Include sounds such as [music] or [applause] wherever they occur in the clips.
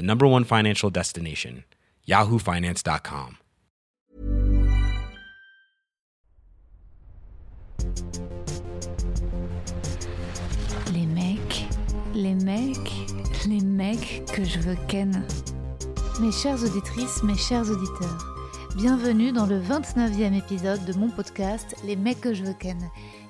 the number one financial destination, yahoofinance.com. Les mecs, les mecs, les mecs que je veux ken. Mes chères auditrices, mes chers auditeurs, bienvenue dans le 29e épisode de mon podcast Les mecs que je veux ken.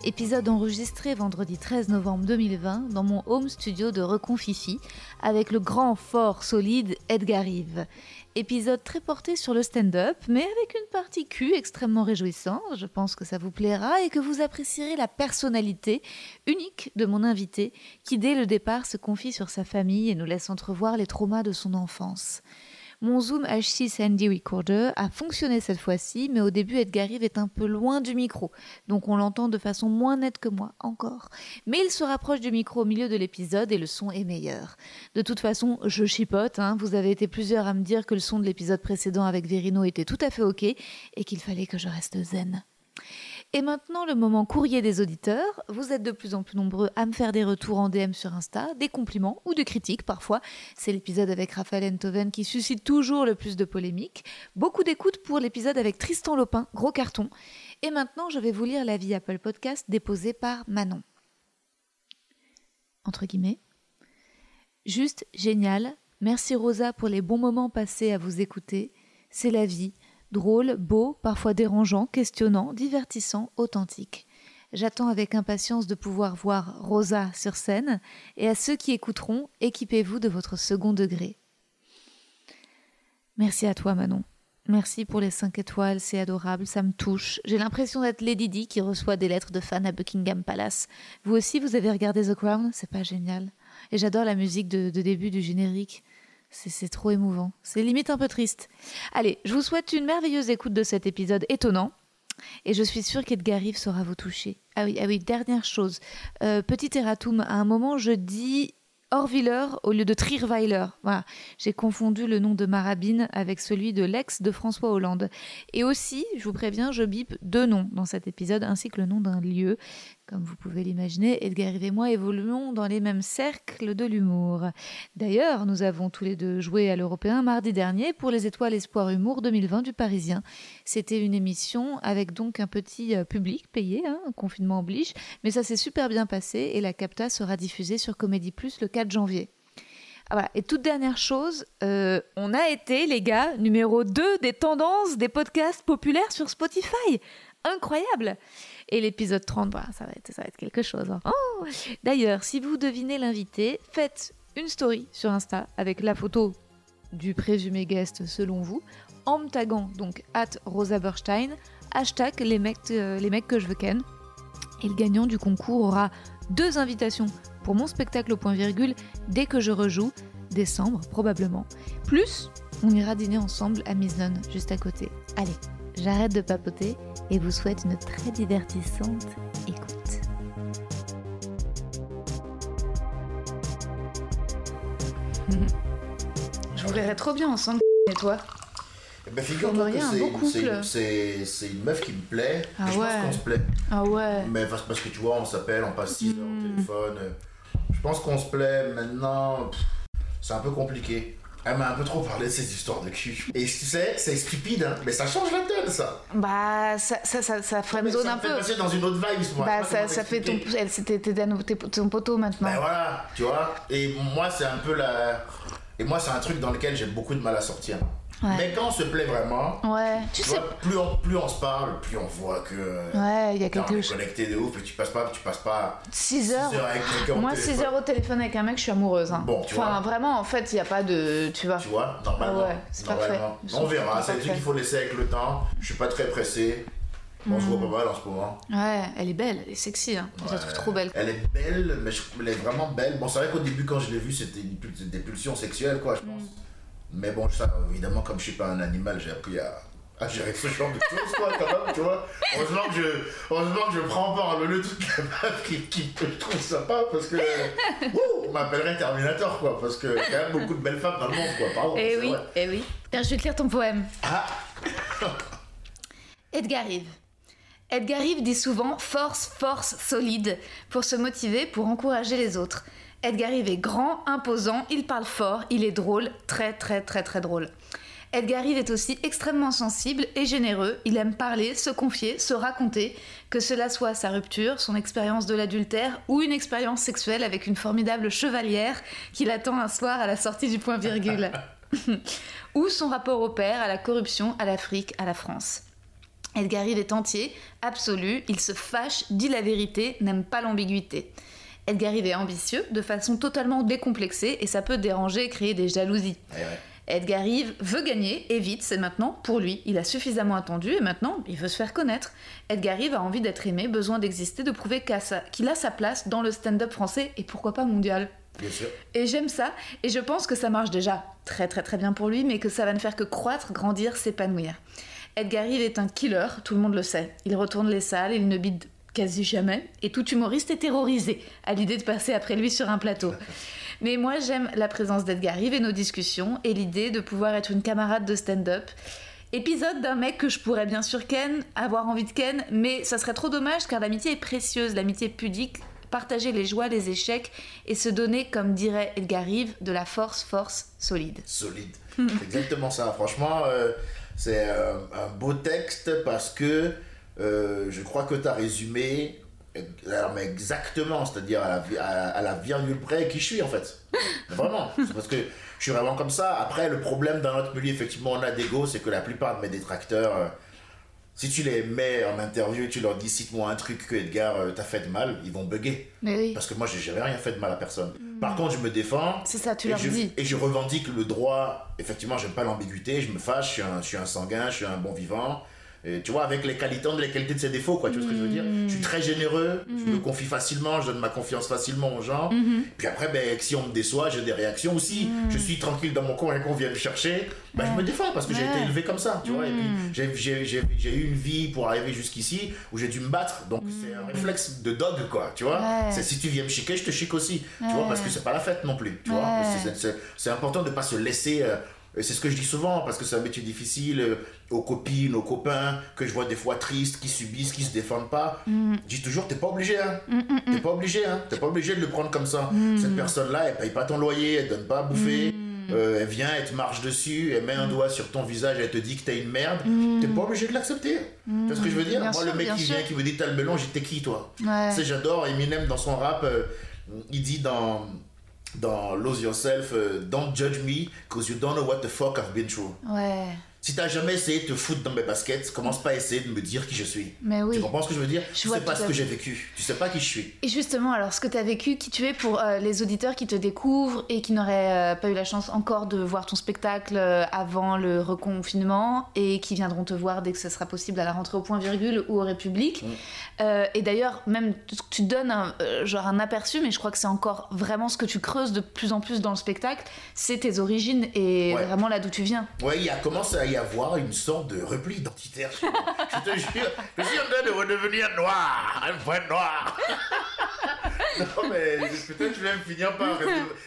Épisode enregistré vendredi 13 novembre 2020 dans mon home studio de Reconfifi avec le grand, fort, solide Edgar Yves. Épisode très porté sur le stand-up, mais avec une partie Q extrêmement réjouissante. Je pense que ça vous plaira et que vous apprécierez la personnalité unique de mon invité, qui dès le départ se confie sur sa famille et nous laisse entrevoir les traumas de son enfance. Mon Zoom H6 Handy Recorder a fonctionné cette fois-ci, mais au début Edgar est un peu loin du micro, donc on l'entend de façon moins nette que moi, encore. Mais il se rapproche du micro au milieu de l'épisode et le son est meilleur. De toute façon, je chipote, hein. vous avez été plusieurs à me dire que le son de l'épisode précédent avec Verino était tout à fait ok et qu'il fallait que je reste zen. Et maintenant, le moment courrier des auditeurs. Vous êtes de plus en plus nombreux à me faire des retours en DM sur Insta, des compliments ou des critiques parfois. C'est l'épisode avec Raphaël Enthoven qui suscite toujours le plus de polémiques. Beaucoup d'écoute pour l'épisode avec Tristan Lopin, gros carton. Et maintenant, je vais vous lire l'avis Apple Podcast déposé par Manon. Entre guillemets. Juste génial. Merci Rosa pour les bons moments passés à vous écouter. C'est la vie drôle, beau, parfois dérangeant, questionnant, divertissant, authentique. J'attends avec impatience de pouvoir voir Rosa sur scène, et à ceux qui écouteront, équipez-vous de votre second degré. Merci à toi Manon. Merci pour les 5 étoiles, c'est adorable, ça me touche. J'ai l'impression d'être Lady Di qui reçoit des lettres de fans à Buckingham Palace. Vous aussi, vous avez regardé The Crown? C'est pas génial. Et j'adore la musique de, de début du générique. C'est trop émouvant. C'est limite un peu triste. Allez, je vous souhaite une merveilleuse écoute de cet épisode étonnant. Et je suis sûre qu'Edgar saura vous toucher. Ah oui, ah oui dernière chose. Euh, petit erratum, à un moment, je dis Orviller au lieu de Trierweiler. Voilà, j'ai confondu le nom de Marabine avec celui de l'ex de François Hollande. Et aussi, je vous préviens, je bip deux noms dans cet épisode, ainsi que le nom d'un lieu. Comme vous pouvez l'imaginer, Edgar et moi évoluons dans les mêmes cercles de l'humour. D'ailleurs, nous avons tous les deux joué à l'Européen mardi dernier pour les Étoiles Espoir Humour 2020 du Parisien. C'était une émission avec donc un petit euh, public payé, hein, confinement oblige, mais ça s'est super bien passé et la capta sera diffusée sur Comédie Plus le 4 janvier. Ah, voilà. Et toute dernière chose, euh, on a été, les gars, numéro 2 des tendances des podcasts populaires sur Spotify. Incroyable et l'épisode 30, bah, ça, va être, ça va être quelque chose. Hein. Oh D'ailleurs, si vous devinez l'invité, faites une story sur Insta avec la photo du présumé guest selon vous, en me taguant donc at Rosa Berstein, hashtag les mecs, euh, les mecs que je veux ken. Et le gagnant du concours aura deux invitations pour mon spectacle au point virgule dès que je rejoue, décembre probablement. Plus, on ira dîner ensemble à Misnon, juste à côté. Allez, j'arrête de papoter et vous souhaite une très divertissante écoute. [laughs] Je vous verrais trop bien ensemble, et toi? Eh ben, figure-toi que c'est une meuf qui me plaît. Ah et je ouais. pense qu'on se plaît. Ah ouais. Mais parce, parce que tu vois, on s'appelle, on passe 6 heures Mm. au téléphone. Je pense qu'on se plaît. Maintenant, c'est un peu compliqué. Elle m'a un peu trop parlé de ces histoires de cul. Et tu sais, c'est stupide, hein, mais ça change la donne, ça. Bah, ça, ça, ça, ça ça un peu. passer dans une autre vibe, moi. Bah, ça, ça fait ton, elle, c'était ton poteau maintenant. Ben voilà, tu vois. Et moi, c'est un peu la. Et moi, c'est un truc dans lequel j'ai beaucoup de mal à sortir. Ouais. Mais quand on se plaît vraiment, Ouais, tu sais. plus, on, plus on se parle, plus on voit que. Ouais, il y a quelque chose. connecté de ouf et tu passes pas, tu passes pas 6 six heures. heures avec quelqu'un Moi, 6 téléphone. heures au téléphone avec un mec, je suis amoureuse. hein. Bon, tu enfin, vois. vraiment, en fait, il n'y a pas de. Tu vois. Tu vois, normalement. Ah ouais, c'est normalement. parfait. On verra, c'est trucs parfaits. qu'il faut laisser avec le temps. Je suis pas très pressé. On se Hmm. voit pas mal en ce moment. Ouais, elle est belle, elle est sexy. Hein. Je la trouve Ouais. trop belle. Elle est belle, mais je- elle est vraiment belle. Bon, c'est vrai qu'au début, quand je l'ai vue, c'était une des pulsions sexuelles, quoi, je pense. Hmm. Mais bon, ça, évidemment, comme je suis pas un animal, j'ai appris à, à gérer ce genre de choses, quoi, quand même, tu vois. Heureusement que je, heureusement que je prends pas le, le truc la meuf qui, qui je trouve sympa, parce que, [laughs] wouh, on m'appellerait Terminator, quoi, parce que y a quand même beaucoup de belles femmes dans le monde, quoi, pardon. Eh oui, vrai. eh oui. Tiens, je vais te lire ton poème. Ah, [laughs] Edgar Rive. Edgar Rive dit souvent force, force, solide pour se motiver, pour encourager les autres. Edgar Rive est grand, imposant, il parle fort, il est drôle, très très très très drôle. Edgar Rive est aussi extrêmement sensible et généreux, il aime parler, se confier, se raconter, que cela soit sa rupture, son expérience de l'adultère ou une expérience sexuelle avec une formidable chevalière qui l'attend un soir à la sortie du point virgule. [laughs] ou son rapport au père, à la corruption, à l'Afrique, à la France. Edgar Rive est entier, absolu, il se fâche, dit la vérité, n'aime pas l'ambiguïté. Edgar Rive est ambitieux, de façon totalement décomplexée, et ça peut déranger et créer des jalousies. ouais, ouais. Edgar Rive veut gagner, et vite, c'est maintenant pour lui. Il a suffisamment attendu, et maintenant, il veut se faire connaître. Edgar Rive a envie d'être aimé, besoin d'exister, de prouver qu'il a sa place dans le stand-up français, et pourquoi pas mondial. bien sûr. Et j'aime ça, et je pense que ça marche déjà très très très bien pour lui, mais que ça va ne faire que croître, grandir, s'épanouir. Edgar Rive est un killer, tout le monde le sait. Il retourne les salles, il ne bide quasi jamais, et tout humoriste est terrorisé à l'idée de passer après lui sur un plateau. [laughs] Mais moi j'aime la présence d'Edgar Rive et nos discussions, et l'idée de pouvoir être une camarade de stand-up. Épisode d'un mec que je pourrais bien sûr ken, avoir envie de ken, mais ça serait trop dommage car l'amitié est précieuse, l'amitié pudique, partager les joies, les échecs et se donner, comme dirait Edgar Rive, de la force, force solide. solide. [laughs] Exactement ça. Franchement, euh, c'est euh, un beau texte parce que euh, je crois que tu as résumé alors, mais exactement, c'est-à-dire à la, à, à la virgule près qui je suis en fait. [laughs] Vraiment. C'est parce que je suis vraiment comme ça. Après, le problème dans notre milieu, effectivement, on a d'ego, c'est que la plupart de mes détracteurs. euh, si tu les mets en interview et tu leur dis cite-moi un truc que Edgar euh, t'as fait de mal, ils vont bugger. Mais oui, Parce que moi, j'ai jamais rien fait de mal à personne. Par contre, je me défends. c'est ça, tu leur je, dis. et je revendique le droit. Effectivement, j'aime pas l'ambiguïté. Je me fâche. Je suis, un, je suis un sanguin. Je suis un bon vivant. Et tu vois, avec les qualités, les qualités de ses défauts, quoi. Tu vois ce que je veux dire Je suis très généreux. Je me confie facilement. Je donne ma confiance facilement aux gens. Puis après, ben, si on me déçoit, j'ai des réactions aussi. Je suis tranquille dans mon coin et qu'on vient me chercher. Ben, je me défends parce que j'ai été élevé comme ça, tu vois. Et puis, j'ai- j'ai eu une vie pour arriver jusqu'ici où j'ai dû me battre. Donc, c'est un réflexe de dog, quoi. Tu vois Ouais. C'est si tu viens me chiquer, je te chique aussi. Tu vois. Parce que c'est pas la fête non plus. Tu vois Ouais. C'est- important de pas se laisser. euh, c'est ce que je dis souvent parce que c'est un métier difficile euh, aux copines, aux copains que je vois des fois tristes, qui subissent, qui se défendent pas. Mm. Je dis toujours, t'es pas obligé, hein. T'es pas obligé, hein. T'es pas obligé de le prendre comme ça. Mm. Cette personne-là, elle paye pas ton loyer, elle donne pas à bouffer. euh, elle vient, elle te marche dessus, elle met Mm. un doigt sur ton visage, elle te dit que t'es une merde. T'es pas obligé de l'accepter. Tu vois ce que je veux dire? Bien Moi, sûr, le mec qui sûr. vient, qui me dit t'as le melon, t'es qui toi? Ouais. tu sais, j'adore Eminem dans son rap. euh, il dit dans, dans Lose Yourself, euh, Don't judge me, cause you don't know what the fuck I've been through. Si t'as jamais essayé de te foutre dans mes baskets, commence pas à essayer de me dire qui je suis. Mais oui. Tu comprends ce que je veux dire Je Tu sais pas ce que j'ai vécu. Tu sais pas qui je suis. Et justement, alors ce que tu as vécu, qui tu es pour euh, les auditeurs qui te découvrent et qui n'auraient euh, pas eu la chance encore de voir ton spectacle euh, avant le reconfinement et qui viendront te voir dès que ce sera possible à la rentrée au point virgule ou au République. Mm. Et d'ailleurs, même tu donnes un, genre un aperçu, mais je crois que c'est encore vraiment ce que tu creuses de plus en plus dans le spectacle, c'est tes origines et Ouais. vraiment là d'où tu viens. Ouais, il y a commence à y avoir une sorte de repli identitaire. je te jure, je suis en train de redevenir noir, un vrai noir. [laughs] non mais peut-être je vais finir par dé-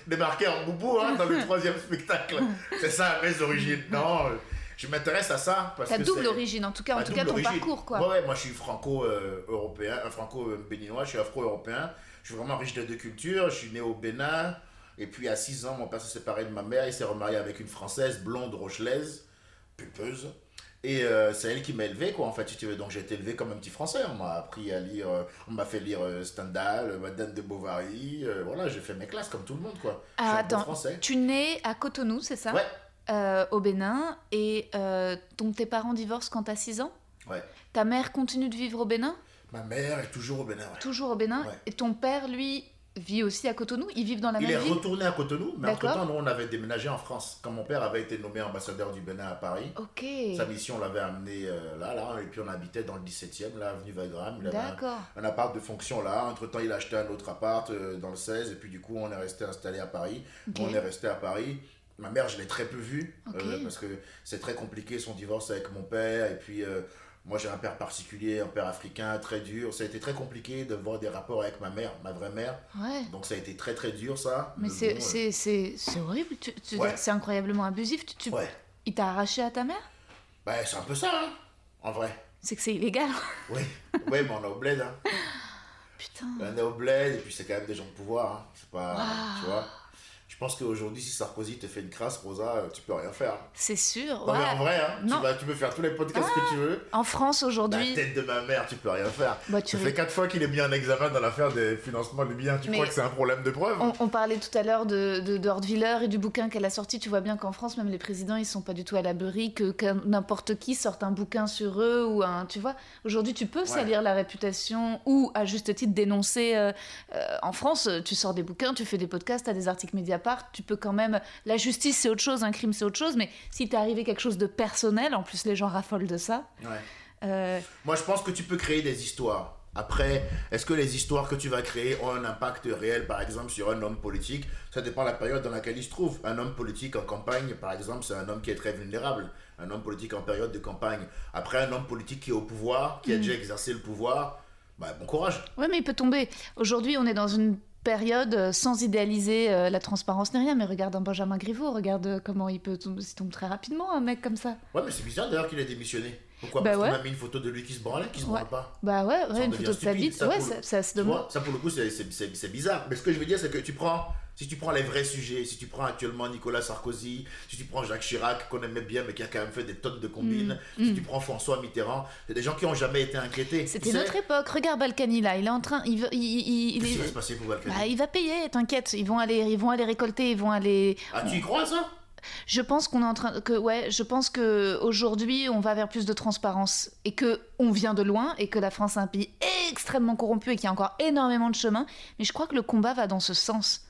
débarquer en boubou hein, dans le troisième spectacle. C'est ça mes origines. Non, euh, je m'intéresse à ça parce Ta que double origine, en tout cas, en tout cas ton origine. parcours quoi. Ouais, ouais, moi je suis franco-européen, un franco-béninois, je suis afro-européen. Je suis vraiment riche de deux cultures. Je suis né au Bénin. Et puis à 6 ans, mon père s'est séparé de ma mère. Il s'est remarié avec une française blonde rochelaise, pulpeuse. Et euh, c'est elle qui m'a élevé, quoi, en fait, si tu veux. Donc j'ai été élevé comme un petit français. On m'a appris à lire, euh, on m'a fait lire euh, Stendhal, euh, Madame de Bovary. voilà, j'ai fait mes classes comme tout le monde, quoi. Ah, attends, français. tu nais à Cotonou, c'est ça? Ouais, au Bénin et donc tes parents divorcent quand t'as 6 ans? Ouais. Ta mère continue de vivre au Bénin, Ma mère est toujours au Bénin. ouais. toujours au Bénin? Ouais. Et ton père, lui, vit aussi à Cotonou. Ils vivent dans la Il est même ville. retourné à Cotonou, mais entre-temps, nous, on avait déménagé en France. Quand mon père avait été nommé ambassadeur du Bénin à Paris, sa mission l'avait amené euh, là, là, et puis on habitait dans le 17e, là, avenue Wagram. Il avait un, appart de fonction là. Entre-temps, il a acheté un autre appart euh, dans le 16, et puis du coup, on est resté installé à Paris. On est resté à Paris. Ma mère, je l'ai très peu vue, euh, parce que c'est très compliqué son divorce avec mon père, et puis... euh, moi, j'ai un père particulier, un père africain, très dur. Ça a été très compliqué de voir des rapports avec ma mère, ma vraie mère. Ouais. Donc, ça a été très, très dur, ça. Mais bon, c'est euh, c'est- c'est horrible. Tu, tu- Ouais. C'est incroyablement abusif. Tu, tu- Ouais. Il t'a arraché à ta mère? Bah, c'est un peu ça, hein, en vrai. C'est que c'est illégal. Oui, oui, mais on est au bled. Hein. [laughs] Putain. On est au bled, et puis c'est quand même des gens de pouvoir. Hein. C'est pas. Tu vois pense qu'aujourd'hui, si Sarkozy te fait une crasse, Rosa, euh, tu peux rien faire. C'est sûr. Non, mais en vrai, hein, tu, vas, tu peux faire tous les podcasts que tu veux. En France La aujourd'hui. tête de ma mère, tu peux rien faire. Bah, tu Ça fait quatre fois qu'il est mis en examen dans l'affaire des financements libyens. Tu Mais- crois que c'est un problème de preuve? On, on parlait tout à l'heure de, de, de et du bouquin qu'elle a sorti. Tu vois bien qu'en France, même les présidents, ils sont pas du tout à l'abri que, que n'importe qui sorte un bouquin sur eux ou un. Tu vois, aujourd'hui, tu peux salir la réputation ou, à juste titre, dénoncer. euh, euh, en France, tu sors des bouquins, tu fais des podcasts, t'as des articles Mediapart, tu peux quand même. La justice, c'est autre chose, un crime, c'est autre chose, mais si t'es arrivé quelque chose de personnel, en plus, les gens raffolent de ça. Ouais. euh, Moi, je pense que tu peux créer des histoires. Après, est-ce que les histoires que tu vas créer ont un impact réel, par exemple, sur un homme politique? Ça dépend de la période dans laquelle il se trouve. Un homme politique en campagne, par exemple, c'est un homme qui est très vulnérable. Un homme politique en période de campagne. Après, un homme politique qui est au pouvoir, qui a Mm. déjà exercé le pouvoir, bah, bon courage. Ouais, mais il peut tomber. Aujourd'hui, on est dans une période euh, sans idéaliser euh, la transparence ni rien, mais regarde un Benjamin Griveaux, regarde euh, comment il peut tomber, il tombe très rapidement, un mec comme ça. Ouais, mais c'est bizarre d'ailleurs qu'il ait démissionné. Pourquoi? Bah Parce ouais. qu'on a mis une photo de lui qui se branlait, qui se Ouais. branle pas. Bah ouais, ouais une photo de sa vie, ça, ouais, ça, ça se demande. ça pour le coup, c'est bizarre. Mais ce que je veux dire, c'est que tu prends, si tu prends les vrais sujets, si tu prends actuellement Nicolas Sarkozy, si tu prends Jacques Chirac, qu'on aimait bien, mais qui a quand même fait des tonnes de combines, Mm, si mm. tu prends François Mitterrand, c'est des gens qui ont jamais été inquiétés. C'était Tu sais, notre époque. Regarde Balkany là, il est en train, il, veut- il, il- il- Qu'est-ce qui va se passer pour Balkany? Bah, il va payer, t'inquiète. Ils vont aller, ils vont aller récolter, ils vont aller. Ah, tu y crois ça? Je pense qu'on est en train que ouais, je pense que aujourd'hui on va vers plus de transparence et que on vient de loin et que la France est un pays extrêmement corrompu et qu'il y a encore énormément de chemin. Mais je crois que le combat va dans ce sens.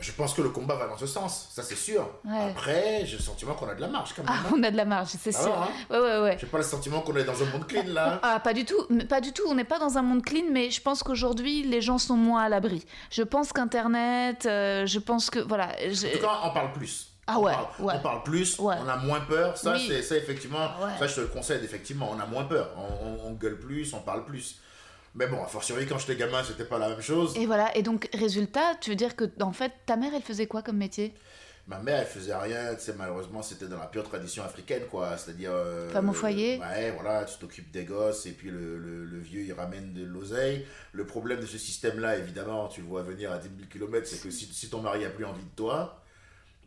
Je pense que le combat va dans ce sens, ça c'est sûr. Ouais. Après, j'ai le sentiment qu'on a de la marge quand même. Ah, hein. on a de la marge, c'est Ah sûr. hein Ouais, ouais, ouais. J'ai pas le sentiment qu'on est dans un monde clean là. [laughs] Ah, pas du tout, pas du tout. On n'est pas dans un monde clean, mais je pense qu'aujourd'hui, les gens sont moins à l'abri. Je pense qu'Internet, euh, je pense que. Voilà. je- En tout cas, on parle plus. Ah On ouais, parle- ouais. On parle plus, Ouais. on a moins peur. Ça, Oui. c'est ça, effectivement. Ça, je te le concède, effectivement. On a moins peur. On, on- on gueule plus, on parle plus. Mais bon, a fortiori, quand j'étais gamin, c'était pas la même chose. Et voilà. Et donc, résultat, tu veux dire que, en fait, ta mère, elle faisait quoi comme métier? Ma mère, elle faisait rien. Tu sais, malheureusement, c'était dans la pure tradition africaine, quoi. C'est-à-dire. euh, Femme au foyer. Ouais, voilà, tu t'occupes des gosses et puis le, le- le vieux, il ramène de l'oseille. Le problème de ce système-là, évidemment, tu le vois venir à 10 000 km, c'est que si, si ton mari a plus envie de toi,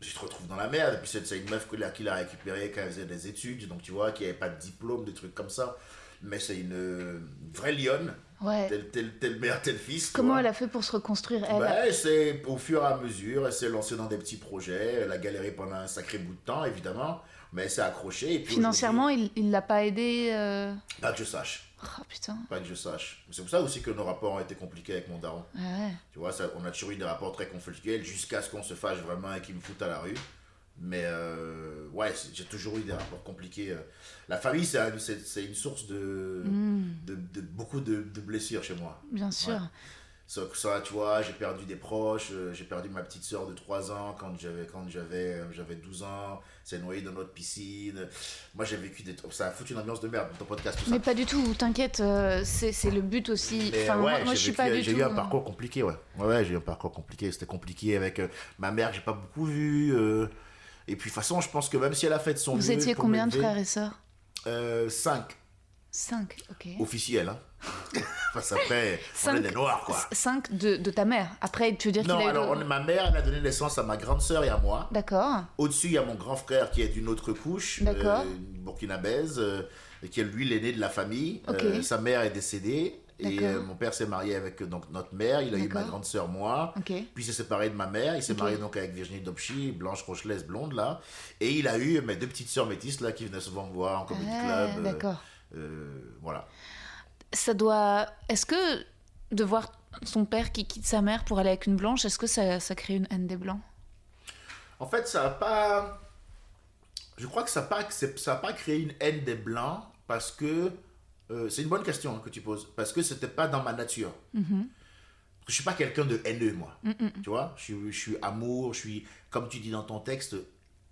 tu te retrouves dans la merde. Et puis c'est c'est une meuf que là- qu'il a récupérée quand elle faisait des études, donc tu vois, qui avait pas de diplôme, des trucs comme ça. Mais c'est une, une vraie lionne, Ouais. tel, tel, tel mère, tel fils. Comment elle a fait pour se reconstruire, elle Bah, c'est au fur et à mesure, elle s'est lancée dans des petits projets, elle a galéré pendant un sacré bout de temps, évidemment, mais elle s'est accrochée. Et puis Financièrement, il il l'a pas aidé. euh, Pas que je sache, Oh putain. pas que je sache. C'est pour ça aussi que nos rapports ont été compliqués avec mon daron. Ouais. Tu vois, ça, on a toujours eu des rapports très conflictuels jusqu'à ce qu'on se fâche vraiment et qu'il me foute à la rue. Mais euh, ouais, j'ai toujours eu des rapports compliqués. euh. La famille, c'est un- c'est c'est une source de, Mm, de, de beaucoup de, de blessures chez moi. bien sûr. Ouais. Ça, ça, tu vois, j'ai perdu des proches, euh, j'ai perdu ma petite soeur de 3 ans quand j'avais quand j'avais euh, j'avais 12 ans, c'est noyé dans notre piscine. Moi, j'ai vécu des ça a foutu une ambiance de merde dans ton podcast tout ça. Mais pas du tout, t'inquiète, c'est le but aussi. Mais Enfin, ouais, moi, moi, j'ai je suis vécu- pas du J'ai tout. eu un parcours compliqué, ouais. Ouais, ouais, j'ai eu un parcours compliqué. C'était compliqué avec ma mère que j'ai pas beaucoup vue. euh, et puis, de toute façon, je pense que même si elle a fait de son Vous étiez combien de frères et sœurs euh, Cinq, Cinq, ok. officiels. Hein. [laughs] Parce qu'après, on Cinq- est des noirs, quoi. Cinq de, de ta mère. Après, tu veux dire Non, a eu. alors, on est- ma mère, elle a donné naissance à ma grande sœur et à moi. D'accord. Au-dessus, il y a mon grand frère qui est d'une autre couche, D'accord. euh, burkinabèse, euh, qui est lui l'aîné de la famille. Ok. Euh, sa mère est décédée. Et euh, mon père s'est marié avec euh, donc, notre mère, il a eu ma grande sœur, moi. Puis il s'est séparé de ma mère, il s'est marié donc avec Virginie Dopchi, blanche rochelaise blonde là. Et il a eu mes deux petites sœurs métisses là qui venaient souvent me voir en comedy Ah, club. euh, D'accord. euh, voilà. Ça doit. Est-ce que de voir son père qui quitte sa mère pour aller avec une blanche, est-ce que ça, ça crée une haine des blancs? En fait, ça n'a pas. Je crois que ça n'a pas, c'est- ça a pas créé une haine des blancs parce que. Euh, c'est une bonne question hein, que tu poses. Parce que c'était pas dans ma nature. Je suis pas quelqu'un de haineux, moi. Tu vois je suis, je suis amour, je suis, comme tu dis dans ton texte,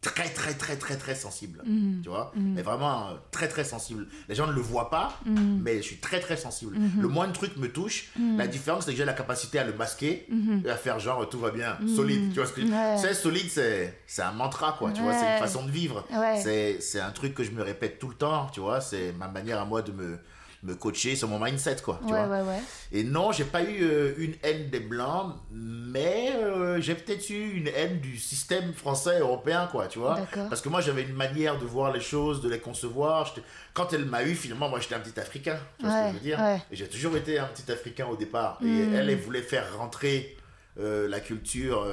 très, très, très, très, très sensible. Tu vois Mais vraiment euh, très, très sensible. Les gens ne le voient pas, mais je suis très, très sensible. Le moindre truc me touche. La différence, c'est que j'ai la capacité à le masquer et à faire genre tout va bien, solide. Tu vois ce que Ouais. C'est solide, c'est c'est un mantra, quoi. Tu vois, c'est une façon de vivre. Ouais. C'est c'est un truc que je me répète tout le temps, tu vois. C'est ma manière à moi de me me coacher, c'est mon mindset, quoi. Tu Ouais, vois ouais, ouais. et non, j'ai pas eu euh, une haine des Blancs, mais euh, j'ai peut-être eu une haine du système français européen, quoi, tu vois. Parce que moi, j'avais une manière de voir les choses, de les concevoir. Quand elle m'a eu, finalement, moi, j'étais un petit Africain, tu vois ce que je veux dire. Et j'ai toujours été un petit Africain au départ. Et Mm. elle, elle voulait faire rentrer euh, la culture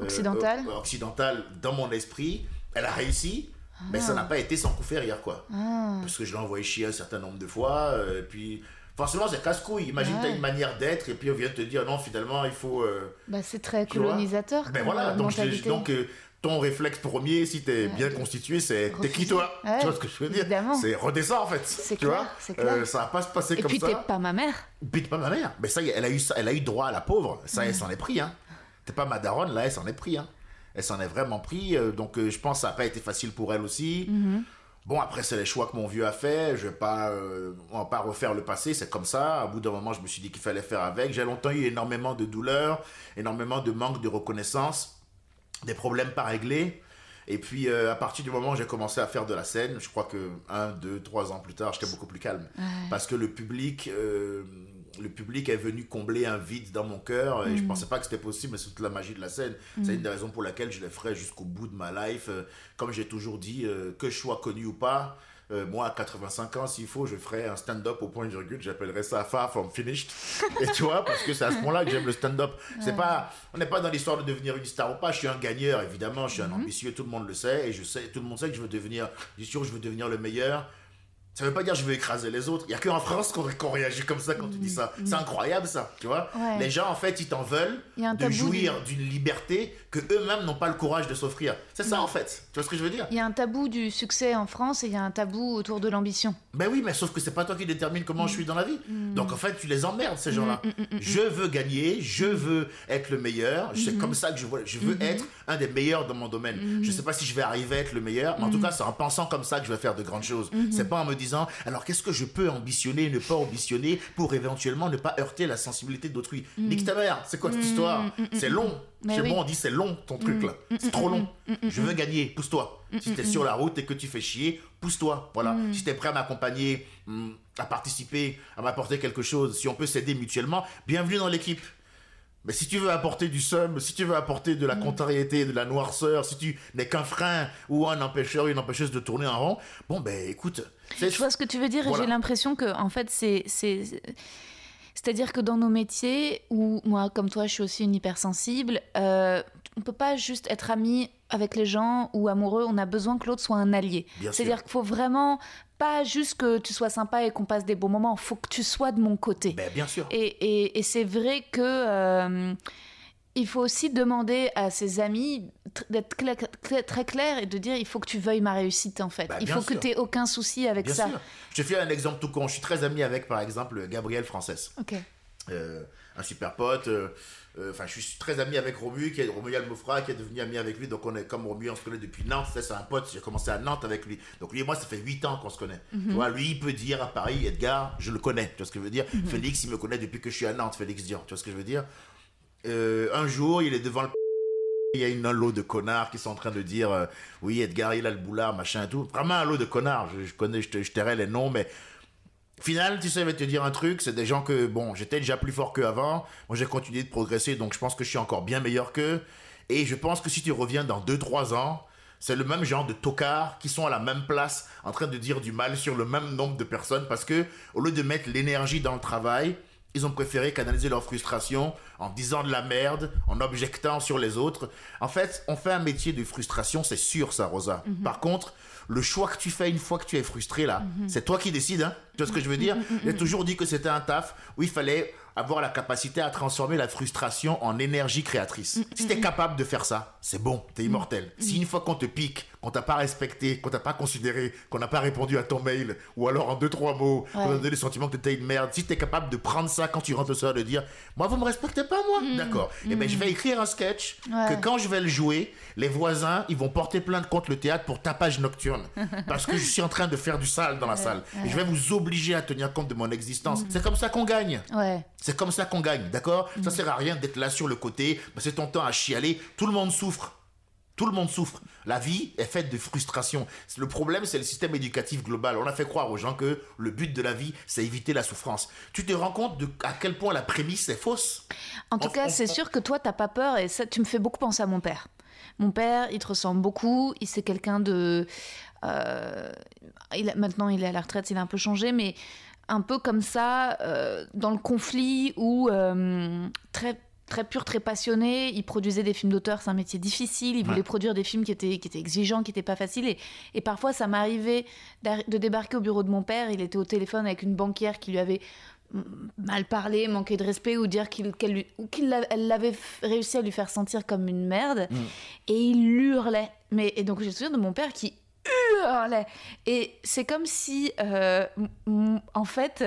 Occidentale. occidentale dans mon esprit. Elle a réussi. Mais ça n'a pas été sans coup férir, quoi. Ah. Parce que je l'ai envoyé chier un certain nombre de fois. euh, et puis, forcément, c'est casse-couille. Imagine, Ouais. tu as une manière d'être, et puis on vient te dire, non, finalement, il faut. euh, Bah, c'est très colonisateur. Ben comme, voilà, euh, donc, je- donc euh, ton réflexe premier, si tu es bien constitué, c'est t'es qui toi? Ouais, Tu vois ce que je veux dire? C'est redescends en fait. C'est tu clair, vois clair. Euh, ça va pas se passer Et comme puis, ça. t'es pas ma mère. Puis t'es pas ma mère. Mais ça, elle a eu, ça- elle a eu droit à la pauvre. Ça, elle s'en est pris. Hein. T'es pas ma daronne, là, elle s'en est pris. Hein. Elle s'en est vraiment pris. euh, donc, euh, je pense que ça n'a pas été facile pour elle aussi. Mm-hmm. Bon, après, c'est les choix que mon vieux a fait. Je vais pas, euh, on va pas refaire le passé. C'est comme ça. À bout d'un moment, je me suis dit qu'il fallait faire avec. J'ai longtemps eu énormément de douleurs, énormément de manque de reconnaissance, des problèmes pas réglés. Et puis, euh, à partir du moment où j'ai commencé à faire de la scène, je crois que un, deux, trois ans plus tard, j'étais beaucoup plus calme. Parce que le public, euh, le public est venu combler un vide dans mon cœur. Et je pensais pas que c'était possible, mais c'est toute la magie de la scène. C'est une des raisons pour laquelle je le ferai jusqu'au bout de ma life. Euh, Comme j'ai toujours dit, euh, que je sois connu ou pas, euh, moi, à 85 ans, s'il faut, je ferai un stand-up au point de virgule. J'appellerai ça Far From Finished. Et tu vois, parce que c'est à ce moment-là que j'aime le stand-up. C'est pas, on n'est pas dans l'histoire de devenir une star ou pas. Je suis un gagneur, évidemment. Je suis un ambitieux. Tout le monde le sait. Et je sais, tout le monde sait que je veux devenir, je suis sûr que je veux devenir le meilleur. Ça veut pas dire que je veux écraser les autres. Il y a qu'en France qu'on réagit comme ça quand tu dis ça. C'est incroyable ça, tu vois. Ouais. Les gens en fait, ils t'en veulent de jouir d'une liberté que eux-mêmes n'ont pas le courage de s'offrir. C'est ça en fait. Tu vois ce que je veux dire? Il y a un tabou du succès en France et il y a un tabou autour de l'ambition. Ben oui, mais sauf que c'est pas toi qui détermine comment je suis dans la vie. Mm. Donc en fait, tu les emmerdes ces gens-là. Je veux gagner, je veux être le meilleur. C'est Mm-hmm. comme ça que je veux être un des meilleurs dans mon domaine. Je sais pas si je vais arriver à être le meilleur, mais en Mm-hmm. tout cas, c'est en pensant comme ça que je vais faire de grandes choses. C'est pas en me disant, alors qu'est-ce que je peux ambitionner, ne pas ambitionner pour éventuellement ne pas heurter la sensibilité d'autrui? Nique ta mère, c'est quoi cette histoire? C'est long. Mais oui. Mm-hmm. bon, on dit c'est long ton truc là. C'est trop long. Je veux gagner, pousse-toi. Si t'es sur la route et que tu fais chier, pousse-toi. Voilà. Mm. Si t'es prêt à m'accompagner, à participer, à m'apporter quelque chose, si on peut s'aider mutuellement, bienvenue dans l'équipe. Mais si tu veux apporter du seum, si tu veux apporter de la Mm. contrariété, de la noirceur, si tu n'es qu'un frein ou un empêcheur, une empêcheuse de tourner en rond, bon ben écoute, Je vois ce que tu veux dire Voilà. et j'ai l'impression que en fait c'est c'est c'est-à-dire que dans nos métiers où moi comme toi je suis aussi une hypersensible, euh, on peut pas juste être ami avec les gens ou amoureux, on a besoin que l'autre soit un allié. C'est-à-dire qu'il faut vraiment pas juste que tu sois sympa et qu'on passe des bons moments, faut que tu sois de mon côté. ben bien sûr. Et, et- et c'est vrai que euh, il faut aussi demander à ses amis tr- d'être très clair et de dire il faut que tu veuilles ma réussite en fait. Bah, il faut que tu aies aucun souci avec Bien ça. sûr. Je te fais un exemple tout con. Je suis très ami avec, par exemple, Gabriel Frances. Ok. Euh, un super pote. euh, euh, Enfin, je suis très ami avec Romu, qui est qui est devenu ami avec lui. Donc, on est comme Romu, on se connaît depuis Nantes. C'est un pote. J'ai commencé à Nantes avec lui. Donc, lui et moi, ça fait 8 ans qu'on se connaît. Tu vois, lui, il peut dire à Paris, Edgar, je le connais. Tu vois ce que je veux dire? Félix, il me connaît depuis que je suis à Nantes. Félix Dior. Tu vois ce que je veux dire? Euh, Un jour, il est devant le. Il y a une, un lot de connards qui sont en train de dire euh, oui Edgar il a le boulard machin et tout. Vraiment un lot de connards. Je, connais je, te- je les noms mais final, tu sais, je vais te dire un truc, c'est des gens que, bon, j'étais déjà plus fort qu'avant, moi j'ai continué de progresser, donc je pense que je suis encore bien meilleur qu'eux, et je pense que si tu reviens dans 2-3 ans, c'est le même genre de tocards qui sont à la même place en train de dire du mal sur le même nombre de personnes parce que au lieu de mettre l'énergie dans le travail, Ils ont préféré canaliser leur frustration en disant de la merde, en objectant sur les autres. En fait, on fait un métier de frustration, c'est sûr ça, Rosa. Par contre, le choix que tu fais une fois que tu es frustré là, c'est toi qui décides. Hein tu vois ce que je veux dire? J'ai toujours dit que c'était un taf où il fallait avoir la capacité à transformer la frustration en énergie créatrice. Si tu es capable de faire ça, c'est bon, tu es immortel. Si une fois qu'on te pique, qu'on t'a pas respecté, qu'on t'a pas considéré, qu'on n'a pas répondu à ton mail, ou alors en deux, trois mots, qu'on t'a donné le sentiment que tu étais une merde, si tu es capable de prendre ça quand tu rentres au soir, de dire Moi, vous me respectez pas, moi D'accord. Et ben je vais écrire un sketch Ouais. que quand je vais le jouer, les voisins, ils vont porter plainte contre le théâtre pour tapage nocturne. [laughs] parce que je suis en train de faire du sale dans la salle. Et je vais vous obliger à tenir compte de mon existence. C'est comme ça qu'on gagne. Ouais. C'est comme ça qu'on gagne, d'accord? Ça sert à rien d'être là sur le côté, passer ton temps à chialer. Tout le monde souffre. Tout le monde souffre. La vie est faite de frustration. Le problème, c'est le système éducatif global. On a fait croire aux gens que le but de la vie, c'est éviter la souffrance. Tu te rends compte de à quel point la prémisse est fausse? En tout On- cas, on- c'est sûr que toi, t'as pas peur et ça, tu me fais beaucoup penser à mon père. Mon père, il te ressemble beaucoup. Il c'est quelqu'un de. euh, il a- maintenant, il est à la retraite, il a un peu changé, mais un peu comme ça, euh, dans le conflit où euh, très très pur, très passionné. Il produisait des films d'auteur, c'est un métier difficile. Il voulait Ouais. produire des films qui étaient, qui étaient exigeants, qui n'étaient pas faciles. Et, et parfois, ça m'arrivait de débarquer au bureau de mon père. Il était au téléphone avec une banquière qui lui avait mm, mal parlé, manqué de respect ou dire qu'il qu'elle elle l'avait réussi à lui faire sentir comme une merde. Et il hurlait. Mais, et donc, je me souviens de mon père qui hurlait. Et c'est comme si, euh, en fait,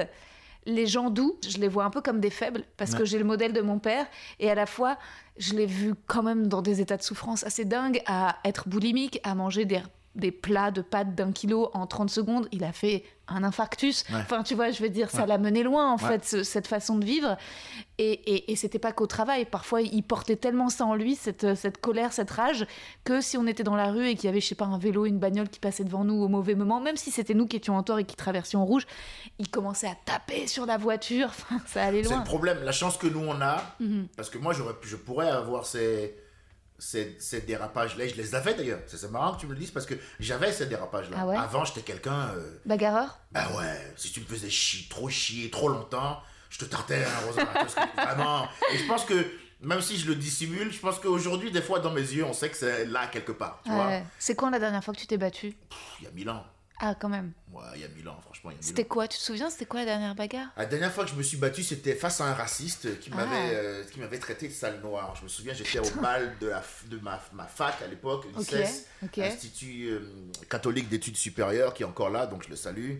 les gens doux, je les vois un peu comme des faibles, parce que j'ai le modèle de mon père, et à la fois, je l'ai vu quand même dans des états de souffrance assez dingues, à être boulimique, à manger des, des plats de pâtes d'un kilo en 30 secondes. Il a fait un infarctus. Ouais. Enfin, tu vois, je veux dire, ça Ouais. l'a mené loin, en Ouais. fait, ce- cette façon de vivre. Et, et, et c'était pas qu'au travail. Parfois, il portait tellement ça en lui, cette, cette colère, cette rage, que si on était dans la rue et qu'il y avait, je sais pas, un vélo, une bagnole qui passait devant nous au mauvais moment, même si c'était nous qui étions en tort et qui traversions en rouge, il commençait à taper sur la voiture. [laughs] Enfin, ça allait C'est loin. le problème. La chance que nous on a, Mhm. parce que moi je pourrais avoir ces, ces, ces dérapages-là. Je les avais d'ailleurs. C'est marrant que tu me le dises parce que j'avais ces dérapages-là. Ah ouais? Avant j'étais quelqu'un. euh, Bagarreur? Bah ouais, si tu me faisais chier, trop chier, trop longtemps, je te tartais, hein, vraiment. Et je pense que même si je le dissimule, je pense qu'aujourd'hui, des fois dans mes yeux, on sait que c'est là quelque part. Tu vois? Ouais. C'est quand la dernière fois que tu t'es battu? Il y a mille ans. Ah, quand même. Ouais, il y a mille ans, franchement. C'était quoi Tu te souviens, c'était quoi la dernière bagarre? La dernière fois que je me suis battu, c'était face à un raciste qui Ah. m'avait euh, qui m'avait traité de sale noir. Je me souviens, j'étais au bal de, la, de ma, ma fac à l'époque, l'ICES, ok. Institut euh, catholique d'études supérieures, qui est encore là, donc je le salue.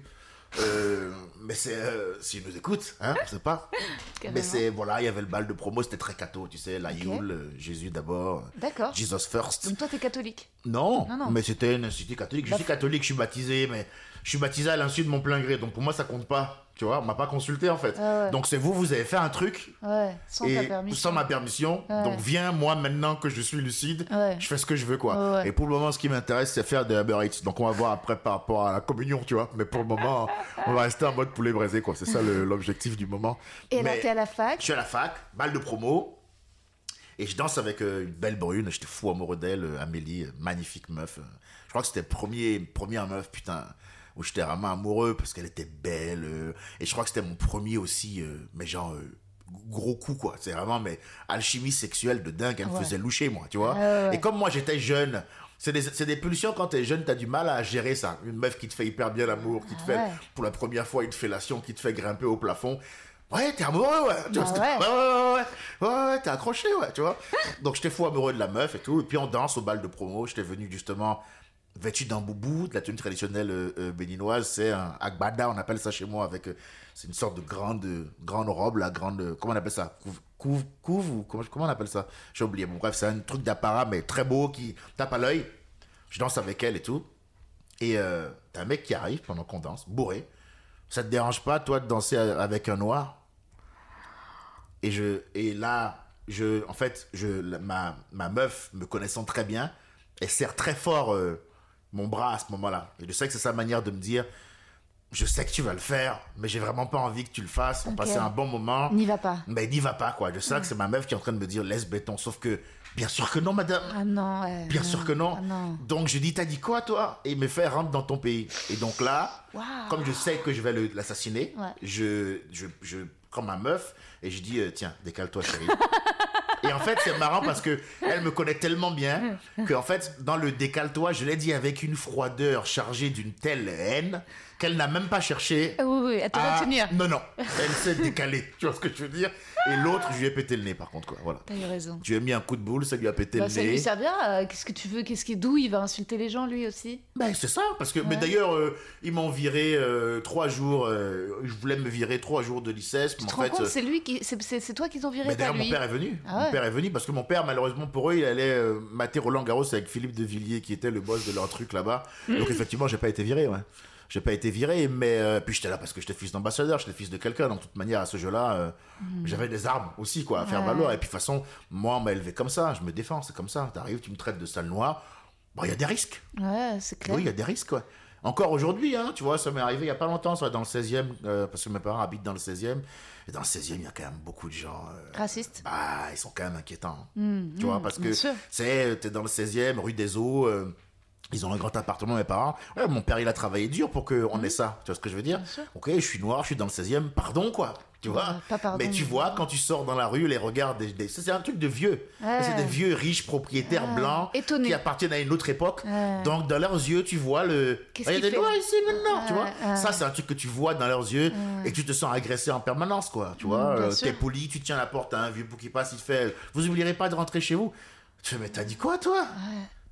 Euh, mais c'est euh, s'il nous écoute, hein, je sais pas. [laughs] Carrément. mais c'est voilà, il y avait le bal de promo, c'était très catho, tu sais, la. Yule, euh, Jésus d'abord, D'accord. Jesus first. Donc toi, t'es catholique? Non, Non, non. mais c'était un institut catholique. Je Bah, suis catholique, je suis baptisé, mais je suis baptisé à l'insu de mon plein gré. Donc pour moi, ça compte pas. Tu vois, on m'a pas consulté en fait. Ah ouais. Donc c'est vous, vous avez fait un truc Ouais, sans ta et permission. sans ma permission. Ouais. Donc viens, moi maintenant que je suis lucide, je fais ce que je veux quoi. Et pour le moment, ce qui m'intéresse, c'est faire des Uber Eats. Donc on va voir après par rapport à la communion, tu vois. Mais pour le moment, on va rester en mode poulet braisé quoi. C'est ça [laughs] l'objectif du moment. Et là, Mais- t'es à la fac je suis à la fac, balle de promo. Et je danse avec euh, une belle brune, j'étais fou amoureux d'elle, euh, Amélie, euh, magnifique meuf. Je crois que c'était premier, première meuf, putain, où j'étais vraiment amoureux parce qu'elle était belle. euh. et je crois que c'était mon premier aussi, euh, mais genre, euh, gros coup quoi. C'est vraiment, mais alchimie sexuelle de dingue, elle me faisait loucher moi, tu vois. Ouais, ouais, ouais. Et comme moi j'étais jeune, c'est des, c'est des pulsions quand t'es jeune, t'as du mal à gérer ça. Une meuf qui te fait hyper bien l'amour, qui te Ah fait ouais. pour la première fois une fellation, qui te fait grimper au plafond. Ouais, t'es amoureux, ouais. Tu Bah ouais, ouais, ouais, ouais, ouais, ouais, t'es accroché, ouais, tu vois. Donc j'étais fou amoureux de la meuf et tout. Et puis on danse au bal de promo. J'étais venu justement vêtu d'un boubou, de la tenue traditionnelle euh, euh, béninoise. C'est un agbada, on appelle ça chez moi, avec. euh, c'est une sorte de grande, grande robe, la grande. comment on appelle ça? Couve, couve, couve ou comment, on appelle ça? J'ai oublié. Bon, bref, c'est un truc d'apparat, mais très beau qui tape à l'œil. Je danse avec elle et tout. Et t'as un mec qui arrive pendant qu'on danse, bourré. Ça te dérange pas, toi, de danser avec un noir? Et je et là je en fait je ma ma meuf me connaissant très bien elle serre très fort mon bras à ce moment-là et je sais que c'est sa manière de me dire je sais que tu vas le faire mais j'ai vraiment pas envie que tu le fasses on Ok. passait un bon moment N'y va pas. mais n'y va pas quoi je sais que c'est ma meuf qui est en train de me dire laisse béton sauf que bien sûr que non madame Ah non, ouais. Bien sûr que non. Ah non. Donc je dis, t'as dit quoi toi? Et il me fait rentre dans ton pays. Et donc là, comme je sais que je vais le- l'assassiner, je, je, je comme ma meuf et je dis euh, tiens décale-toi chérie. [laughs] en fait c'est marrant parce que elle me connaît tellement bien que en fait dans le décale-toi je l'ai dit avec une froideur chargée d'une telle haine qu'elle n'a même pas cherché. Oui, oui, elle te à- retenir. Non non, elle s'est décalée. [laughs] Tu vois ce que je veux dire? Et l'autre je lui ai pété le nez par contre quoi. Voilà. T'as eu raison. Tu lui as mis un coup de boule, ça lui a pété Bah, le ça nez. lui servira. euh, Qu'est-ce que tu veux Qu'est-ce qui d'où il va insulter les gens lui aussi Ben, c'est ça, parce que. Mais d'ailleurs, euh, ils m'ont viré euh, trois jours. euh, je voulais me virer trois jours de l'ICES. Tu te en rends fait. compte C'est lui qui, c'est- toi qu'ils ont viré mais d'ailleurs, mon père est venu. Ah Mon père est venu parce que mon père, malheureusement pour eux, il allait mater Roland Garros avec Philippe de Villiers, qui était le boss de leur truc là-bas. Mm. Donc, effectivement, j'ai pas été viré, ouais. J'ai pas été viré, mais euh, puis j'étais là parce que j'étais fils d'ambassadeur, j'étais fils de quelqu'un. Donc, de toute manière, à ce jeu-là, euh, j'avais des armes aussi, quoi, à faire. Ouais. valoir. Et puis, de toute façon, moi, on m'a élevé comme ça. Je me défends, c'est comme ça. T'arrives, tu me traites de sale noir. Bon, il y a des risques. Ouais, c'est clair. Oui, il y a des risques, quoi. Encore aujourd'hui, hein, tu vois, ça m'est arrivé il y a pas longtemps, ça, dans le 16e, euh, parce que mes parents habitent dans le 16e. Et dans le 16e, il y a quand même beaucoup de gens. euh, Raciste. bah, ils sont quand même inquiétants. Mm, tu vois, mm, parce que, c'est, t'es dans le 16e, rue des Eaux. euh, ils ont un grand appartement, mes parents. Ouais, mon père, il a travaillé dur pour qu'on ait ça. Tu vois ce que je veux dire. Ok, je suis noir, je suis dans le 16e, pardon, quoi. Tu vois Ouais, pas pardon, Mais tu vois, quand tu sors dans la rue, les regards des. c'est un truc de vieux. Ouais. C'est des vieux riches propriétaires Ouais. blancs Étonnés. qui appartiennent à une autre époque. Donc, dans leurs yeux, tu vois le. Qu'est-ce Ah, y a des ici maintenant, tu vois. Ça, c'est un truc que tu vois dans leurs yeux et tu te sens agressé en permanence, quoi. Tu vois, Mm, Euh, sûr. t'es poli, tu tiens la porte à un vieux pour qui passe, il te fait Vous oublierez pas de rentrer chez vous Tu fais Mais t'as dit quoi, toi?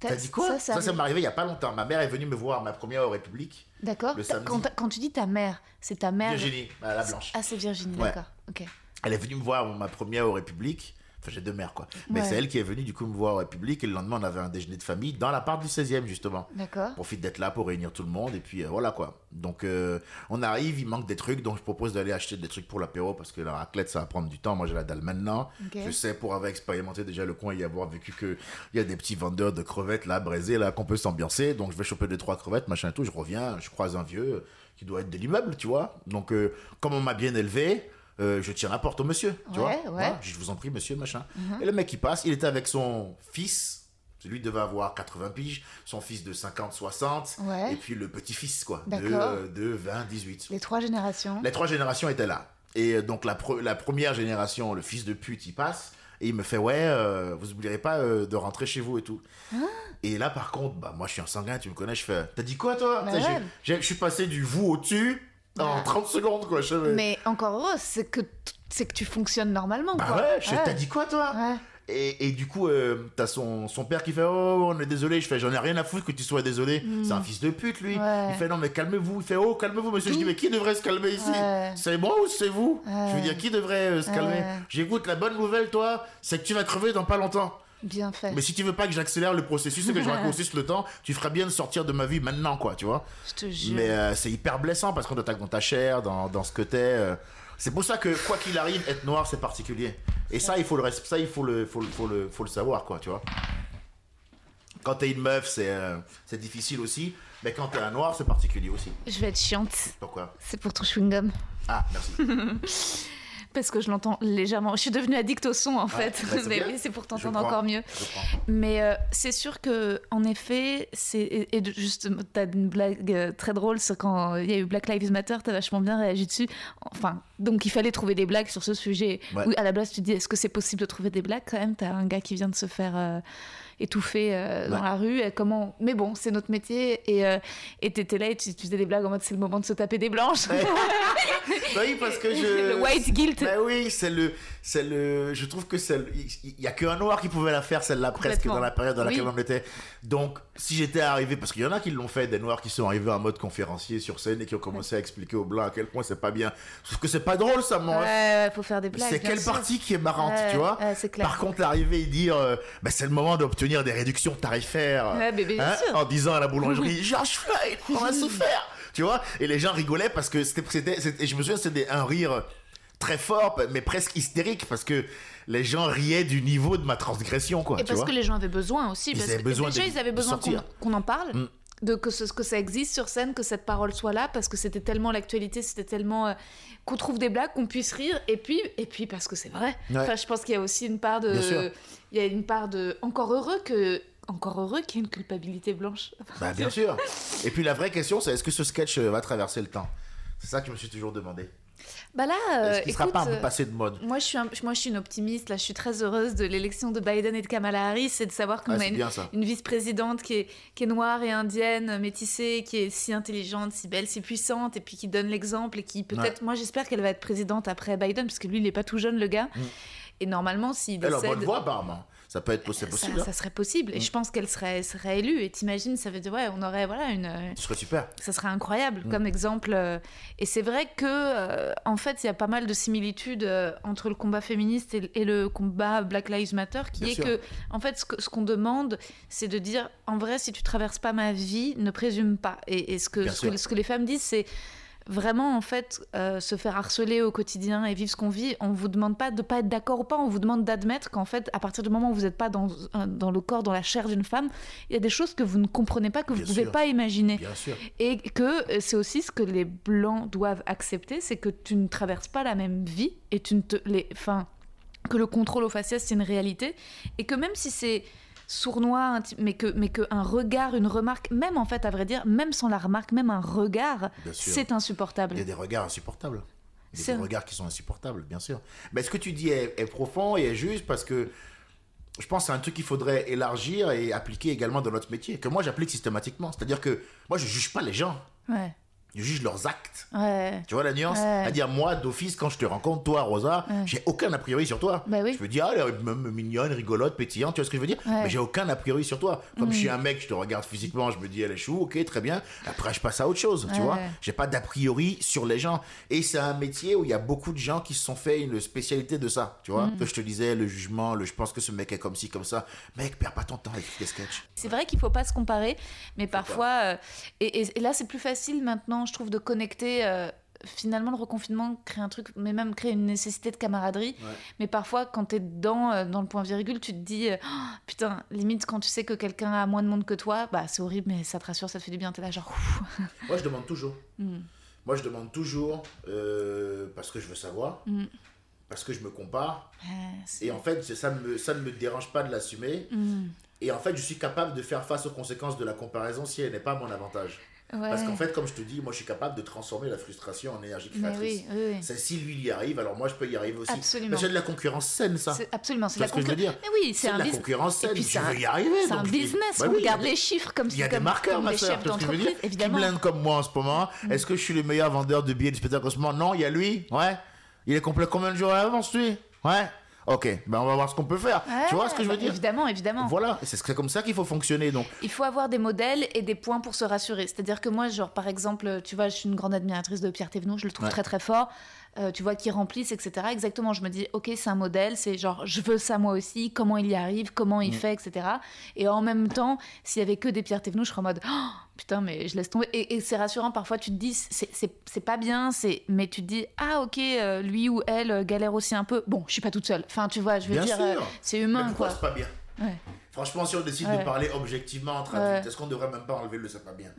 T'as dit quoi Ça, Ça, ça, ça, m'est arrivé il y a pas longtemps. Ma mère est venue me voir ma première au République, D'accord. le T'as- samedi. Quand, quand tu dis ta mère, c'est ta mère. Virginie, la blanche. Ah, c'est Virginie, Ouais. d'accord. Ok. Elle est venue me voir ma première au République. Enfin, j'ai deux mères, quoi. Mais Ouais. c'est elle qui est venue, du coup, me voir au République. Et le lendemain, on avait un déjeuner de famille dans l'appart du 16e, justement. D'accord. profite d'être là pour réunir tout le monde et puis euh, voilà quoi. Donc euh, on arrive, il manque des trucs, donc je propose d'aller acheter des trucs pour l'apéro parce que la raclette ça va prendre du temps. Moi j'ai la dalle maintenant. Je sais pour avoir expérimenté déjà le coin et y avoir vécu que il y a des petits vendeurs de crevettes là braisées là qu'on peut s'ambiancer. Donc je vais choper deux trois crevettes machin et tout. Je reviens, je croise un vieux qui doit être de l'immeuble, tu vois. Donc euh, comme on m'a bien élevé. Euh, je tiens la porte au monsieur, tu Ouais, vois. ouais. Mhm. Je vous en prie, monsieur, machin. Et le mec, il passe, il était avec son fils, lui devait avoir 80 piges, son fils de 50, 60, Ouais. et puis le petit-fils, quoi, de, euh, de 20, 18. Les trois générations. Les trois générations étaient là. Et euh, donc la, pre- la première génération, le fils de pute, il passe, et il me fait, ouais, euh, vous oublierez pas euh, de rentrer chez vous et tout. Ah. Et là, par contre, bah, moi, je suis un sanguin, tu me connais, je fais, t'as dit quoi, toi? Bah Je suis passé du vous au tu en Ah. 30 secondes, quoi. Je fais, Mais encore heureux, c'est que c'est que tu fonctionnes normalement, bah quoi. ouais, je fais, t'as dit quoi, toi? Ouais. Et, et du coup, euh, t'as son, son père qui fait Oh, on est désolé. Je fais J'en ai rien à foutre que tu sois désolé. C'est un fils de pute, lui. Ouais. Il fait Non, mais calmez-vous. Il fait Oh, calmez-vous, monsieur. Je dis Mais qui devrait se calmer ici? Ouais. C'est moi ou c'est vous? Ouais. Je veux dire, qui devrait euh, se calmer? Ouais. J'écoute la bonne nouvelle, toi, c'est que tu vas crever dans pas longtemps. Bien fait. Mais si tu veux pas que j'accélère le processus et que je [laughs] raccourcisse le temps, tu feras bien de sortir de ma vie maintenant, quoi, tu vois. Je te jure. Mais euh, c'est hyper blessant parce qu'on t'attaque dans ta chair, dans, dans ce que t'es. euh. C'est pour ça que quoi qu'il arrive, être noir c'est particulier. Et ça il faut le res- ça il faut le faut, le- faut le faut le savoir quoi, tu vois. Quand t'es une meuf c'est euh, difficile aussi, mais quand t'es un noir c'est particulier aussi. Je vais être chiante. Pourquoi? C'est pour ton chewing-gum. Ah merci. [laughs] Parce que je l'entends légèrement. Je suis devenue addict au son, en fait. bah, [laughs] Mais oui, c'est pour t'entendre encore mieux. Mais euh, c'est sûr que, en effet, c'est et, et juste, t'as une blague euh, très drôle, c'est quand il y a eu Black Lives Matter, t'as vachement bien réagi dessus. Enfin, donc il fallait trouver des blagues sur ce sujet. Ouais. Où à la base, tu te dis, est-ce que c'est possible de trouver des blagues quand même? T'as un gars qui vient de se faire euh, étouffer euh, dans Ouais. la rue. Et comment Mais bon, c'est notre métier. Et euh, t'étais là et tu, tu faisais des blagues en mode, c'est le moment de se taper des blanches. [laughs] Bah oui parce que je. le white guilt. Bah oui, c'est le, c'est le, je trouve que c'est, le- il il y a qu'un noir qui pouvait la faire, celle-là presque dans la période dans laquelle Oui. on était. Donc, si j'étais arrivé, parce qu'il y en a qui l'ont fait, des noirs qui sont arrivés en mode conférencier sur scène et qui ont commencé à expliquer aux blancs à quel point c'est pas bien. Sauf que c'est pas drôle, ça, ref. ouais, faut faire des blagues. C'est quelle sûr. partie qui est marrante, tu vois? clair. Par contre, l'arrivée et dire, euh, bah, c'est le moment d'obtenir des réductions tarifaires. Ouais, Hein, en disant à la boulangerie, George Floyd, on a souffert. Tu vois Et les gens rigolaient parce que c'était, c'était, c'était- et je me souviens, c'était un rire très fort, mais presque hystérique parce que les gens riaient du niveau de ma transgression, quoi. Et tu parce vois que les gens avaient besoin aussi. Ils parce avaient que besoin déjà, de- ils avaient besoin qu'on en parle. Mm. De que, ce, que ça existe sur scène, que cette parole soit là, parce que c'était tellement l'actualité, c'était tellement euh, qu'on trouve des blagues, qu'on puisse rire, et puis, et puis parce que c'est vrai. Ouais. Enfin, je pense qu'il y a aussi une part de, il y a une part de encore heureux que, encore heureux qu'il y ait une culpabilité blanche. Bah bien sûr. Et puis la vraie question, c'est est-ce que ce sketch euh, va traverser le temps? C'est ça que je me suis toujours demandé. Bah là, euh, Est-ce qu'il sera écoute, pas un peu euh, passé de mode moi je, suis un- moi, je suis une optimiste. Là, je suis très heureuse de l'élection de Biden et de Kamala Harris et de savoir qu'on Ah, a une, vice-présidente qui est, qui est noire et indienne, métissée, qui est si intelligente, si belle, si puissante, et puis qui donne l'exemple et qui peut-être, moi j'espère qu'elle va être présidente après Biden, parce que lui il est pas tout jeune le gars. Mm. Et normalement, s'il Elle a décède, bonne voix, apparemment. Ça peut être c'est ça, possible. hein. ça serait possible. Et Mm. je pense qu'elle serait, serait élue. Et t'imagines, ça veut dire, ouais, on aurait voilà une, euh, Ce serait super. ça serait incroyable Mm. comme exemple. euh, Et c'est vrai que, euh, en fait, il y a pas mal de similitudes euh, entre le combat féministe et, et le combat Black Lives Matter, qui Bien est sûr. que, en fait, ce que- ce qu'on demande, c'est de dire, en vrai, si tu traverses pas ma vie, ne présume pas. Et, et ce, que, ce que les femmes disent, c'est vraiment, en fait, euh, se faire harceler au quotidien et vivre ce qu'on vit. On vous demande pas de pas être d'accord ou pas, on vous demande d'admettre qu'en fait, à partir du moment où vous n'êtes pas dans, un- dans le corps, dans la chair d'une femme, il y a des choses que vous ne comprenez pas, que vous ne pouvez pas imaginer. Bien sûr. Et que euh, c'est aussi ce que les blancs doivent accepter, c'est que tu ne traverses pas la même vie et tu ne te les, enfin, que le contrôle au faciès c'est une réalité et que même si c'est sournois, mais que mais que un regard, une remarque, même en fait à vrai dire, même sans la remarque, même un regard, c'est insupportable. Il y a des regards insupportables. Il y a C'est- des regards qui sont insupportables, bien sûr. Mais ce que tu dis est, est profond et est juste parce que je pense que c'est un truc qu'il faudrait élargir et appliquer également dans notre métier, que moi j'applique systématiquement. C'est-à-dire que moi je juge pas les gens, Ouais, je juge leurs actes. ouais. Tu vois la nuance Ouais. C'est-à-dire, moi, d'office, quand je te rencontre, toi, Rosa, Ouais. j'ai aucun a priori sur toi. Bah oui. Je peux dire, ah, elle est même mignonne, rigolote, pétillante, tu vois ce que je veux dire Ouais. Mm. Mais j'ai aucun a priori sur toi. Comme je suis un mec, je te regarde physiquement, je me dis, elle est chou, ok, très bien. Après, je passe à autre chose, tu vois J'ai pas d'a priori sur les gens. Et c'est un métier où il y a beaucoup de gens qui se sont fait une spécialité de ça, tu Mm. vois Que je te disais, le jugement, le je pense que ce mec est comme ci, comme ça. Mec, perds pas ton temps avec des sketchs. C'est vrai qu'il faut pas se comparer, mais parfois, euh, et, et- et là c'est plus facile maintenant, je trouve, de connecter. euh, finalement, le reconfinement crée un truc, mais même crée une nécessité de camaraderie. Ouais. Mais parfois, quand tu es dedans, euh, dans le point virgule, tu te dis, euh, Oh, putain, limite quand tu sais que quelqu'un a moins de monde que toi, bah c'est horrible, mais ça te rassure, ça te fait du bien. T'es là, genre. [laughs] Moi, je demande toujours. Mm. Moi, je demande toujours euh, parce que je veux savoir, Mm. parce que je me compare. Ouais, Et en fait, ça, me, ça ne me dérange pas de l'assumer. Mm. Et en fait, je suis capable de faire face aux conséquences de la comparaison si elle n'est pas à mon avantage. Ouais. Parce qu'en fait, comme je te dis, moi, je suis capable de transformer la frustration en énergie créatrice. oui, oui, oui. C'est si lui il y arrive, alors moi, je peux y arriver aussi. Absolument. Mais c'est de la concurrence saine, ça. C'est- Absolument, c'est la concurrence. oui, c'est un de la concurrence Et saine. puis Je c'est un- veux y arriver. C'est un business, Bah on regarde les chiffres comme Il y a des marqueurs, ma soeur, ce que je veux dire Qui évidemment. blinde comme moi en ce moment Est-ce que je suis le meilleur vendeur de billets du spectacle en ce moment? Non, il y a lui. Ouais. Il est complet combien de jours à l'avance, lui? Ouais. Ok, ben on va voir ce qu'on peut faire. Ouais, tu vois ce que je veux dire? Évidemment, évidemment. Voilà, c'est comme ça qu'il faut fonctionner. Donc, Il faut avoir des modèles et des points pour se rassurer. C'est-à-dire que moi, genre, par exemple, tu vois, je suis une grande admiratrice de Pierre Thévenoud, je le trouve Ouais. très très fort. Euh, tu vois, qui remplissent, etc. Exactement, je me dis, ok, c'est un modèle, c'est genre, je veux ça moi aussi, comment il y arrive, comment il Mm. fait, etc. Et en même temps, s'il y avait que des Pierre Thévenoud, je serais en mode, Oh, putain, mais je laisse tomber. Et, et c'est rassurant, parfois tu te dis, c'est- pas bien, c'est mais tu te dis, ah ok, euh, lui ou elle euh, galère aussi un peu. Bon, je suis pas toute seule. Enfin, tu vois, je veux Bien dire, euh, c'est mais humain, pourquoi quoi. c'est pas bien Ouais. Franchement, si on décide Ouais. de parler objectivement entre Ouais. adultes, est-ce qu'on devrait même pas enlever le c'est pas bien.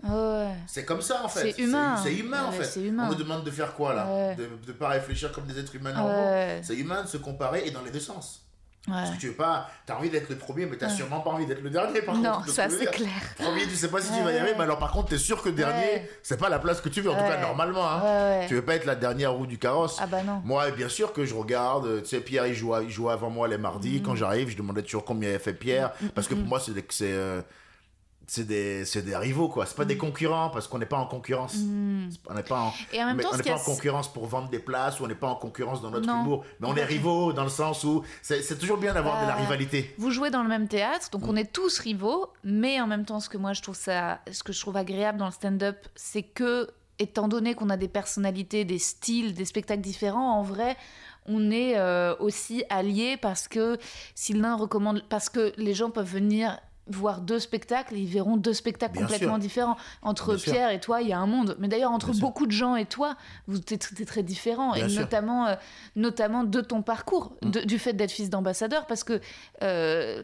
C'est comme ça en fait. C'est humain. C'est humain en fait. humain. On nous demande de faire quoi là. De ne pas réfléchir comme des êtres humains normaux. C'est humain de se comparer et dans les deux sens. Ouais. Parce que tu veux pas, t'as envie d'être le premier, mais t'as Ouais. sûrement pas envie d'être le dernier par Non, contre. ça c'est clair. Premier, tu sais pas si tu vas y arriver, mais alors par contre, t'es sûr que dernier, c'est pas la place que tu veux, en tout cas normalement. Hein. Tu veux pas être la dernière roue du carrosse. Ah bah non. Moi, bien sûr que je regarde. Tu sais, Pierre, il joue, il joue avant moi les mardis. Mm. Quand j'arrive, je demandais toujours combien il avait fait Pierre. Parce que pour moi, c'est c'est, des, des rivaux, quoi. C'est pas des concurrents, parce qu'on n'est pas en concurrence. C'est pas- On n'est pas en, Mm. Et en même mais temps, on n'est pas a- en concurrence pour vendre des places, ou on n'est pas en concurrence dans notre Non. humour. Mais on est rivaux dans le sens où c'est, c'est toujours bien d'avoir de la Euh, rivalité. Vous jouez dans le même théâtre, donc Mm. on est tous rivaux, mais en même temps, ce que moi je trouve ça, ce que je trouve agréable dans le stand-up, c'est que, étant donné qu'on a des personnalités, des styles, des spectacles différents, en vrai, on est euh, aussi alliés parce que si l'un recommande, parce que les gens peuvent venir voir deux spectacles, ils verront deux spectacles Bien complètement sûr. différents. Entre Bien sûr. Pierre et toi, il y a un monde. Mais d'ailleurs, entre Bien sûr. beaucoup de gens et toi, vous êtes très, différents. Et notamment, euh, notamment de ton parcours, Mm. de- du fait d'être fils d'ambassadeur, parce que euh,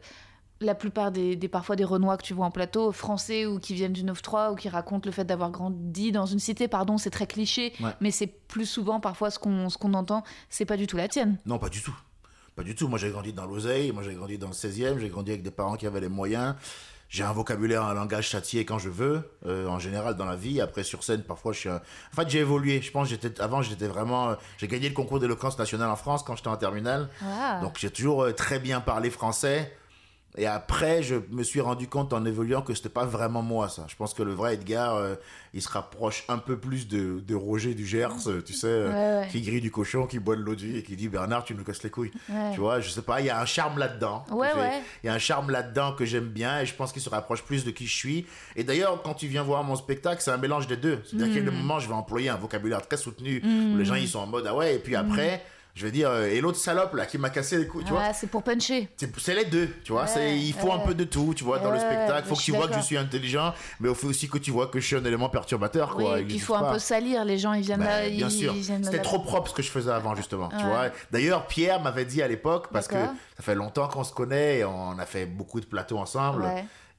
la plupart des, des- parfois des Renois que tu vois en plateau, français ou qui viennent du 9-3 ou qui racontent le fait d'avoir grandi dans une cité, pardon, c'est très cliché, Ouais. mais c'est plus souvent parfois ce qu'on ce qu'on entend, c'est pas du tout la tienne. Non, pas du tout. Pas du tout. Moi, j'ai grandi dans l'oseille. Moi, j'ai grandi dans le 16e. J'ai grandi avec des parents qui avaient les moyens. j'ai un vocabulaire, un langage châtié quand je veux, euh, en général dans la vie. Après, sur scène, parfois, je suis un... En fait, j'ai évolué. Je pense, j'étais avant, j'étais vraiment... euh, j'ai gagné le concours d'éloquence nationale en France quand j'étais en terminale. Donc, j'ai toujours euh, très bien parlé français. Et après, je me suis rendu compte en évoluant que c'était pas vraiment moi, ça. Je pense que le vrai Edgar, euh, il se rapproche un peu plus de, de Roger du Gers, euh, tu sais, euh, Ouais, ouais. qui grille du cochon, qui boit de l'eau de vie et qui dit Bernard, tu nous casses les couilles. Ouais. Tu vois, je sais pas, il y a un charme là-dedans. Il y a un charme là-dedans que j'aime bien et je pense qu'il se rapproche plus de qui je suis. Et d'ailleurs, quand tu viens voir mon spectacle, c'est un mélange des deux. C'est-à-dire qu'à Mm. un moment, je vais employer un vocabulaire très soutenu où les gens ils sont en mode ah ouais, et puis après, je vais dire euh, et l'autre salope là qui m'a cassé les couilles, tu vois. Ah, c'est pour puncher. C'est les deux, tu vois. Ouais, il faut un peu de tout, tu vois, dans le spectacle. mais Faut que tu vois que je suis intelligent, mais il faut aussi que tu vois que je suis un élément perturbateur, quoi. et puis il faut un pas. peu salir. Les gens, ils viennent Ben, là. bien ils, sûr. C'était trop propre ce que je faisais avant, justement. Tu vois. D'ailleurs, Pierre m'avait dit à l'époque, parce que ça fait longtemps qu'on se connaît et on a fait beaucoup de plateaux ensemble.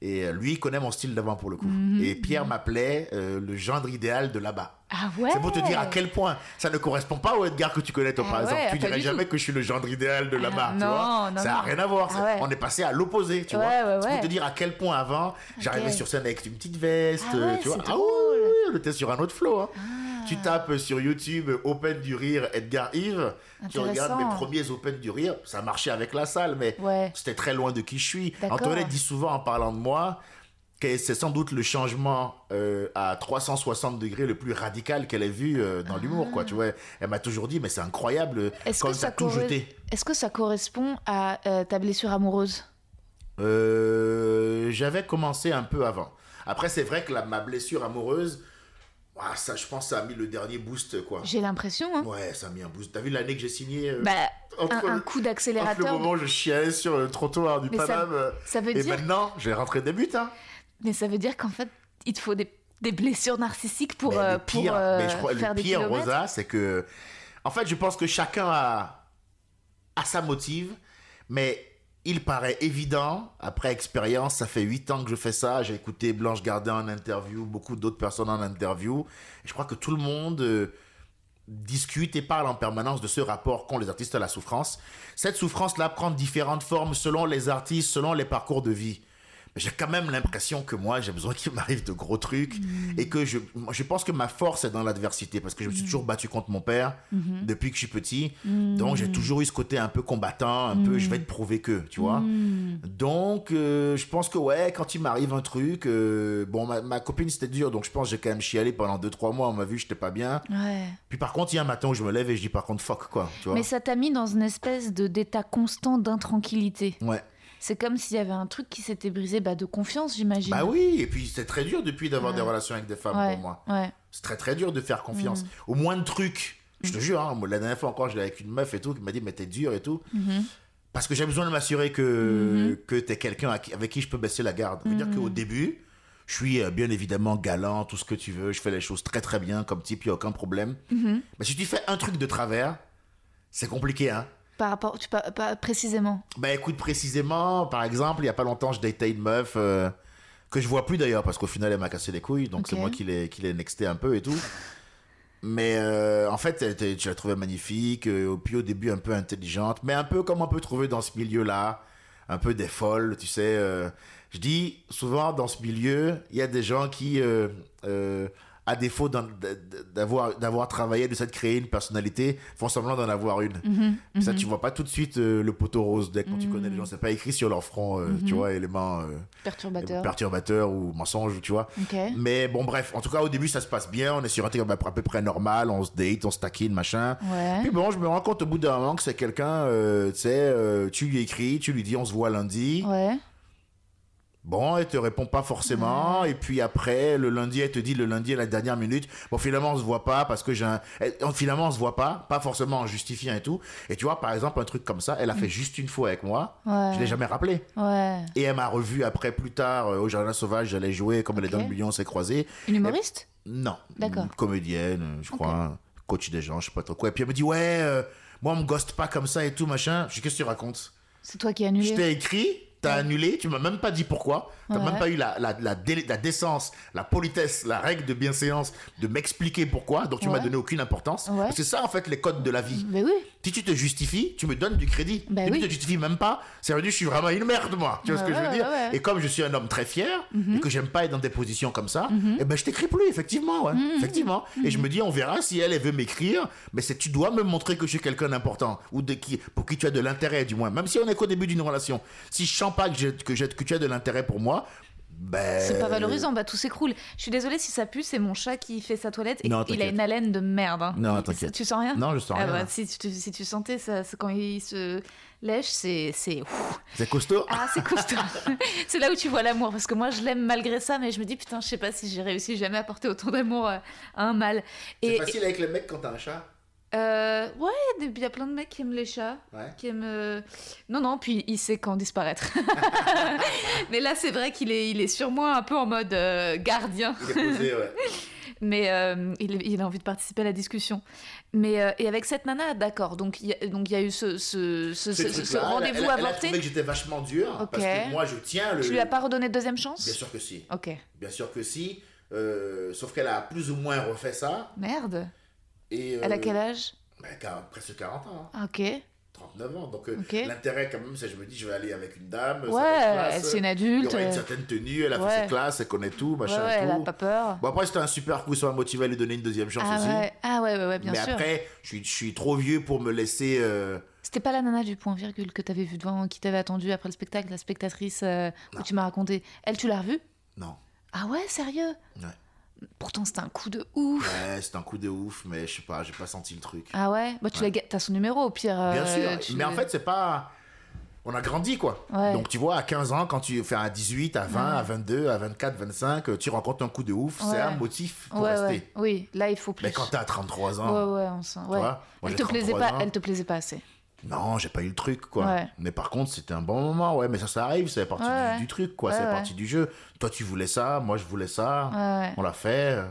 Et lui, il connaît mon style d'avant pour le coup. Et Pierre m'appelait euh, le gendre idéal de là-bas. Ah ouais. C'est pour te dire à quel point ça ne correspond pas au Edgar que tu connais, toi, Ah par exemple. Tu dirais jamais tout. que je suis le gendre idéal de là-bas, Ah, tu non, vois. non, ça n'a rien à voir. Ah ouais. On est passé à l'opposé, tu Ouais, vois. C'est pour te dire à quel point avant, j'arrivais sur scène avec une petite veste, Ah ouais, tu vois. Ah oui, on était sur un autre flow. hein. Tu tapes sur YouTube Open du rire Edgar Yves, tu regardes mes premiers Open du rire, ça marchait avec la salle, mais c'était très loin de qui je suis. Antoinette dit souvent en parlant de moi c'est sans doute le changement euh, à 360 degrés le plus radical qu'elle ait vu euh, dans l'humour, quoi. Tu vois, elle m'a toujours dit, mais c'est incroyable, Ah. Est-ce comme que, ça tout jeté. Est-ce que ça correspond à euh, ta blessure amoureuse? J'avais commencé un peu avant. Après, c'est vrai que la, ma blessure amoureuse, ah, ça, je pense, ça a mis le dernier boost, quoi. J'ai l'impression. Hein. Ouais, ça a mis un boost. T'as vu l'année que j'ai signé euh, Bah, un, un le- coup entre le d'accélérateur. moment où je chialais sur le trottoir du ça- Paname Ça veut et dire, maintenant, j'ai rentré des buts, hein. Mais ça veut dire qu'en fait, il te faut des, des blessures narcissiques pour, euh, le pour pire, euh, mais je crois, faire le des pire, kilomètres. Rosa, c'est que, en fait, je pense que chacun a, a sa motive, mais il paraît évident, après expérience, ça fait 8 ans que je fais ça, j'ai écouté Blanche Gardin en interview, beaucoup d'autres personnes en interview, et je crois que tout le monde euh, discute et parle en permanence de ce rapport qu'ont les artistes à la souffrance. Cette souffrance-là prend différentes formes selon les artistes, selon les parcours de vie. J'ai quand même l'impression que moi, j'ai besoin [laughs] qu'il m'arrive de gros trucs et que je, moi, je pense que ma force est dans l'adversité parce que je me suis toujours battu contre mon père depuis que je suis petit. Donc, j'ai toujours eu ce côté un peu combattant, un peu je vais te prouver que, tu vois. Donc, euh, je pense que, ouais, quand il m'arrive un truc, euh, bon, ma, ma copine c'était dur, donc je pense que j'ai quand même chialé pendant 2-3 mois. On m'a vu, j'étais pas bien. Ouais. Puis par contre, il y a un matin où je me lève et je dis par contre fuck, quoi, tu vois. Mais ça t'a mis dans une espèce de d'état constant d'intranquillité. Ouais. C'est comme s'il y avait un truc qui s'était brisé bah, de confiance, j'imagine. Bah oui, et puis c'est très dur depuis d'avoir Ouais. des relations avec des femmes ouais, pour moi. Ouais. C'est très très dur de faire confiance. Au moins de trucs. Je te jure, hein, la dernière fois encore, j'étais avec une meuf et tout, qui m'a dit, mais t'es dur et tout. Parce que j'ai besoin de m'assurer que, que t'es quelqu'un avec qui je peux baisser la garde. Ça veut dire qu'au début, je suis euh, bien évidemment galant, tout ce que tu veux, je fais les choses très très bien comme type, il n'y a aucun problème. Mais si tu fais un truc de travers, c'est compliqué, hein. Par rapport, tu pas, pas précisément? Bah écoute, précisément, par exemple, il y a pas longtemps, je datais une meuf euh, que je vois plus d'ailleurs, parce qu'au final, elle m'a cassé les couilles, donc c'est moi qui l'ai, qui l'ai nexté un peu et tout. [laughs] Mais euh, en fait, elle était- tu la trouvais magnifique, euh, puis au début un peu intelligente, mais un peu comme on peut trouver dans ce milieu-là, un peu des folles, tu sais. euh. je dis souvent, dans ce milieu, il y a des gens qui, à défaut d'avoir, d'avoir travaillé, de s'être créé une personnalité, font semblant d'en avoir une. Mhm, Ça, tu vois pas tout de suite euh, le poteau rose dès que quand tu connais les gens. C'est pas écrit sur leur front, euh, Mhm. tu vois, élément euh, Perturbateur. perturbateur ou mensonge, tu vois. Mais bon, bref, en tout cas, au début, ça se passe bien. On est sur un truc à peu près normal. On se date, on se taquine, machin. Ouais. Puis bon, je me rends compte au bout d'un moment que c'est quelqu'un, euh, tu sais, tu lui écris, tu lui dis on se voit lundi. Ouais. Bon, elle te répond pas forcément. Et puis après, le lundi, elle te dit le lundi à la dernière minute. Bon, finalement, on se voit pas parce que j'ai un. finalement, on se voit pas. Pas forcément en justifiant et tout. Et tu vois, par exemple, un truc comme ça, elle a fait juste une fois avec moi. Ouais. Je l'ai jamais rappelé. Ouais. Et elle m'a revu après, plus tard, euh, au Jardin Sauvage. J'allais jouer comme elle est dans le million, on s'est croisés. Une humoriste? Non. D'accord. Une comédienne, euh, je crois. Coach des gens, je sais pas trop quoi. Et puis elle me dit, ouais, euh, moi, on me ghoste pas comme ça et tout, machin. Je dis, qu'est-ce que tu racontes? C'est toi qui as Je annulé t'ai écrit, T'as annulé, tu m'as même pas dit pourquoi. T'as Ouais. même pas eu la, la, la, dé- la décence, la politesse, la règle de bienséance de m'expliquer pourquoi. Donc tu m'as Ouais. donné aucune importance. Ouais. C'est ça en fait les codes de la vie. Mais oui. Si tu te justifies, tu me donnes du crédit. Bah si oui. tu te justifies même pas, c'est vrai, je suis vraiment une merde, moi. Tu vois ce que je veux dire? Et comme je suis un homme très fier et que j'aime pas être dans des positions comme ça, Mhm. eh ben je t'écris plus, effectivement, ouais. Effectivement. Et je me dis, on verra si elle, elle veut m'écrire, mais c'est tu dois me montrer que je suis quelqu'un d'important ou de qui, pour qui tu as de l'intérêt, du moins. Même si on est qu'au début d'une relation. Si je sens pas que, que, que tu as de l'intérêt pour moi, ben. C'est pas valorisant, bah tout s'écroule. Je suis désolée si ça pue, c'est mon chat qui fait sa toilette et Non, il a une haleine de merde. hein. Non, t'inquiète. Tu sens rien? Non, je sens Ah rien. bah, si, tu, si tu sentais ça, c'est quand il se lèche, c'est. c'est- costaud? Ah, c'est costaud. [laughs] c'est là où tu vois l'amour, parce que moi je l'aime malgré ça, mais je me dis putain, je sais pas si j'ai réussi jamais à apporter autant d'amour à à un mâle. C'est Et, facile avec les mecs quand t'as un chat. Euh, ouais, il y a plein de mecs qui aiment les chats. Ouais. Qui aiment, euh, Non, non, puis il sait quand disparaître. [laughs] mais là, c'est vrai qu'il est, il est sur moi un peu en mode euh, gardien. Il est posé, ouais. [laughs] Mais il, il a envie de participer à la discussion. Mais et avec cette nana, d'accord. Donc il y a, donc il y a eu ce, ce, rendez-vous elle, elle a avorté. trouvé que j'étais vachement dur parce que moi je tiens le. Tu lui as pas redonné de deuxième chance? Bien sûr que si. Ok. Bien sûr que si. Sauf qu'elle a plus ou moins refait ça. Merde. Et, euh, Elle a quel âge? Ben, Presque 40 ans. hein. Ok. 39 ans. Donc euh, l'intérêt quand même, c'est je me dis je vais aller avec une dame. Ouais, elle- c'est une Il y adulte. aura une euh, certaine tenue, elle a ouais. fait ses classes, elle connaît tout, machin ouais, et elle a pas peur. Bon après c'était un super coup, ça m'a motivé à lui donner une deuxième chance Ah aussi. ouais. ah ouais, ouais, ouais, bien Mais sûr. après, je suis, je suis trop vieux pour me laisser... euh, C'était pas la nana du point virgule que t'avais vu devant, qui t'avait attendu après le spectacle, la spectatrice euh, où tu m'as raconté. Elle, tu l'as revue? Non. Ah ouais, sérieux? Ouais. Pourtant, c'était un coup de ouf. Ouais, c'est un coup de ouf, mais je sais pas, j'ai pas senti le truc. Ah ouais? Bah, tu Ouais. l'as t'as son numéro au pire. Bien euh, sûr, mais en fait, c'est pas. On a grandi, quoi. Ouais. Donc, tu vois, à 15 ans, quand tu fais à 18, à 20, Ouais. à 22, à 24, 25, euh, tu rencontres un coup de ouf, c'est un motif pour rester. Oui, là, il faut plus. Mais quand t'as 33 Ouais, ans, ouais, on sent. Ouais. vois, moi, elle, te plaisait 33 pas, ans. elle te plaisait pas assez. Non, j'ai pas eu le truc, quoi. Ouais. Mais par contre, c'était un bon moment, ouais, mais ça, ça arrive, c'est partie Ouais, du, truc, quoi, Ouais, c'est partie du jeu. Toi, tu voulais ça, moi, je voulais ça, on l'a fait.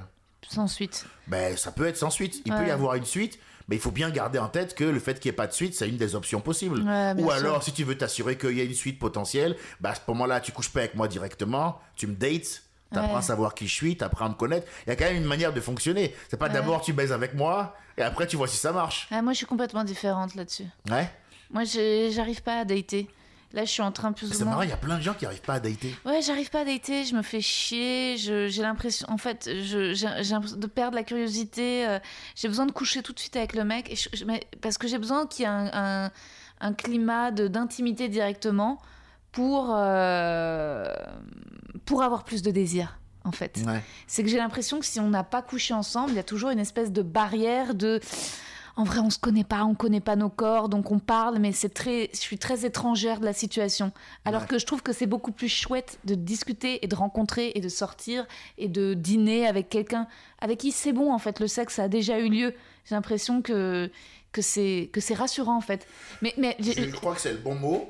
Sans suite. Ben, ça peut être sans suite. Il peut y avoir une suite, mais il faut bien garder en tête que le fait qu'il n'y ait pas de suite, c'est une des options possibles. Ou sûr. alors, si tu veux t'assurer qu'il y a une suite potentielle, ben, à ce moment-là, tu couches pas avec moi directement, tu me dates, t'apprends Ouais. à savoir qui je suis, t'apprends à me connaître. Il y a quand même une manière de fonctionner. C'est pas Ouais. d'abord tu baises avec moi, et après tu vois si ça marche. Moi, je suis complètement différente là-dessus. Ouais. Moi, j'arrive pas à dater. Là, je suis en train plus C'est ou moins. marrant, il y a plein de gens qui arrivent pas à dater. Ouais, j'arrive pas à dater, je me fais chier, j'ai l'impression, en fait, j'ai l'impression de perdre la curiosité, euh, j'ai besoin de coucher tout de suite avec le mec, et je- je- mais- parce que j'ai besoin qu'il y ait un, un- un climat d'intimité directement pour, euh, pour avoir plus de désir, en fait. Ouais. C'est que j'ai l'impression que si on n'a pas couché ensemble, il y a toujours une espèce de barrière de... En vrai, on se connaît pas, on connaît pas nos corps, donc on parle, mais c'est très, je suis très étrangère de la situation. Alors Ouais. que je trouve que c'est beaucoup plus chouette de discuter et de rencontrer et de sortir et de dîner avec quelqu'un avec qui c'est bon en fait. Le sexe a déjà eu lieu. J'ai l'impression que que c'est que c'est rassurant en fait. Mais mais Je crois que c'est le bon mot.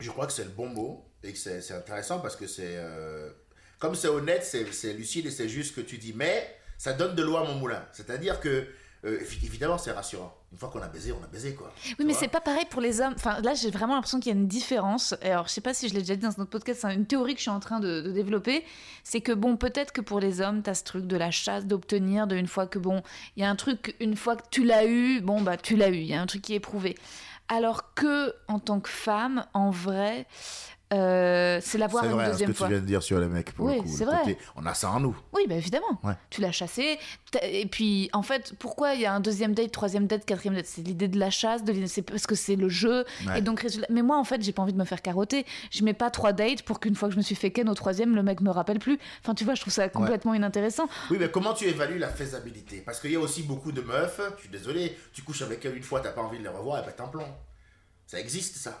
Je crois que c'est le bon mot et que c'est intéressant parce que c'est. euh, Comme c'est honnête, c'est lucide et c'est juste ce que tu dis. Mais ça donne de l'eau à mon moulin. C'est-à-dire que, euh, évi- évidemment, c'est rassurant. Une fois qu'on a baisé, on a baisé quoi. Oui, mais c'est pas pareil pour les hommes. Enfin, là, j'ai vraiment l'impression qu'il y a une différence. Alors, je sais pas si je l'ai déjà dit dans un autre podcast, c'est une théorie que je suis en train de, de développer. C'est que, bon, peut-être que pour les hommes, t'as ce truc de la chasse, d'obtenir, de une fois que, bon, il y a un truc, une fois que tu l'as eu, bon, bah, tu l'as eu. Il y a un truc qui est prouvé. Alors que, en tant que femme, en vrai, euh, c'est l'avoir une vrai hein, ce deuxième que fois. tu viens de dire sur les mecs. Pour Oui, le coup, c'est vrai. côté- on a ça en nous. Oui, bah évidemment. Ouais. Tu l'as chassé. Et puis, en fait, pourquoi il y a un deuxième date, troisième date, quatrième date? C'est l'idée de la chasse, de c'est parce que c'est le jeu. Ouais. Et donc, mais moi, en fait, j'ai pas envie de me faire carotter. Je mets pas trois dates pour qu'une fois que je me suis fait ken au troisième, le mec me rappelle plus. Enfin, tu vois, je trouve ça complètement inintéressant. Oui, mais comment tu évalues la faisabilité? Parce qu'il y a aussi beaucoup de meufs, je suis désolé, tu couches avec elles une fois, t'as pas envie de les revoir, elles pètent un plomb. Ça existe ça.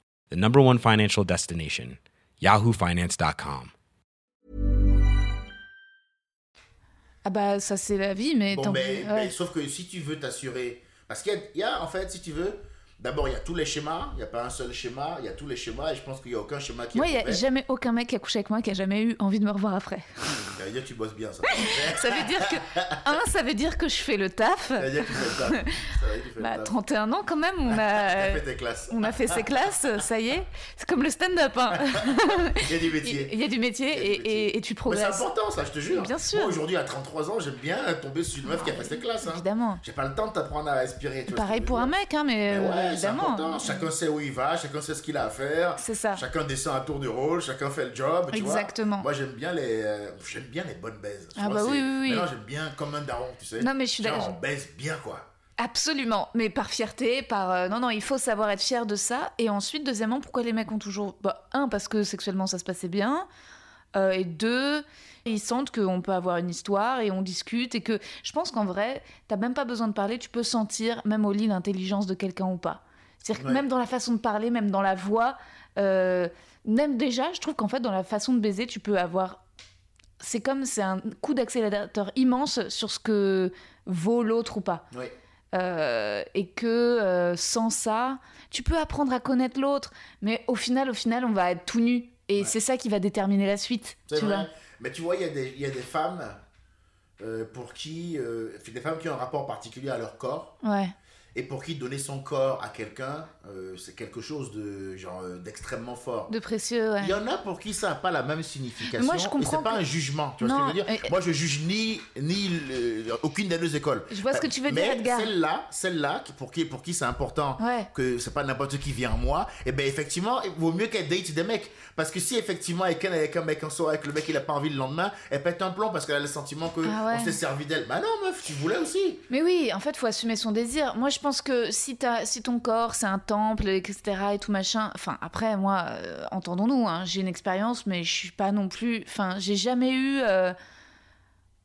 the number one financial destination, yahoofinance.com. Ah bah ça c'est la vie, mais Bon, tant mais, pis. mais Ouais. sauf que si tu veux t'assurer. Parce qu'il y y a, en fait, si tu veux, d'abord, il y a tous les schémas. Il n'y a pas un seul schéma. Il y a tous les schémas. Et je pense qu'il n'y a aucun schéma qui Moi, il n'y a jamais aucun mec qui a couché avec moi qui a jamais eu envie de me revoir après. [laughs] Ça veut dire que tu bosses bien, ça. [laughs] Ça veut dire que, un, ça veut dire que je fais le taf. Ça veut dire que tu fais le taf. Ça veut dire que tu fais le Bah, taf. 31 ans quand même, on [laughs] a, fait tes classes. on a fait ses classes, ça y est. C'est comme le stand-up. hein. Il y a du métier. il y a du métier du et, métier. et- et tu Mais c'est progresses. important, ça, je te jure. Bien sûr. Moi, aujourd'hui, à 33 ans, j'aime bien tomber sur une meuf qui a fait ses classes. hein. Évidemment. J'ai pas le temps de t'apprendre à respirer. tu Pareil pour un mec, hein, mais, Mais ouais, évidemment. important. Chacun sait où il va, chacun sait ce qu'il a à faire. C'est ça. Chacun descend à tour de rôle, chacun fait le job. tu vois. Exactement. Moi, j'aime bien les, euh, j'aime bien les bonnes baises. Ah vois, bah oui, oui, oui. Maintenant, j'aime bien comme un daron, tu sais. Non, mais je suis d'accord. On baise bien, quoi. Absolument, mais par fierté, par euh, non non, il faut savoir être fier de ça. Et ensuite, deuxièmement, pourquoi les mecs ont toujours bah, un parce que sexuellement ça se passait bien, euh, et deux, ils sentent qu'on peut avoir une histoire et on discute et que je pense qu'en vrai, t'as même pas besoin de parler, tu peux sentir même au lit l'intelligence de quelqu'un ou pas. C'est-à-dire que Ouais. même dans la façon de parler, même dans la voix, euh, même déjà, je trouve qu'en fait dans la façon de baiser, tu peux avoir c'est comme c'est un coup d'accélérateur immense sur ce que vaut l'autre ou pas. Euh, et que euh, sans ça, tu peux apprendre à connaître l'autre, mais au final, au final, on va être tout nu. Et Ouais. c'est ça qui va déterminer la suite. Tu vrai. vois. Mais tu vois, il y, a des- des femmes euh, pour qui. euh, des femmes qui ont un rapport particulier à leur corps. Et pour qui donner son corps à quelqu'un, euh, c'est quelque chose de genre euh, d'extrêmement fort. De précieux, ouais. Il y en a pour qui ça n'a pas la même signification. Moi, je comprends c'est pas que- un jugement. Tu vois ce que je veux dire et- Moi, je juge ni, ni le- aucune des deux écoles. Je vois ce que tu veux dire, Mais Edgar. celle-là, celle-là, pour qui, pour qui c'est important Ouais. que c'est pas n'importe qui vient à moi, et ben effectivement, il vaut mieux qu'elle date des mecs. Parce que si effectivement, elle ken avec un mec en soirée, avec le mec il a pas envie le lendemain, elle pète un plomb parce qu'elle a le sentiment que Ah ouais. on s'est servi d'elle. Bah non, meuf, tu voulais aussi. Mais oui, en fait, faut assumer son désir. Moi, je pense que si, t'as- si ton corps, c'est un temple, etc., et tout machin. Enfin, après, moi, euh, entendons-nous, hein, j'ai une expérience, mais je suis pas non plus. Enfin, j'ai jamais eu. euh,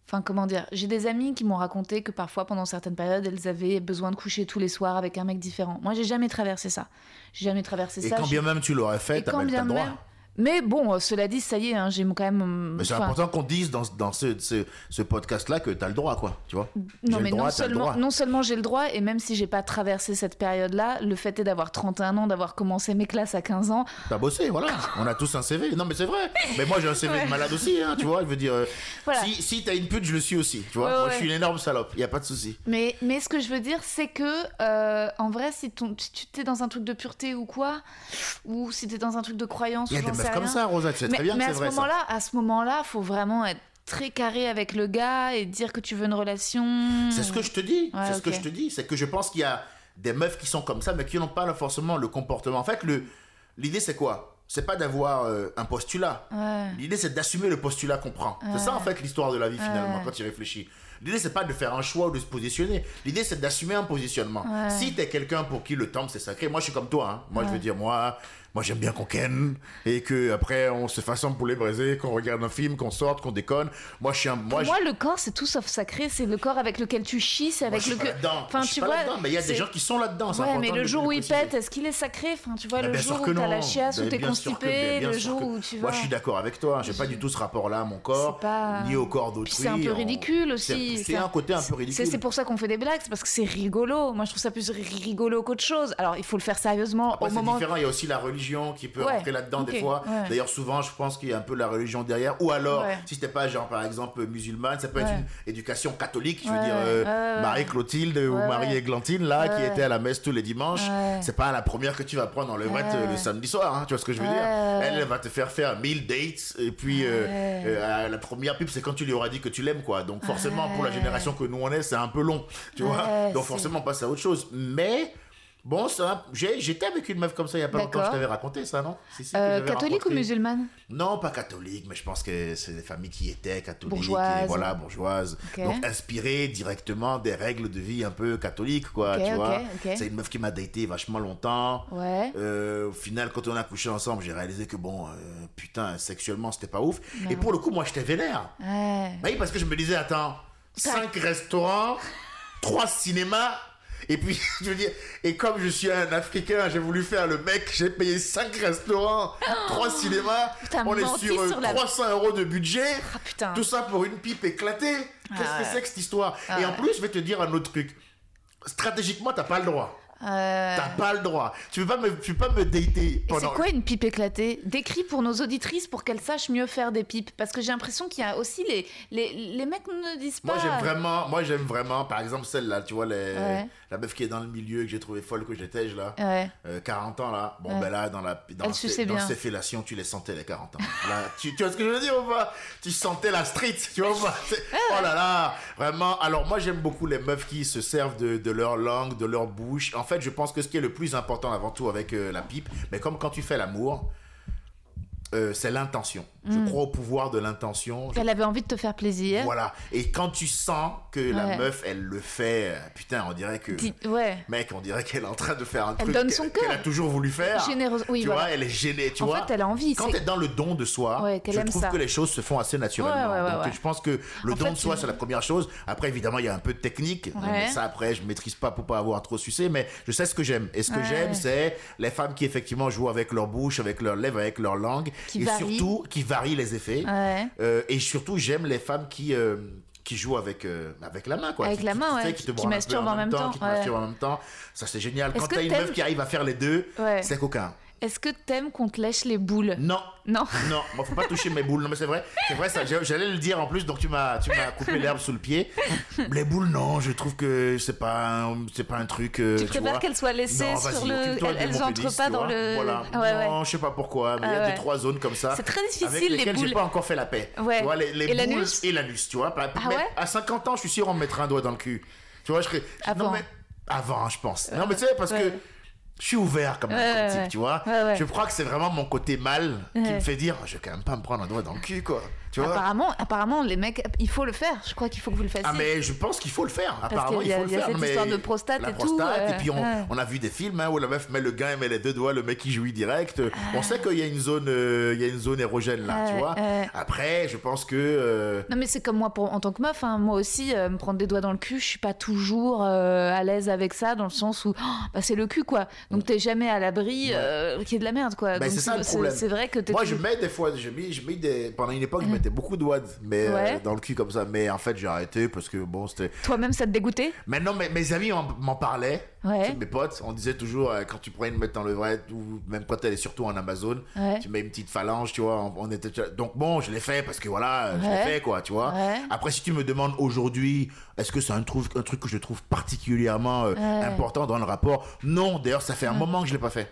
Enfin, comment dire J'ai des amis qui m'ont raconté que parfois, pendant certaines périodes, elles avaient besoin de coucher tous les soirs avec un mec différent. Moi, j'ai jamais traversé ça. J'ai jamais traversé Et ça. quand j'ai- bien même tu l'aurais Et fait, t'as quand le droit. Mais bon, euh, cela dit, ça y est, hein, j'ai quand même. Mais c'est important qu'on dise dans, dans ce, ce, ce podcast-là que t'as le droit, quoi. Tu vois Non, mais droit, non, seulement, droit. non seulement j'ai le droit, et même si j'ai pas traversé cette période-là, le fait est d'avoir 31 ans, d'avoir commencé mes classes à 15 ans. T'as bossé, voilà. [laughs] On a tous un CV. Non, mais c'est vrai. Mais moi, j'ai un CV Ouais. de malade aussi, hein, tu vois. Je veux dire, euh, Voilà. si, si t'as une pute, je le suis aussi. Tu vois, Ouais, moi, ouais. je suis une énorme salope. Y a pas de souci. Mais, mais ce que je veux dire, c'est que, euh, en vrai, si, ton, si tu t'es dans un truc de pureté ou quoi, ou si t'es dans un truc de croyance, Il ou meufs comme rien. ça, Rosa. Tu sais mais très bien mais que à c'est ce vrai, ça. moment-là, à ce moment-là, faut vraiment être très carré avec le gars et dire que tu veux une relation. C'est ce que je te dis. Ouais, c'est ce que je te dis. C'est que je pense qu'il y a des meufs qui sont comme ça, mais qui n'ont pas forcément le comportement. En fait, le l'idée, c'est quoi? C'est pas d'avoir euh, un postulat. Ouais. L'idée, c'est d'assumer le postulat qu'on prend. C'est ça, en fait, l'histoire de la vie, finalement, quand tu réfléchis. L'idée, c'est pas de faire un choix ou de se positionner. L'idée, c'est d'assumer un positionnement. Si t'es quelqu'un pour qui le temple, c'est sacré, moi, je suis comme toi. hein. Moi, je veux dire, moi, moi j'aime bien qu'on ken et que après on se fasse un poulet braisé, qu'on regarde un film, qu'on sorte, qu'on déconne. Moi, je suis un. Pour Moi, moi, le corps, c'est tout sauf sacré. C'est le corps avec lequel tu chies, c'est moi, avec le. Enfin, tu vois. mais il y a des gens qui sont là-dedans. Ouais, mais le jour où il pète, est-ce qu'il est sacré? Enfin, tu vois, Mais le bien jour où t'as la chiasse, où Mais t'es constipé, bien le jour où tu Moi, vas. je suis d'accord avec toi. J'ai pas du tout ce rapport-là à mon corps, ni au corps d'autrui. c'est un peu ridicule aussi. C'est un côté un peu ridicule. c'est pour ça qu'on fait des blagues, c'est parce que c'est rigolo. Moi, je trouve ça plus ri- rigolo qu'autre chose. Alors, il faut le faire sérieusement au moment. différent. Il y a aussi la religion qui peut Ouais, rentrer là-dedans des fois. ouais. D'ailleurs, souvent, je pense qu'il y a un peu la religion derrière. Ou alors, Ouais. si t'es pas, genre, par exemple, musulmane, ça peut être une éducation catholique. Je veux dire, euh, ouais. Marie-Clotilde ou ouais. Marie-Églantine, là, qui était à la messe tous les dimanches. C'est pas la première que tu vas prendre en levrette Ouais. euh, le samedi soir. hein, tu vois ce que je veux dire Elle, va te faire faire 1000 dates. Et puis, euh, euh, la première pub, c'est quand tu lui auras dit que tu l'aimes, quoi. Donc, forcément, pour la génération que nous on est, c'est un peu long. Tu vois Donc, forcément, on passe à autre chose. Mais. Bon, ça, j'étais avec une meuf comme ça il y a pas longtemps, je t'avais raconté ça, non? Si, si, que Euh, catholique ou musulmane? Non, pas catholique, mais je pense que c'est des familles qui étaient catholiques. Bourgeoises. Et voilà, bourgeoises. Donc inspirées directement des règles de vie un peu catholiques, quoi, tu vois. C'est une meuf qui m'a daté vachement longtemps. Ouais. Euh, au final, quand on a couché ensemble, j'ai réalisé que bon, euh, putain, sexuellement, c'était pas ouf. Et pour le coup, moi, j'étais vénère. Ouais. Bah oui, parce que je me disais, attends, cinq restaurants, trois cinémas, Et puis, [laughs] je veux dire, et comme je suis un Africain, j'ai voulu faire le mec, j'ai payé 5 restaurants, 3 cinémas, on est sur, euh, sur la- 300 euros de budget. Ah putain. Tout ça pour une pipe éclatée. Qu'est-ce Ah que ouais. c'est que cette histoire? Ah Et en ouais. plus, je vais te dire un autre truc. Stratégiquement, t'as pas le droit. Euh, T'as pas le droit. Tu peux pas me, tu peux pas me dater pendant. c'est quoi une pipe éclatée? Décris pour nos auditrices pour qu'elles sachent mieux faire des pipes. Parce que j'ai l'impression qu'il y a aussi les, les, les mecs ne disent pas. Moi j'aime vraiment, moi j'aime vraiment, par exemple celle-là, tu vois, les, Ouais. la meuf qui est dans le milieu que j'ai trouvé folle que j'étais là, Ouais. euh, 40 ans là, bon Ouais. ben là dans la dans, ses, dans ses fellations tu les sentais les 40 ans. Là, tu, tu vois ce que je veux dire ou pas? Tu sentais la street, tu vois ou pas? Oh là là, vraiment. Alors moi j'aime beaucoup les meufs qui se servent de, de leur langue, de leur bouche. En fait je pense que ce qui est le plus important avant tout avec euh, la pipe, mais comme quand tu fais l'amour. Euh, c'est l'intention. Je Mm. crois au pouvoir de l'intention. Je Elle avait envie de te faire plaisir. voilà. Et quand tu sens que la meuf, elle le fait, euh, putain, on dirait que. Ouais. Mec, on dirait qu'elle est en train de faire un Elle truc donne son qu'elle a toujours voulu faire. Généreuse. Oui, tu voilà. vois, elle est gênée, tu en vois. fait, elle a envie. Quand t'es dans le don de soi, Ouais, je aime trouve ça. que les choses se font assez naturellement. Ouais, ouais, ouais, Donc je pense que le En don fait, de soi, c'est la première chose. Après, évidemment, il y a un peu de technique. Mais ça, après, je maîtrise pas pour pas avoir trop sucé, mais je sais ce que j'aime. Et ce que j'aime, c'est les femmes qui effectivement jouent avec leur bouche, avec leurs lèvres, avec leur langue. Qui et surtout, qui varient les effets. Ouais. Euh, et surtout, j'aime les femmes qui, euh, qui jouent avec, euh, avec la main, quoi. Avec Qui- la qui- main, tu ouais, qui- te qui masturbent en même temps, qui te ouais. masturbent en même temps. Ça, c'est génial. Est-ce Quand t'as une meuf qui arrive à faire les deux, Ouais. c'est coquin. Est-ce que t'aimes qu'on te lèche les boules Non. Non. [laughs] Non, moi faut pas toucher mes boules. Non mais c'est vrai, c'est vrai ça. j'ai- J'allais le dire en plus, donc tu m'as, tu m'as coupé l'herbe sous le pied. Les boules, non, je trouve que c'est pas, c'est pas un truc. euh, Tu tu préfères qu'elles soient laissées Non, sur le. Elles, elles entrent pénis, pas dans vois. le. Voilà. Ah ouais, non, ouais. je sais pas pourquoi, mais il y Ah a ouais. deux trois zones comme ça. C'est très difficile, avec les lesquelles j'ai boules. pas encore fait la paix. Ouais. Tu vois, les, les Et boules l'anus et l'anus, tu vois. Ah Mais ouais à 50 ans, je suis sûr on me mettra un doigt dans le cul. Tu vois, je serais. Avant. Non mais avant, je pense. Non mais tu sais parce que. Je suis ouvert comme, Ouais, comme type, ouais. tu vois. Ouais. Je crois que c'est vraiment mon côté mal qui me fait dire, je vais quand même pas me prendre un doigt dans le cul, quoi. Tu vois. Apparemment, apparemment, les mecs, il faut le faire. Je crois qu'il faut que vous le fassiez. Ah mais je pense qu'il faut le faire. Apparemment qu'il y il a- faut le il y a faire. cette mais histoire de prostate la et tout, prostate, euh, et puis on, ouais. on a vu des films hein, où la meuf met le gars, elle met les deux doigts, le mec il jouit direct. On sait qu'il y a une zone, euh, il y a une zone érogène là, tu Ouais, vois. ouais. Après, je pense que euh, Non mais c'est comme moi pour, en tant que meuf, hein. moi aussi, euh, me prendre des doigts dans le cul, je suis pas toujours à l'aise avec ça, dans le sens où oh, bah, c'est le cul quoi. Donc t'es jamais à l'abri euh, qu'il y ait de la merde quoi. Ben, Donc c'est ça, le problème. C'est vrai que moi tout- je mets des fois, je mets, je mets des, pendant une époque je mettais beaucoup de doigts, mais euh, dans le cul comme ça. Mais en fait j'ai arrêté parce que bon c'était. toi-même ça te dégoûtait? Maintenant mes, mes amis en- m'en parlaient. Ouais. Mes potes, on disait toujours euh, quand tu prenais une mettre dans le vrai, ou même quand elle est surtout en Amazon, Ouais. tu mets une petite phalange, tu vois. On, on était donc bon, je l'ai fait parce que voilà, je l'ai fait quoi, tu vois. Après, si tu me demandes aujourd'hui, est-ce que c'est un truc, un truc que je trouve particulièrement euh, important dans le rapport? Non, d'ailleurs, ça fait un moment que je l'ai pas fait.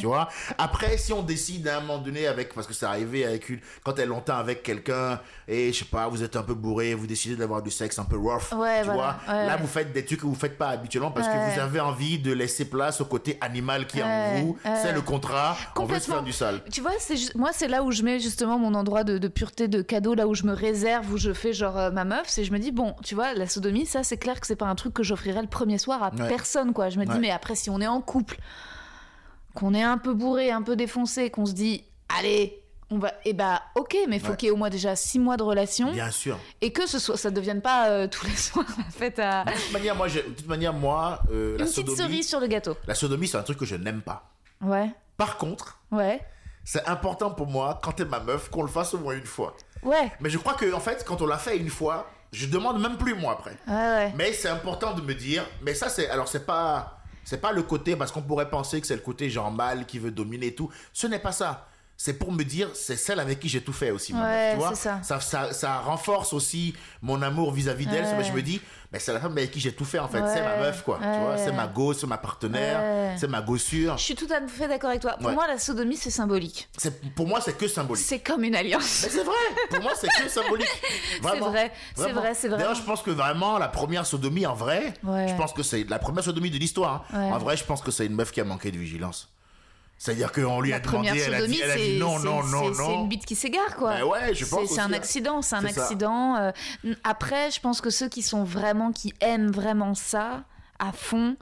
Tu vois. Après, si on décide à un moment donné avec, parce que c'est arrivé avec une, quand t'es longtemps avec quelqu'un et je sais pas, vous êtes un peu bourré, vous décidez d'avoir du sexe un peu rough, Ouais, tu voilà. vois. Ouais. Là, vous faites des trucs que vous faites pas habituellement parce que vous avez envie de laisser place au côté animal qui est en vous. C'est le contrat. On veut se Complètement. faire du sale. Tu vois, c'est moi c'est là où je mets justement mon endroit de, de pureté, de cadeau, là où je me réserve, où je fais genre euh, ma meuf, c'est je me dis bon, tu vois, la sodomie, ça c'est clair que c'est pas un truc que j'offrirais le premier soir à personne quoi. Je me dis mais après si on est en couple, qu'on est un peu bourré, un peu défoncé, qu'on se dit allez, on va, et bah ok, mais faut Ouais. qu'il y ait au moins déjà six mois de relation Bien sûr. et que ce soit, ça devienne pas euh, tous les [laughs] soirs la fête à De toute manière, moi, de toute manière, moi, euh, une la petite sodomie, cerise sur le gâteau. la sodomie, c'est un truc que je n'aime pas. Ouais, Par contre, ouais, c'est important pour moi, quand t'es ma meuf, qu'on le fasse au moins une fois. ouais, Mais je crois que, en fait, quand on l'a fait une fois, je demande même plus moi après. ouais, ouais. Mais c'est important de me dire, mais ça c'est, alors c'est pas, c'est pas le côté parce qu'on pourrait penser que c'est le côté genre mal qui veut dominer et tout. Ce n'est pas ça. C'est pour me dire, c'est celle avec qui j'ai tout fait aussi. Ouais, tu vois c'est ça. Ça, ça, ça renforce aussi mon amour vis-à-vis d'elle. Ouais. Mais je me dis, mais c'est la femme avec qui j'ai tout fait en fait. C'est ma meuf quoi. Tu vois, c'est ma go, c'est ma partenaire, Ouais. c'est ma gossure. Je suis tout à fait d'accord avec toi. Pour Ouais. moi, la sodomie, c'est symbolique. C'est pour moi c'est que symbolique. C'est comme une alliance. Mais c'est vrai, pour moi c'est que symbolique. [laughs] Vraiment. vrai, c'est Vraiment. vrai, c'est vrai. D'ailleurs, je pense que vraiment la première sodomie en vrai, Ouais. je pense que c'est la première sodomie de l'histoire. hein. Ouais. En vrai, je pense que c'est une meuf qui a manqué de vigilance. C'est-à-dire qu'on lui La a demandé, elle a dit, elle a c'est dit non, c'est- non, non, c'est- non. une bite qui s'égare, quoi. Ben ouais, je pense C'est- un accident, c'est un accident. euh, Après, je pense que ceux qui sont vraiment, qui aiment vraiment ça à fond,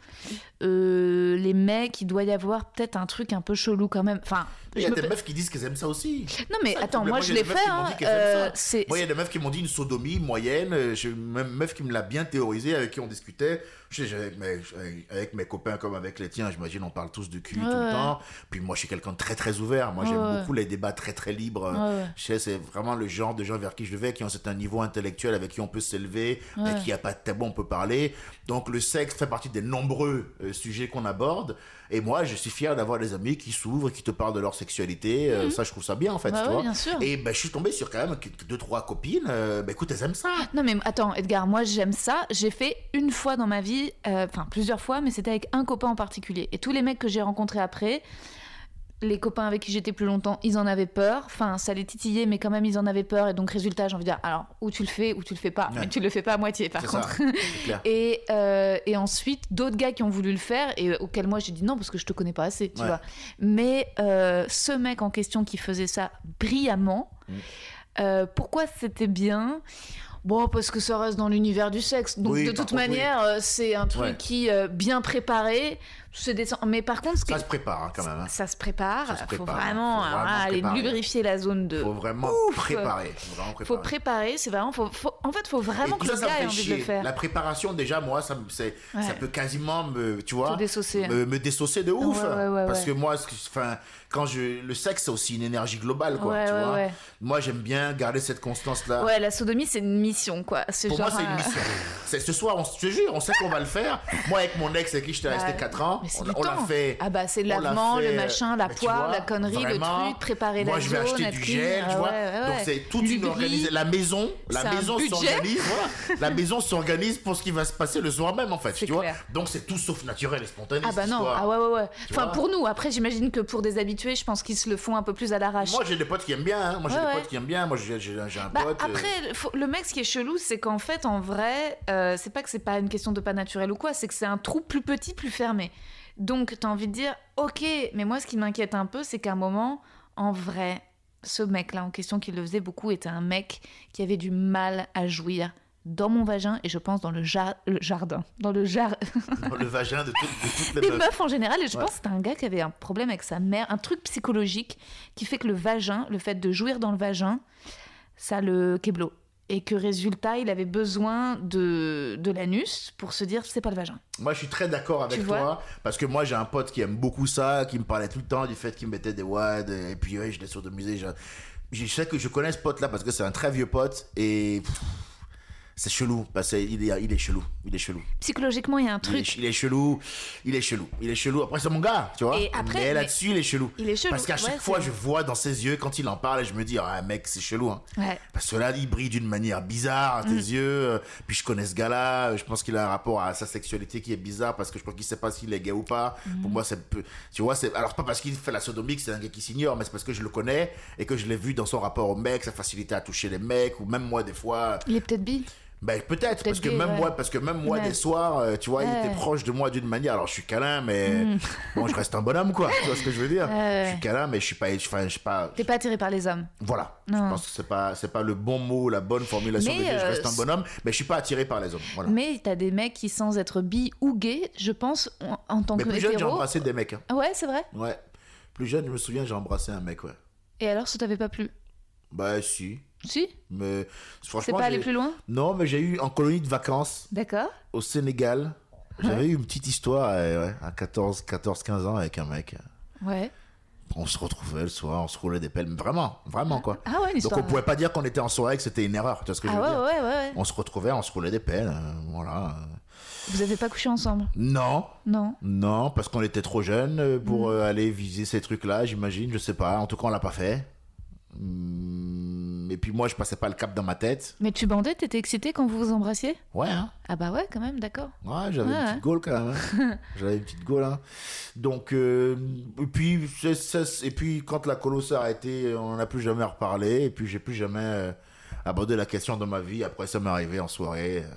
euh, les mecs, il doit y avoir peut-être un truc un peu chelou quand même. Enfin, Il y a me des meufs qui disent qu'elles aiment ça aussi. non mais ça, attends, moi je l'ai fait. hein, euh, Moi, il y a des meufs qui m'ont dit une sodomie moyenne. euh, J'ai même une meuf qui me l'a bien théorisé, avec qui on discutait. Je sais, avec mes, avec mes copains comme avec les tiens, j'imagine, on parle tous de cul tout le temps. Puis moi, je suis quelqu'un de très, très ouvert. Moi, j'aime Ouais, beaucoup les débats très, très libres. Ouais, ouais. Je sais, c'est vraiment le genre de gens vers qui je vais, qui ont un niveau intellectuel avec qui on peut s'élever, avec qui il n'y a pas de tabou, on peut parler. Donc, le sexe fait partie des nombreux euh, sujets qu'on aborde. Et moi, je suis fier d'avoir des amis qui s'ouvrent, qui te parlent de leur sexualité. Euh, Ça, je trouve ça bien, en fait. Bah tu ouais, vois. bien sûr. Et ben, je suis tombé sur quand même deux, trois copines. euh, ben, écoute, elles aiment ça. Non mais attends Edgar, moi j'aime ça. J'ai fait une fois dans ma vie, euh, enfin plusieurs fois, mais c'était avec un copain en particulier. Et tous les mecs que j'ai rencontrés après, les copains avec qui j'étais plus longtemps, ils en avaient peur. Enfin, ça les titillait, mais quand même ils en avaient peur. Et donc résultat, j'ai envie de dire, alors ou tu le fais ou tu le fais pas, Ouais. mais tu le fais pas à moitié par contre. c'est [laughs] clair. Et, euh, et ensuite, d'autres gars qui ont voulu le faire et auxquels moi j'ai dit non parce que je te connais pas assez, tu Ouais. vois. Mais euh, ce mec en question qui faisait ça brillamment, Mm. euh, pourquoi c'était bien? Bon, parce que ça reste dans l'univers du sexe. Donc, Oui, de toute oui. manière, c'est un truc Ouais. qui, bien préparé, se descend. Mais par contre, Ça se prépare hein, quand même. hein. ça se prépare. Ça se faut prépare, vraiment, faut vraiment là, aller lubrifier la zone de. Faut vraiment Ouf. préparer. Faut vraiment préparer. Faut préparer, c'est vraiment. Faut, faut- en fait, faut vraiment que le ça, ça gars ait envie de chier. le faire. La préparation, déjà, moi, ça, c'est, Ouais. ça peut quasiment me, tu vois, désaucer. me, me désaucer de ouf. Ouais, ouais, parce que moi, que- enfin, quand je, le sexe, c'est aussi une énergie globale, quoi. Tu vois. Moi, j'aime bien garder cette constance-là. Ouais, la sodomie, c'est une mission, quoi. Pour genre. moi, c'est une un- mission. C'est ce soir, on se je te jure, on sait qu'on va le faire. Moi, avec mon ex, avec qui j'étais [laughs] resté Ouais. 4 ans, Mais c'est on, du on l'a fait. Ah bah c'est le lavement, le fait, machin, la poire, vois, la connerie, vraiment, le truc, préparer Moi, la je vais zone, acheter du gel, Ah tu vois. ouais, ouais, Donc, c'est toute une organisation. La maison, la maison s'organise, [laughs] voilà. La maison s'organise pour ce qui va se passer le soir même, en fait. Tu vois. Donc, c'est tout sauf naturel et spontané. Ah bah non, histoire. ah ouais, ouais, ouais. Tu Enfin, pour nous, après, j'imagine que pour des habitués, je pense qu'ils se le font un peu plus à l'arrache. Moi, j'ai des potes qui aiment bien. hein. Moi, j'ai des potes qui aiment bien. Moi, j'ai un Bah, pote. euh, après, le mec, ce qui est chelou, c'est qu'en fait, en vrai, euh, c'est pas que c'est pas une question de pas naturel ou quoi, c'est que c'est un trou plus petit, plus fermé. Donc, t'as envie de dire, ok, mais moi, ce qui m'inquiète un peu, c'est qu'à un moment, en vrai, ce mec-là en question qui le faisait beaucoup était un mec qui avait du mal à jouir dans mon vagin et je pense dans le, jar- le jardin. Dans le jar... dans le vagin de, tout- de toutes les des meufs. meufs en général. Et je Ouais. pense que c'était un gars qui avait un problème avec sa mère, un truc psychologique qui fait que le vagin, le fait de jouir dans le vagin, ça le keblo. Et que résultat, il avait besoin de, de l'anus pour se dire c'est pas le vagin. Moi, je suis très d'accord avec Tu toi parce que moi, j'ai un pote qui aime beaucoup ça, qui me parlait tout le temps du fait qu'il mettait des wads et puis ouais, je l'ai sur de musée. Je... je sais que je connais ce pote-là parce que c'est un très vieux pote et pff, c'est chelou parce qu'il est, il est chelou, il est chelou. Psychologiquement, il y a un truc. il est chelou, il est chelou, il est chelou. Après, c'est mon gars, tu vois. Et après, mais là-dessus, il est chelou. Il est chelou, Parce qu'à chaque fois, je vois dans ses yeux, quand il en parle, et je me dis, ah, mec, c'est chelou. Hein. Ouais. Parce que là, il brille d'une manière bizarre à tes Mm. yeux. Puis je connais ce gars-là. Je pense qu'il a un rapport à sa sexualité qui est bizarre parce que je pense qu'il sait pas s'il est gay ou pas. Mm. Pour moi, c'est peu. Tu vois, c'est. Alors, pas parce qu'il fait la sodomie que c'est un gars qui s'ignore, mais c'est parce que je le connais et que je l'ai vu dans son rapport au mec, sa facilité à toucher les mecs ou même moi, des fois. Il est peut-être bi. Ben, peut-être, parce que même ouais. moi, parce que même moi, Ouais. des soirs, euh, tu vois, il Ouais. Était proche de moi d'une manière. Alors, je suis câlin, mais bon, je reste un bonhomme, quoi. Tu vois ce que je veux dire? Je suis câlin, mais je suis pas, enfin, je suis pas, T'es pas attiré par les hommes. voilà. Non. Je pense que c'est pas, c'est pas le bon mot, la bonne formulation Mais, de dire je euh, reste un bonhomme, mais je suis pas attiré par les hommes. Voilà. Mais t'as des mecs qui, sans être bi ou gay, je pense, en, en tant Mais que plus jeune, j'ai embrassé des mecs. hein. Ouais, c'est vrai. Ouais. Plus jeune, je me souviens, j'ai embrassé un mec, ouais. Et alors, ça t'avait pas plu? Bah, si. Si Mais C'est franchement. pas allé plus loin? Non, mais j'ai eu en colonie de vacances D'accord. au Sénégal. J'avais eu une petite histoire euh, ouais, à 14, 14, 15 ans avec un mec. Ouais. On se retrouvait le soir, on se roulait des pelles. Vraiment, vraiment, quoi. Ah ouais, une Donc histoire. on pouvait pas dire qu'on était en soirée, que c'était une erreur. Tu vois ce que je Ah veux ouais, dire ouais, ouais, ouais. On se retrouvait, on se roulait des pelles. euh, voilà. Vous avez pas couché ensemble? Non, Non. Non, parce qu'on était trop jeunes euh, pour Mm. euh, aller viser ces trucs-là, j'imagine, je sais pas. En tout cas, on l'a pas fait. Hum, Et puis moi, je passais pas le cap dans ma tête. Mais tu bandais, t'étais excité quand vous vous embrassiez? Ouais, hein. Ah bah ouais, quand même, d'accord. Ouais, j'avais Ouais, une ouais. petite gaule quand même. hein. [laughs] j'avais une petite gaule. Hein. Donc, euh, et puis, et puis quand la colo s'est arrêtée, on n'en a plus jamais reparlé. Et puis, j'ai plus jamais euh, abordé la question dans ma vie. Après, ça m'est arrivé en soirée. euh,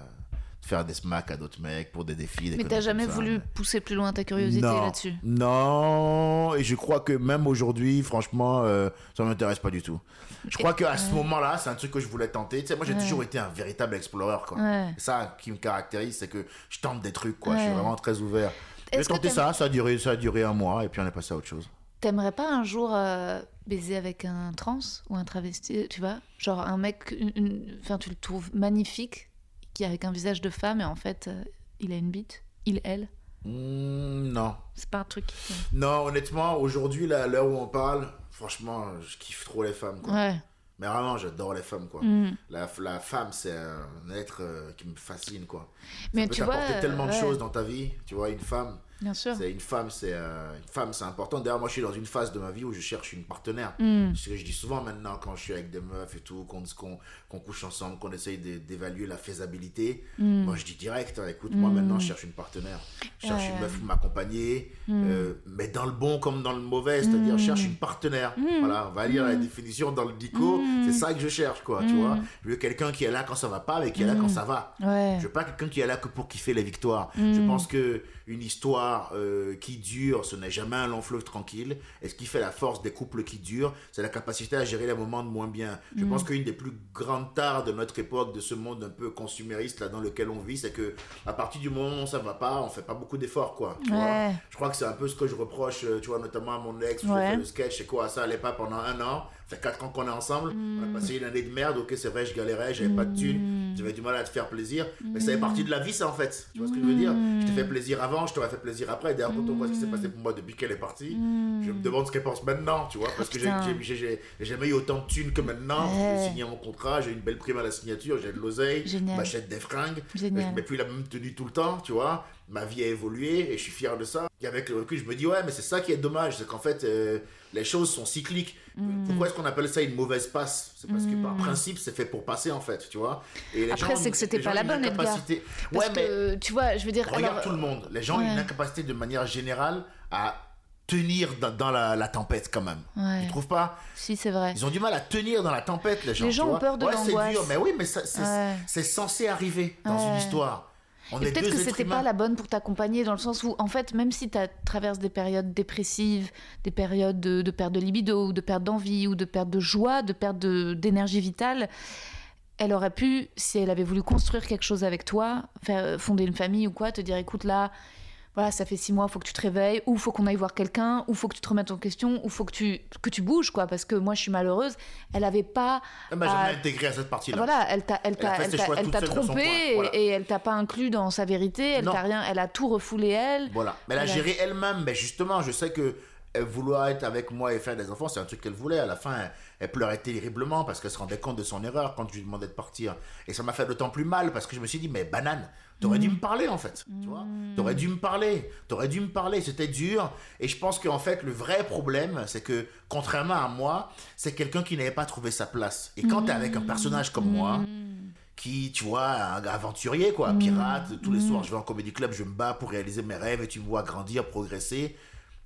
faire des smacks à d'autres mecs pour des défis. des Mais t'as jamais ça, voulu pousser plus loin ta curiosité là-dessus Non, et je crois que même aujourd'hui, franchement, euh, ça m'intéresse pas du tout. Je crois qu'à ce moment-là, c'est un truc que je voulais tenter. Tu sais, moi, j'ai Ouais. toujours été un véritable explorer, quoi. Ouais. Ça qui me caractérise, c'est que je tente des trucs, quoi. Je suis Ouais. vraiment très ouvert. J'ai tenté ça, ça a duré, ça a duré un mois, et puis on est passé à autre chose. T'aimerais pas un jour euh, baiser avec un trans ou un travesti, tu vois? Genre un mec, une- une- enfin tu le trouves magnifique, qui avec un visage de femme et en fait euh, il a une bite Il, elle Hmm, non. C'est pas un truc. Non, honnêtement, aujourd'hui, là, à l'heure où on parle, franchement, je kiffe trop les femmes. Quoi. Ouais. Mais vraiment, j'adore les femmes, quoi. Mm. La, la femme, c'est un être euh, qui me fascine, quoi. Mais Ça peut tu vois. t'apporter tellement de choses dans ta vie. Tu vois, une femme, Bien sûr. c'est une femme, c'est euh, une femme, c'est important. D'ailleurs, moi, je suis dans une phase de ma vie où je cherche une partenaire. Mm. Ce que je dis souvent maintenant quand je suis avec des meufs et tout, qu'on qu'on qu'on couche ensemble, qu'on essaye d'évaluer la faisabilité. Mm. Moi, je dis direct, hein, écoute, moi maintenant, je cherche une partenaire. Je cherche une meuf pour m'accompagner, euh, mais dans le bon comme dans le mauvais, c'est-à-dire je cherche une partenaire. Voilà, on va lire la définition dans le dico, c'est ça que je cherche, quoi, tu vois. Je veux quelqu'un qui est là quand ça va pas, mais qui est là quand ça va. Ouais. Je veux pas quelqu'un qui est là que pour kiffer les victoires. Je pense que une histoire euh, qui dure, ce n'est jamais un long fleuve tranquille. Et ce qui fait la force des couples qui durent, c'est la capacité à gérer les moments de moins bien. Je pense qu'une des plus grandes tares de notre époque, de ce monde un peu consumériste là dans lequel on vit, c'est que à partir du moment où ça va pas, on fait pas beaucoup d'efforts, quoi. tu vois? Ouais. Je crois que c'est un peu ce que je reproche, euh, tu vois, notamment à mon ex, où Ouais. j'ai fait le sketch, c'est quoi, ça allait pas pendant un an, fait quatre ans qu'on est ensemble, on a passé une année de merde, ok, c'est vrai, je galérais, j'avais pas de thunes, j'avais du mal à te faire plaisir, mais ça fait partie de la vie, ça, en fait. Tu vois ce que je veux dire? Je t'ai fait plaisir avant, je t'aurais fait plaisir après, d'ailleurs, quand on voit ce qui s'est passé pour moi depuis qu'elle est partie, je me demande ce qu'elle pense maintenant, tu vois, parce que j'ai- jamais eu autant de thunes que maintenant, Ouais. j'ai signé mon contrat, j'ai une belle prime à la signature, j'ai de l'oseille, m'achète des fringues, Génial. je mets plus la même tenue tout le temps, tu vois. Ma vie a évolué et je suis fier de ça. Et avec le recul, je me dis, ouais, mais c'est ça qui est dommage, c'est qu'en fait, euh, les choses sont cycliques. Mm. Pourquoi est-ce qu'on appelle ça une mauvaise passe? C'est parce que par principe, c'est fait pour passer, en fait, tu vois. Et les Après, c'est que c'était pas la bonne, Edgar. incapacité- Parce Ouais, mais que, tu vois, je veux dire. regarde alors, tout le monde. Les gens ont une incapacité de manière générale à tenir dans, dans la, la tempête, quand même. Ouais. Tu trouves pas? Si, c'est vrai. Ils ont du mal à tenir dans la tempête, les gens. Les gens ont peur de ouais, c'est l'angoisse. dur, mais oui, mais c'est Ouais. c'est censé arriver dans une histoire. On Et peut-être que c'était pas la bonne pour t'accompagner dans le sens où, en fait, même si tu traverses des périodes dépressives, des périodes de, de perte de libido, ou de perte d'envie, ou de perte de joie, de perte d'énergie vitale, elle aurait pu, si elle avait voulu construire quelque chose avec toi, faire, fonder une famille ou quoi, te dire écoute là, voilà, ça fait six mois, faut que tu te réveilles, ou faut qu'on aille voir quelqu'un, ou faut que tu te remettes en question, ou faut que tu, que tu bouges, quoi, parce que moi je suis malheureuse. Elle avait pas. Elle m'a jamais intégré à cette partie-là. Voilà, elle t'a, elle t'a, elle t'a, elle trompé et, elle t'a pas inclus dans sa vérité. Elle t'a rien, elle a tout refoulé elle. Voilà. Mais elle a géré elle-même. Mais justement, je sais que elle vouloir être avec moi et faire des enfants, c'est un truc qu'elle voulait. À la fin, elle pleurait terriblement parce qu'elle se rendait compte de son erreur quand je lui demandais de partir. Et ça m'a fait d'autant plus mal parce que je me suis dit, mais banane, t'aurais Mm. dû me parler en fait. Tu vois T'aurais dû me parler. T'aurais dû me parler. C'était dur. Et je pense qu'en fait, le vrai problème, c'est que, contrairement à moi, c'est quelqu'un qui n'avait pas trouvé sa place. Et quand t'es avec un personnage comme moi, qui, tu vois, un aventurier, quoi, un Mm. pirate. Tous les soirs, je vais en comédie club, je me bats pour réaliser mes rêves et tu me vois grandir, progresser.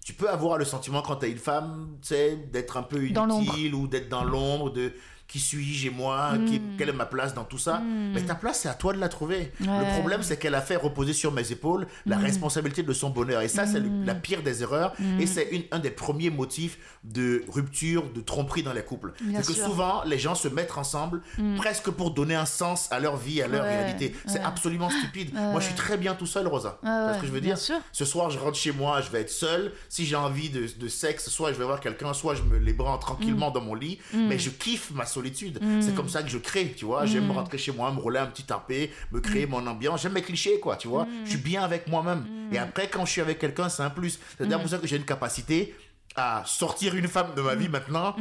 Tu peux avoir le sentiment quand t'es une femme, tu sais, d'être un peu inutile ou d'être dans l'ombre, de qui suis-je et moi, Mm. qui- quelle est ma place dans tout ça. Mais ta place, c'est à toi de la trouver. Ouais. Mm. Le problème, c'est qu'elle a fait reposer sur mes épaules la responsabilité de son bonheur. Et ça, c'est la pire des erreurs. Mm. Et c'est un des premiers motifs de rupture, de tromperie dans les couples. C'est que souvent, les gens se mettent ensemble presque pour donner un sens à leur vie, à leur Ouais, réalité. C'est ouais. absolument stupide. Moi, je suis très bien tout seul, Rosa. Ouais, ce que je veux dire? Ce soir, je rentre chez moi, je vais être seul. Si j'ai envie de, de sexe, soit je vais voir quelqu'un, soit je me les branle tranquillement Mm. dans mon lit. Mais je kiffe ma solitude. C'est comme ça que je crée, tu vois. J'aime rentrer chez moi, me rouler un petit tarpé, me créer mon ambiance. J'aime mes clichés, quoi, tu vois. Je suis bien avec moi-même. Et après, quand je suis avec quelqu'un, c'est un plus. C'est d'ailleurs pour ça que j'ai une capacité à sortir une femme de ma vie maintenant,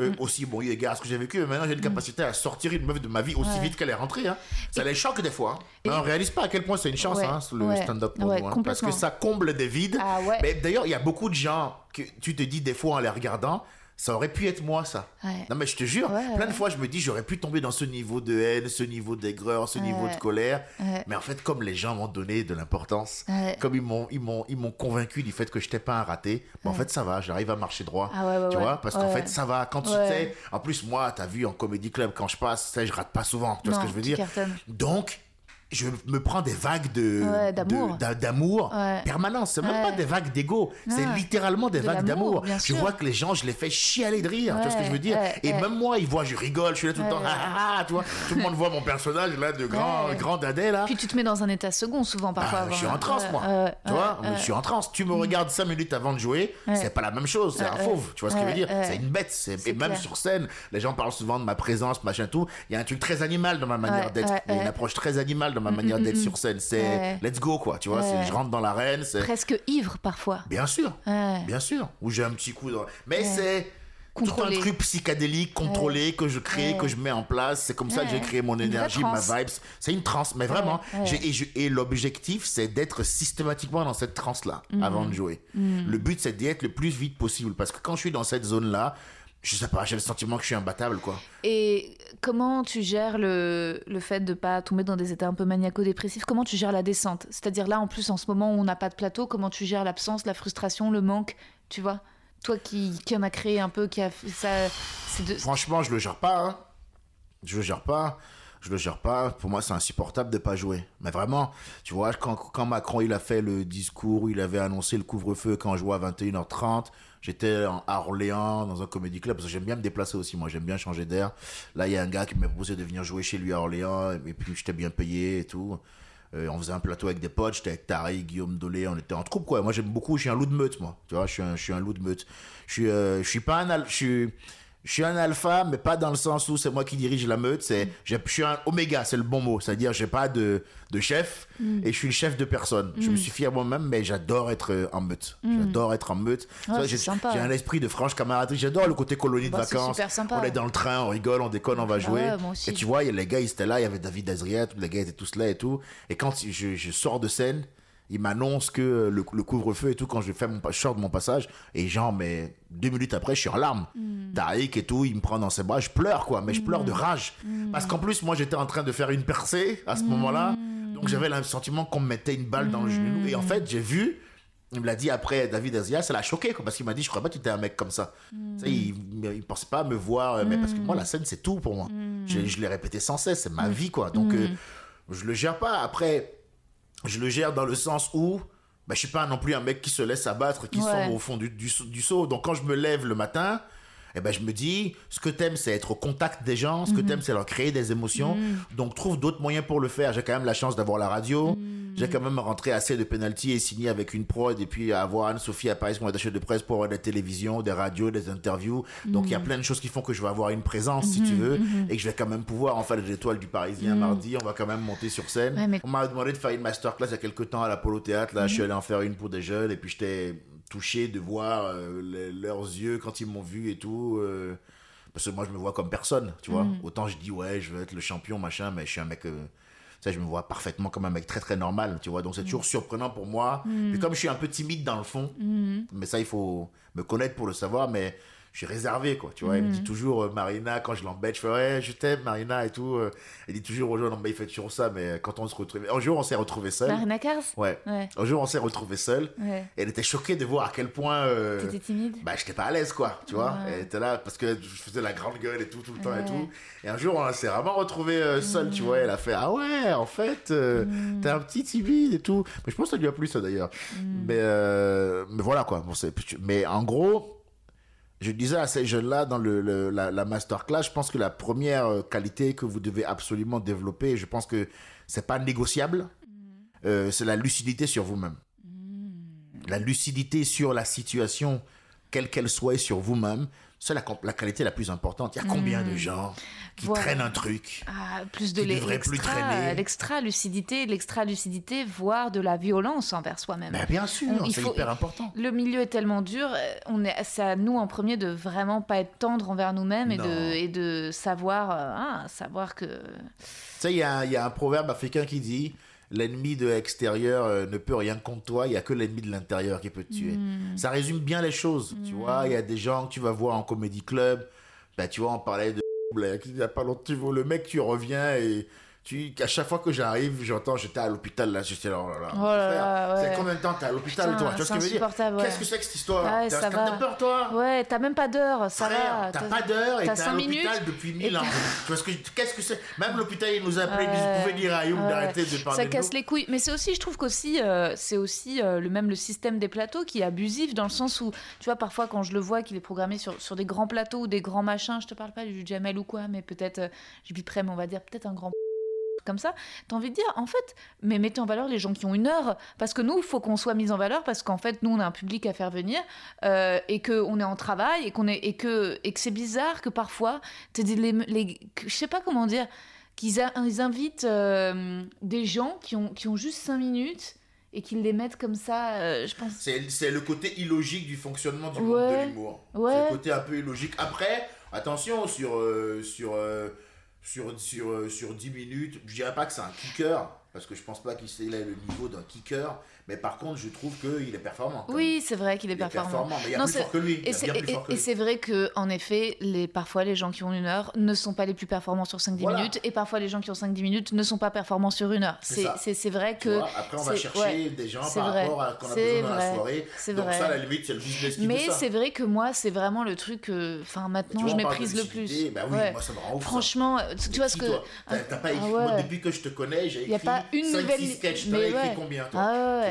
euh, aussi, bon, égard à ce que j'ai vécu, mais maintenant j'ai une capacité à sortir une meuf de ma vie aussi Ouais. vite qu'elle est rentrée. Hein. Ça les choque des fois. hein. Et- Mais on réalise pas à quel point c'est une chance, Ouais, hein, le ouais, stand-up pour nous. hein, parce que ça comble des vides. Ah. Mais d'ailleurs, il y a beaucoup de gens que tu te dis des fois en les regardant, ça aurait pu être moi, ça. Ouais. Non, mais je te jure, Ouais, plein de fois, je me dis, j'aurais pu tomber dans ce niveau de haine, ce niveau d'aigreur, ce niveau de colère. Mais en fait, comme les gens m'ont donné de l'importance, comme ils m'ont, ils m'ont, ils m'ont convaincu du fait que je n'étais pas un raté, bah, en fait, ça va, j'arrive à marcher droit. Ah ouais, ouais, tu vois, parce qu'en fait, ça va. Quand tu sais, en plus, moi, t'as vu en comédie club, quand je passe, je rate pas souvent. Tu vois Non, ce que je veux dire? Donc, je me prends des vagues de, Ouais, d'amour. d'amour Ouais. permanentes. C'est même Ouais. pas des vagues d'ego, c'est littéralement des De vagues d'amour. Je vois que les gens, je les fais chialer de rire. tu vois ce que je veux dire? Et même moi, ils voient, je rigole, je suis là tout le temps. Ah, ah, ah, tu vois, tout le monde voit mon personnage là de grand, grand dadais là. Puis tu te mets dans un état second souvent parfois. Ah, avant. je suis en transe, moi. tu vois, je suis en transe. Tu me regardes 5 minutes avant de jouer, c'est pas la même chose, c'est un fauve. Tu vois ce que je veux dire? C'est une bête. Et même clair. sur scène, les gens parlent souvent de ma présence, machin tout. Il y a un truc très animal dans ma manière d'être. ouais, Il y a une approche très animale dans ma manière d'être sur scène. C'est let's go, quoi. Tu vois, je rentre dans l'arène, c'est. Presque ivre parfois. Bien sûr, bien sûr. Où j'ai un petit coup dans. Mais c'est. Tout un truc psychédélique, contrôlé, que je crée, Ouais. que je mets en place. C'est comme ça que j'ai créé mon énergie, ma vibes. C'est une transe, mais vraiment. Et, et l'objectif, c'est d'être systématiquement dans cette transe-là avant de jouer. Le but, c'est d'y être le plus vite possible. Parce que quand je suis dans cette zone-là, je sais pas, j'ai le sentiment que je suis imbattable, quoi. Et comment tu gères le, le fait de pas tomber dans des états un peu maniaco-dépressifs? Comment tu gères la descente? C'est-à-dire là, en plus, en ce moment où on n'a pas de plateau, comment tu gères l'absence, la frustration, le manque Tu vois? Toi qui, qui en a créé un peu, qui a fait ça. De... Franchement, je le gère pas. hein. Je le gère pas. Je le gère pas. Pour moi, c'est insupportable de pas jouer. Mais vraiment, tu vois, quand, quand Macron il a fait le discours où il avait annoncé le couvre-feu quand je jouais à 21h30, j'étais à Orléans dans un comédie club parce que j'aime bien me déplacer aussi. Moi, j'aime bien changer d'air. Là, il y a un gars qui m'a proposé de venir jouer chez lui à Orléans et puis j'étais bien payé et tout. Euh, on faisait un plateau avec des potes, j'étais avec Tari, Guillaume Dolé, on était en troupe quoi. Moi j'aime beaucoup, je suis un loup de meute moi. Tu vois, je suis un, je suis un loup de meute. Je suis, euh, je suis pas un, je suis, je suis un alpha, mais pas dans le sens où c'est moi qui dirige la meute. C'est, j'ai- je suis un oméga, c'est le bon mot. C'est-à-dire, j'ai pas de, de chef et je suis le chef de personne. Je me suis fier à moi-même, mais j'adore être euh, en meute. J'adore être en meute. C'est j'ai, sympa. j'ai un esprit de franche camaraderie. J'adore le côté colonie de Bah, vacances. super sympa. On est dans le train, on rigole, on déconne, on va jouer. ouais, moi aussi. Et tu vois, y a les gars, ils étaient là, il y avait David Azria, tous les gars étaient tous là et tout. Et quand je, je sors de scène, il m'annonce que le, le couvre-feu et tout, quand je fais mon, pa- je sors de mon passage, et genre, mais deux minutes après, je suis en larmes. Mm. Tariq et tout, il me prend dans ses bras, je pleure quoi, mais je pleure de rage. Mm. Parce qu'en plus, moi, j'étais en train de faire une percée à ce moment-là, donc j'avais le sentiment qu'on me mettait une balle dans le genou. Et en fait, j'ai vu, il me l'a dit après, David Azia, ça l'a choqué, quoi, parce qu'il m'a dit, je crois pas que tu étais un mec comme ça. Mm. Il, il pensait pas me voir, euh, mais parce que moi, la scène, c'est tout pour moi. Mm. Je, je l'ai répété sans cesse, c'est ma vie, quoi. Donc, euh, je le gère pas. Après, je le gère dans le sens où, bah, je suis pas non plus un mec qui se laisse abattre, qui Ouais. sombre au fond du, du, du seau. Donc, quand je me lève le matin, eh ben, je me dis, ce que t'aimes, c'est être au contact des gens. Ce que t'aimes, c'est leur créer des émotions. Donc, trouve d'autres moyens pour le faire. J'ai quand même la chance d'avoir la radio. J'ai quand même rentré assez de penalty et signé avec une prod et puis avoir Anne-Sophie à Paris, mon attaché de presse pour avoir des télévisions, des radios, des interviews. Donc, il y a plein de choses qui font que je vais avoir une présence, si tu veux, et que je vais quand même pouvoir en faire les étoiles du Parisien mardi. On va quand même monter sur scène. Ouais, mais- On m'a demandé de faire une masterclass il y a quelques temps à l'Apollo Théâtre. Là, je suis allé en faire une pour des jeunes et puis j'étais touché de voir euh, les- leurs yeux quand ils m'ont vu et tout. euh, parce que moi, je me vois comme personne, tu vois. Autant je dis, ouais, je veux être le champion, machin, mais je suis un mec. euh, ça, je me vois parfaitement comme un mec très très normal, tu vois. Donc c'est toujours surprenant pour moi. Puis comme je suis un peu timide dans le fond, mais ça, il faut me connaître pour le savoir, mais je suis réservé, quoi. Tu vois, il me dit toujours, euh, Marina, quand je l'embête, je fais, ouais, je t'aime, Marina, et tout. euh, Elle dit toujours aux gens, non, mais il fait toujours ça, mais quand on se retrouve. Un jour, on s'est retrouvés seuls. Marina Kars? Ouais. Ouais. Un jour, on s'est retrouvés seuls. Ouais. Et elle était choquée de voir à quel point. euh, T'étais timide? bah, j'étais pas à l'aise, quoi, tu vois. Ouais. Elle était là parce que je faisais la grande gueule et tout, tout le temps et tout. Et un jour, on s'est vraiment retrouvés euh, seuls, tu vois. Elle a fait Ah ouais, en fait, euh, Mm. t'es un petit timide et tout. Mais je pense que ça lui a plu, ça d'ailleurs. Mais, euh, mais voilà, quoi. Bon, mais en gros, je disais à ces jeunes-là dans le, le- la, la masterclass, je pense que la première euh, qualité que vous devez absolument développer, et je pense que c'est pas négociable, euh, c'est la lucidité sur vous-même. La lucidité sur la situation, quelle qu'elle soit, et sur vous-même, c'est la, qualité la plus importante. Il y a combien de gens qui Voilà. traînent un truc Ah, plus de l'extra, lucidité, l'extra lucidité, voire de la violence envers soi-même. Ben, Bien sûr, c'est hyper important. Le milieu est tellement dur, euh, on est, c'est à nous en premier de vraiment pas être tendre envers nous-mêmes et de, et de savoir, euh, ah, savoir que. Tu sais, y, il y a un proverbe africain qui dit L'ennemi de l'extérieur euh, ne peut rien contre toi, il y a que l'ennemi de l'intérieur qui peut te tuer. Ça résume bien les choses, tu vois. Il y a des gens que tu vas voir en comédie club, ben, tu vois, on parlait de. [laughs] Il y a pas longtemps, tu vois, le mec, tu reviens et. Tu, à chaque fois que j'arrive, j'entends, j'étais à l'hôpital, là, j'étais là, oh là là. Oh là ouais. C'est combien de temps t'es à l'hôpital, toi? Tu vois ce que je veux c'est dire? insupportable, ouais. Qu'est-ce que c'est que cette histoire? Ouais, T'as peur, toi? Ouais, t'as même pas d'heure, ça Frère, va. t'as pas d'heure et t'es à l'hôpital depuis et mille ans. t'as- Tu vois ce que qu'est-ce que c'est? Même l'hôpital, il nous a appelé, il dit, Ouais. vous pouvez dire à Ouais. d'arrêter de parler Ça casse les couilles. Mais c'est aussi, je trouve qu'aussi, euh, c'est aussi euh, le même le système des plateaux qui est abusif dans le sens où, tu vois, parfois quand je le vois qu'il est programmé sur, sur des grands plateaux ou des grands machins, je te parle pas du Jamel ou quoi, mais peut-être, euh, je biperai, mais on va dire peut-être un grand comme ça, t'as envie de dire, en fait, mais mettez en valeur les gens qui ont une heure, parce que nous, il faut qu'on soit mis en valeur, parce qu'en fait, nous, on a un public à faire venir, euh, et qu'on est en travail, et, qu'on est, et, que, et que c'est bizarre que parfois, des, les, les- je sais pas comment dire, qu'ils a- ils invitent euh, des gens qui ont, qui ont juste 5 minutes et qu'ils les mettent comme ça, euh, je pense. C'est c'est le côté illogique du fonctionnement du monde Ouais. de l'humour. Ouais. C'est le côté un peu illogique. Après, attention, sur, euh, sur, euh, sur, sur, euh, sur 10 minutes, je dirais pas que c'est un kicker, parce que je pense pas qu'il ait le niveau d'un kicker, mais par contre, je trouve qu'il est performant. Oui, c'est vrai qu'il est il est performant. mais il y a Non, plus fort que lui. Et c'est, vrai que en effet, les, parfois les gens qui ont une heure ne sont pas les plus performants sur 5-10 Voilà. minutes, et parfois les gens qui ont 5-10 minutes ne sont pas performants sur une heure. C'est vrai que. vois, Après, on va chercher ouais, des gens par vrai. rapport à qu'on a besoin dans la soirée. Donc vrai. ça, à la limite, c'est le business qui Mais c'est vrai que moi, c'est vraiment le truc que, enfin, maintenant, je méprise le plus. Bah oui, moi, ça me rend ouf. Franchement, tu, vois ce que. T'as pas Ah écrit, depuis que je te connais, j'ai écrit pas une 5 nouvelle- 6 sketchs. T'en as écrit combien, toi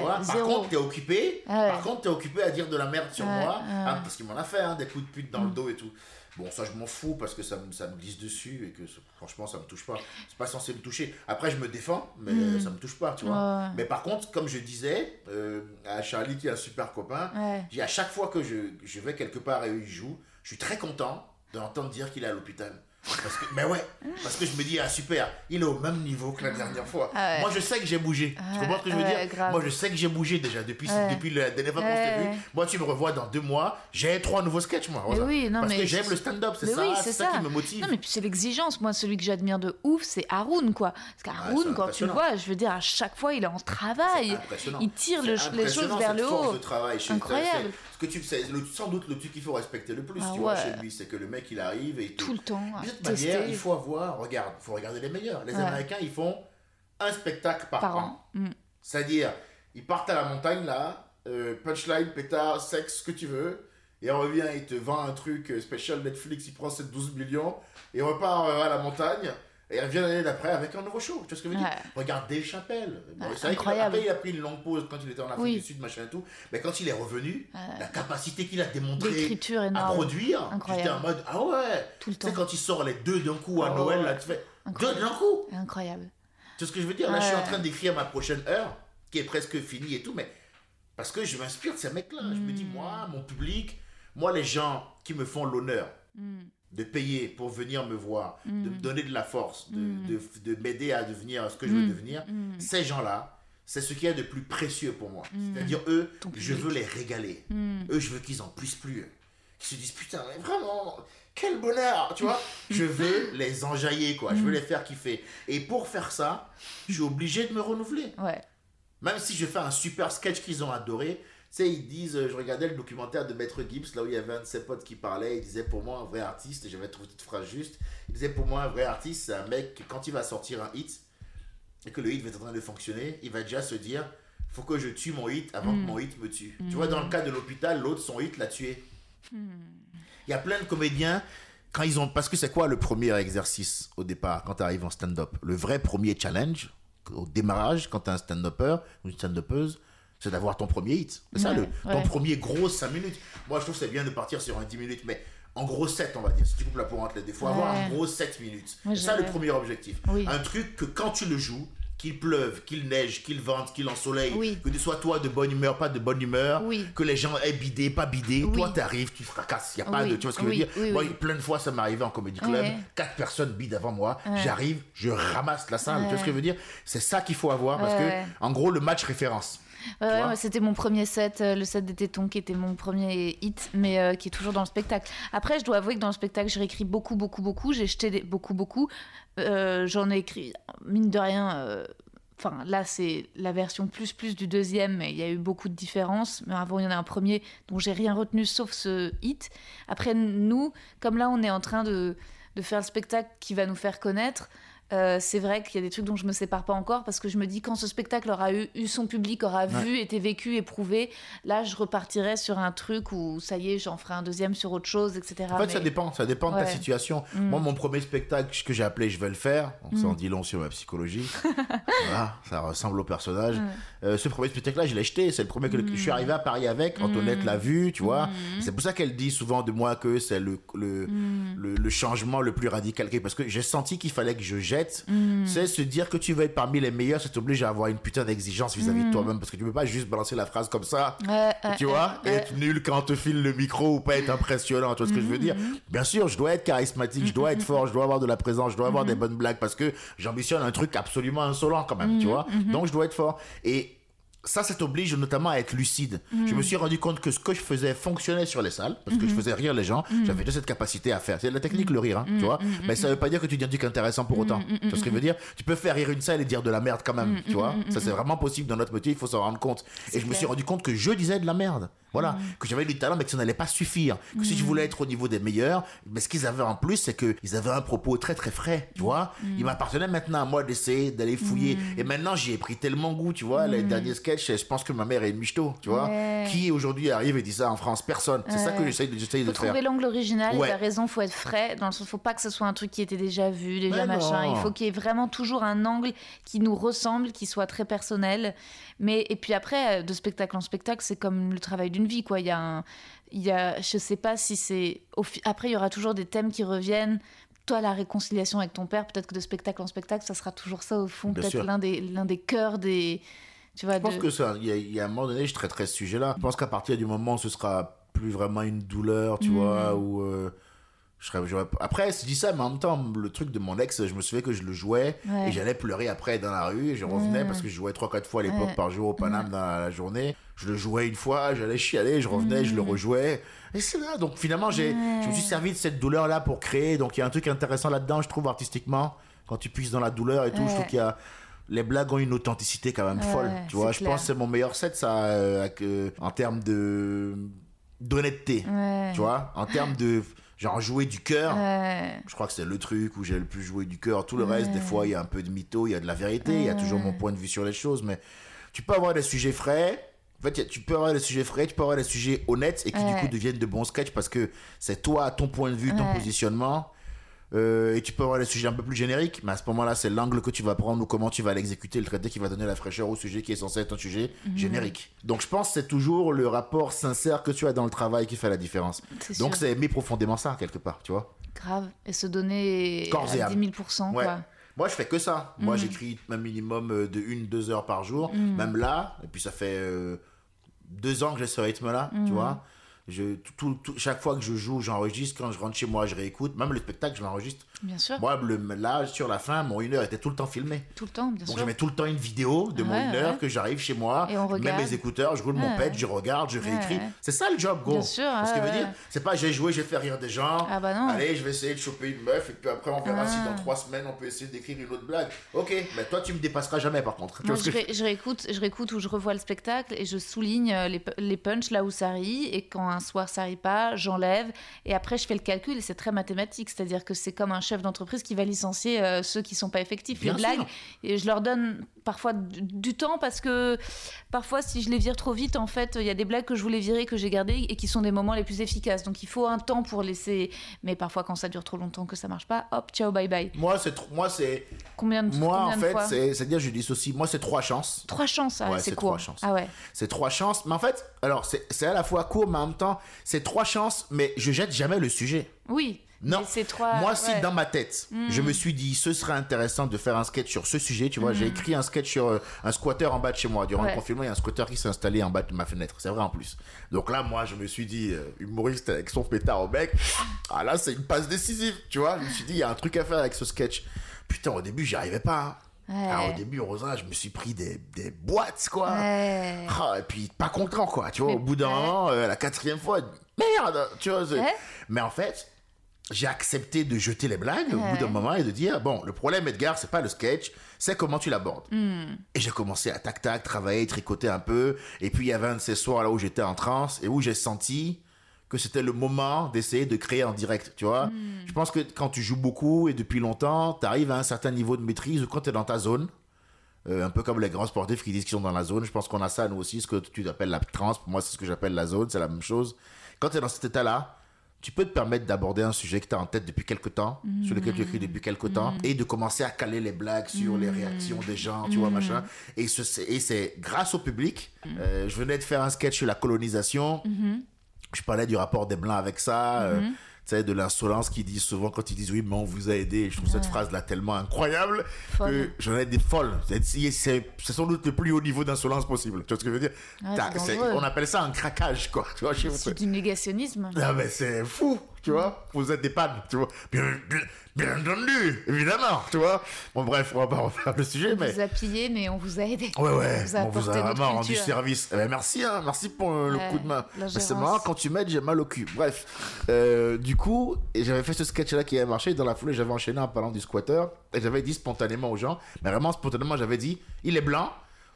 Ah Par zéro. contre, t'es occupé. Ah ouais. Par contre, t'es occupé à dire de la merde sur Ouais, moi. ouais. hein, parce qu'il m'en a fait, hein, des coups de pute dans le Mm. dos et tout. Bon, ça, je m'en fous parce que ça me, ça me glisse dessus et que franchement, ça me touche pas. C'est pas censé me toucher. Après, je me défends, mais Mm. ça me touche pas, tu vois. Mais par contre, comme je disais euh, à Charlie, qui est un super copain, j'ai à chaque fois que je, je vais quelque part et il joue, je suis très content de l'entendre dire qu'il est à l'hôpital. Parce que, mais ouais, parce que je me dis, ah super, il est au même niveau que la dernière fois. Ah ouais. Moi je sais que j'ai bougé. tu Ah, comprends ce que je veux ouais, dire? grave. Moi je sais que j'ai bougé déjà depuis, Ouais. depuis la dernière fois qu'on s'est vu. Moi tu me revois dans deux mois, j'ai trois nouveaux sketchs moi. Oui, non, parce mais que j'aime le stand-up, c'est ça, oui, c'est ça. qui me motive. Non, mais puis c'est l'exigence. Moi, celui que j'admire de ouf, c'est Haroun, quoi. Parce qu'Haroun, quand tu le vois, je veux dire, à chaque fois, il est en travail. Il tire le- les choses vers le haut. de travail chez Incroyable. Ce que tu sais, sans doute le truc qu'il faut respecter le plus, Ah tu vois, chez lui, c'est que le mec il arrive et Tout le temps. Tester. manière, il faut avoir, regarde, il faut regarder les meilleurs. Les Ouais. Américains, ils font un spectacle par, par an. an. Mm. C'est-à-dire, ils partent à la montagne là, euh, punchline, pétard, sexe, ce que tu veux, et on revient, il te vend un truc euh, spécial Netflix, il prend ses 12 millions, et on repart euh, à la montagne, et il revient l'année d'après avec un nouveau show. Tu vois ce que je veux dire Ouais. Regarde Dave Chappelle. Bon, Ouais, c'est vrai qu'il a- incroyable. après, il a pris une longue pause quand il était en Afrique Oui. du Sud, machin et tout, mais quand il est revenu, Ouais. la capacité qu'il a démontré D'écriture à produire, j'étais en mode, ah ouais Tout le Tu sais, quand il sort les deux d'un coup à Oh, Noël, là, tu fais deux d'un coup. Incroyable. Tu sais ce que je veux dire? Là, je suis en train d'écrire ma prochaine heure, qui est presque finie et tout, mais parce que je m'inspire de ces mecs-là. Je me dis, Hmm. moi, mon public, moi, les gens qui me font l'honneur Mm. De payer pour venir me voir, de me donner de la force, de, Mm. de, de m'aider à devenir ce que je veux Mm. devenir, Mm. ces gens-là, c'est ce qu'il y a de plus précieux pour moi. C'est-à-dire, eux, Ton je public. veux les régaler. Mm. Eux, je veux qu'ils en puissent plus. Ils se disent, putain, mais vraiment, quel bonheur, tu vois. [laughs] je veux les enjailler, quoi. Je veux les faire kiffer. Et pour faire ça, je suis obligé de me renouveler. Ouais. Même si je fais un super sketch qu'ils ont adoré, sais, ils disent, euh, je regardais le documentaire de Maître Gibbs, là où il y avait un de ses potes qui parlait, il disait pour moi un vrai artiste, j'avais trouvé cette phrase juste, il disait pour moi un vrai artiste, c'est un mec, que quand il va sortir un hit, et que le hit va être en train de fonctionner, il va déjà se dire, faut que je tue mon hit avant que mon hit me tue. Tu vois, dans le cas de l'hôpital, l'autre, son hit l'a tué. Il y a plein de comédiens, quand ils ont. Parce que c'est quoi le premier exercice au départ, quand tu arrives en stand-up? Le vrai premier challenge, au démarrage, quand tu es un stand-upper ou une stand-uppeuse, c'est d'avoir ton premier hit. C'est ça, Ouais, le, ton ouais. premier gros 5 minutes. Moi, je trouve que c'est bien de partir sur un 10 minutes, mais en gros 7, on va dire. Si tu coupes la deux, il faut avoir un gros 7 minutes. C'est ça le premier objectif. Oui. Un truc que quand tu le joues, qu'il pleuve, qu'il neige, qu'il vente, qu'il ensoleille, Oui. que tu sois toi de bonne humeur, pas de bonne humeur, Oui. que les gens aient bidé, pas bidé, Oui. toi t'arrives, tu fracasses, il y a pas de, tu vois ce que je veux dire? Moi, plein de fois ça m'est arrivé en comédie club, quatre personnes bident avant moi, Ouais. j'arrive, je ramasse la salle, tu vois ce que je veux dire? C'est ça qu'il faut avoir parce que en gros le match référence. Ouais, ouais, c'était mon premier set, euh, le set des tétons qui était mon premier hit, mais euh, qui est toujours dans le spectacle. Après, je dois avouer que dans le spectacle, j'ai réécrit beaucoup, beaucoup, beaucoup. J'ai jeté des- beaucoup, beaucoup. Euh, J'en ai écrit, mine de rien. euh, Enfin, là, c'est la version plus plus du deuxième, mais il y a eu beaucoup de différences. Mais avant, il y en a un premier dont j'ai rien retenu sauf ce hit. Après, nous, comme là, on est en train de, de faire le spectacle qui va nous faire connaître, euh, c'est vrai qu'il y a des trucs dont je me sépare pas encore parce que je me dis quand ce spectacle aura eu, eu son public, aura vu, été vécu, éprouvé, là je repartirai sur un truc où ça y est, j'en ferai un deuxième sur autre chose, etc. En fait, Mais- ça dépend, ça dépend de ta situation. Mm. Moi, mon premier spectacle que j'ai appelé Je vais le faire, donc ça en dit long sur ma psychologie. [laughs] voilà, ça ressemble au personnage. Mm. Euh, ce premier spectacle-là, je l'ai jeté. C'est le premier que, je suis arrivé à Paris avec. Antoinette Mm. l'a vu, tu vois. C'est pour ça qu'elle dit souvent de moi que c'est le, le, Mm. le, le changement le plus radical. Parce que j'ai senti qu'il fallait que je jette Mm. C'est se dire que tu veux être parmi les meilleurs, ça t'oblige à avoir une putain d'exigence vis-à-vis de toi-même parce que tu peux pas juste balancer la phrase comme ça. Mm. Tu vois, ouais, être nul quand on te file le micro ou pas être impressionnant, tu vois ce que je veux dire Mm-hmm. Bien sûr, je dois être charismatique, je dois être [laughs] fort, je dois avoir de la présence, je dois avoir des bonnes blagues parce que j'ambitionne un truc absolument insolent quand même, tu vois. Mm-hmm. Donc je dois être fort. Et ça, ça t'oblige notamment à être lucide. Je me suis rendu compte que ce que je faisais fonctionnait sur les salles, parce que je faisais rire les gens. J'avais de cette capacité à faire. C'est la technique, le rire, hein, tu vois. Mais ça veut pas dire que tu dis un truc intéressant pour autant. Tu vois ce que je veux dire? Tu peux faire rire une salle et dire de la merde quand même, tu vois. Ça, c'est vraiment possible dans notre métier, il faut s'en rendre compte. Et je me suis rendu compte que je disais de la merde. Voilà. Que j'avais du talent, mais que ça n'allait pas suffire. Que si je voulais être au niveau des meilleurs, mais ce qu'ils avaient en plus, c'est qu'ils avaient un propos très très frais, tu vois. Il m'appartenait maintenant à moi d'essayer d'aller fouiller. Et maintenant, j'y ai pris tellement goût, tu vois. Les derniers sketchs, je pense que ma mère est une michto, tu vois. Ouais. Qui aujourd'hui arrive et dit ça en France? Personne. C'est ça que j'essaye de, de faut faire. trouver l'angle original, Ouais. et t'as raison, faut être frais, dans le sens, faut pas que ce soit un truc qui était déjà vu, déjà Mais machin. non. Il faut qu'il y ait vraiment toujours un angle qui nous ressemble, qui soit très personnel. Mais, et puis après, euh, de spectacle en spectacle, c'est comme le travail d'une vie, quoi. Il y a un, il y a, je sais pas si c'est, après, il y aura toujours des thèmes qui reviennent. Toi, la réconciliation avec ton père, peut-être que de spectacle en spectacle, ça sera toujours ça au fond, peut-être l'un des, l'un des cœurs des, tu vois, Je pense de- que ça, il y, a- il y a un moment donné, je traiterai ce sujet-là. Je pense qu'à partir du moment où ce sera plus vraiment une douleur, tu vois, ou euh, je serais, j'aurais- après, je dis ça, mais en même temps, le truc de mon ex, je me souviens que je le jouais Ouais. et j'allais pleurer après dans la rue et je revenais parce que je jouais 3-4 fois à l'époque Ouais. par jour au Paname dans la journée. Je le jouais une fois, j'allais chialer, je revenais, je le rejouais. Et c'est là. Donc finalement, j'ai, je me suis servi de cette douleur-là pour créer. Donc il y a un truc intéressant là-dedans, je trouve, artistiquement. Quand tu puisses dans la douleur et tout, je trouve qu'il y a. Les blagues ont une authenticité quand même Ouais, folle. Tu vois, je pense que c'est mon meilleur set, ça, euh, avec, euh, en termes de d'honnêteté. Ouais. Tu vois, en termes de genre jouer du cœur. Ouais. Je crois que c'est le truc où j'ai le plus joué du cœur. Tout le reste, des fois, il y a un peu de mytho, il y a de la vérité, il y a toujours mon point de vue sur les choses. Mais tu peux avoir des sujets frais. En fait, tu peux avoir des sujets frais, tu peux avoir des sujets honnêtes et qui du coup deviennent de bons sketchs parce que c'est toi, ton point de vue, ton positionnement. Euh, et tu peux avoir des sujets un peu plus génériques, mais à ce moment-là, c'est l'angle que tu vas prendre ou comment tu vas l'exécuter, le traité qui va donner la fraîcheur au sujet qui est censé être un sujet Mhm. générique. Donc je pense que c'est toujours le rapport sincère que tu as dans le travail qui fait la différence. Donc c'est aimer profondément ça, quelque part, tu vois. Grave. Et se donner Corps à âme. 10 000 Ouais. quoi. Moi, je fais que ça. Moi, Mm. j'écris un minimum euh, de une, deux heures par jour, même là. Et puis, ça fait euh, deux ans que j'ai ce rythme-là, tu vois. Je, tout, tout- chaque fois que je joue, j'enregistre. Quand je rentre chez moi, je réécoute. Même le spectacle, je l'enregistre. Bien sûr. Moi, le, là, sur la fin, mon une heure était tout le temps filmé. Tout le temps, bien Donc, sûr. je mets tout le temps une vidéo de mon Ouais, une heure ouais. que j'arrive chez moi. Et on regarde. mes écouteurs, je roule mon Ouais. pet, je regarde, je réécris. Ouais. C'est ça le job, gros. Bien sûr, Ce ouais, veut dire, ouais. c'est pas j'ai joué, j'ai fait rire des gens. Ah bah non. Allez, je vais essayer de choper une meuf et puis après on verra Ah. si dans trois semaines on peut essayer d'écrire une autre blague. Ok, mais toi tu me dépasseras jamais par contre. Moi, je, que ré- je réécoute, je réécoute ou je revois le spectacle et je souligne euh, les, les punchs là où ça rit. Et quand un soir ça rit pas, j'enlève. Et après, je fais le calcul et c'est très mathématique. C'est-à-dire que c'est comme un chef d'entreprise qui va licencier euh, ceux qui sont pas effectifs. Bien les blagues, sûr. et je leur donne parfois du, du temps parce que parfois, si je les vire trop vite, en fait, il y a des blagues que je voulais virer, que j'ai gardées et qui sont des moments les plus efficaces. Donc il faut un temps pour laisser. Mais parfois, quand ça dure trop longtemps, que ça marche pas, hop, ciao, bye bye. Moi c'est moi c'est Combien de moi combien en fait c'est c'est à dire je dissocie. Moi c'est trois chances. Trois chances, ah, Ouais, c'est c'est court. trois chances. Ah ouais. C'est trois chances. Mais en fait, alors c'est c'est à la fois court mais en même temps c'est trois chances mais je jette jamais le sujet. Oui. Non. trois. Moi, si ouais. Dans ma tête, je me suis dit, ce serait intéressant de faire un sketch sur ce sujet, tu vois, j'ai écrit un sketch sur euh, un squatter en bas de chez moi. Durant. Ouais. le confinement, il y a un squatter qui s'est installé en bas de ma fenêtre. C'est vrai en plus. Donc là, moi, je me suis dit, euh, humoriste avec son pétard au bec, ah là, c'est une passe décisive, tu vois. Je me suis dit, il y a un truc à faire avec ce sketch. Putain, au début, j'y arrivais pas. hein. Ouais. Ah, au début, heureusement, je me suis pris des, des boîtes, quoi. Ouais. Ah, et puis pas content quoi, tu vois, au bout d'un ouais. moment, euh, la quatrième fois, merde, tu vois. Mais en fait, j'ai accepté de jeter les blagues au bout d'un moment et de dire, bon, le problème Edgar, c'est pas le sketch, c'est comment tu l'abordes. Hmm. Et j'ai commencé à tac tac, travailler, tricoter un peu, et puis il y avait un de ces soirs là où j'étais en transe et où j'ai senti que c'était le moment d'essayer de créer en direct, tu vois. Hmm. Je pense que quand tu joues beaucoup et depuis longtemps, tu arrives à un certain niveau de maîtrise ou quand tu es dans ta zone, euh, un peu comme les grands sportifs qui disent qu'ils sont dans la zone. Je pense qu'on a ça nous aussi, ce que tu appelles la trans. Pour moi, c'est ce que j'appelle la zone, c'est la même chose. Quand tu es dans cet état-là, tu peux te permettre d'aborder un sujet que tu as en tête depuis quelque temps, sur lequel tu écris depuis quelque temps, et de commencer à caler les blagues sur les réactions des gens, tu vois, machin. Et ce- c'est grâce au public. Euh, je venais de faire un sketch sur la colonisation. Je parlais du rapport des Blancs avec ça. euh, sais, de l'insolence qu'ils disent souvent quand ils disent oui, mais on vous a aidé. Je trouve cette phrase-là tellement incroyable Folle. que j'en ai des folles. C'est- sans doute le plus haut niveau d'insolence possible. Tu vois ce que je veux dire? Ouais. On appelle ça un craquage, quoi. Tu vois. C'est du négationnisme. Ah mais c'est fou, tu vois. Vous êtes des pannes, tu vois. Bien, bien, bien entendu, évidemment, tu vois. Bon bref, on va pas refaire le sujet, On mais... vous a pillé, mais on vous a aidé. Ouais, ouais, On vous a on vous apporté a notre vraiment rendu service. Eh ben, merci, hein, merci pour euh, le Ouais, coup de main. Mais C'est marrant, quand tu m'aides, j'ai mal au cul. Bref, euh, du coup, j'avais fait ce sketch-là qui avait marché. Dans la foulée, j'avais enchaîné en parlant du squatter. Et j'avais dit spontanément aux gens, mais vraiment spontanément, j'avais dit, il est blanc.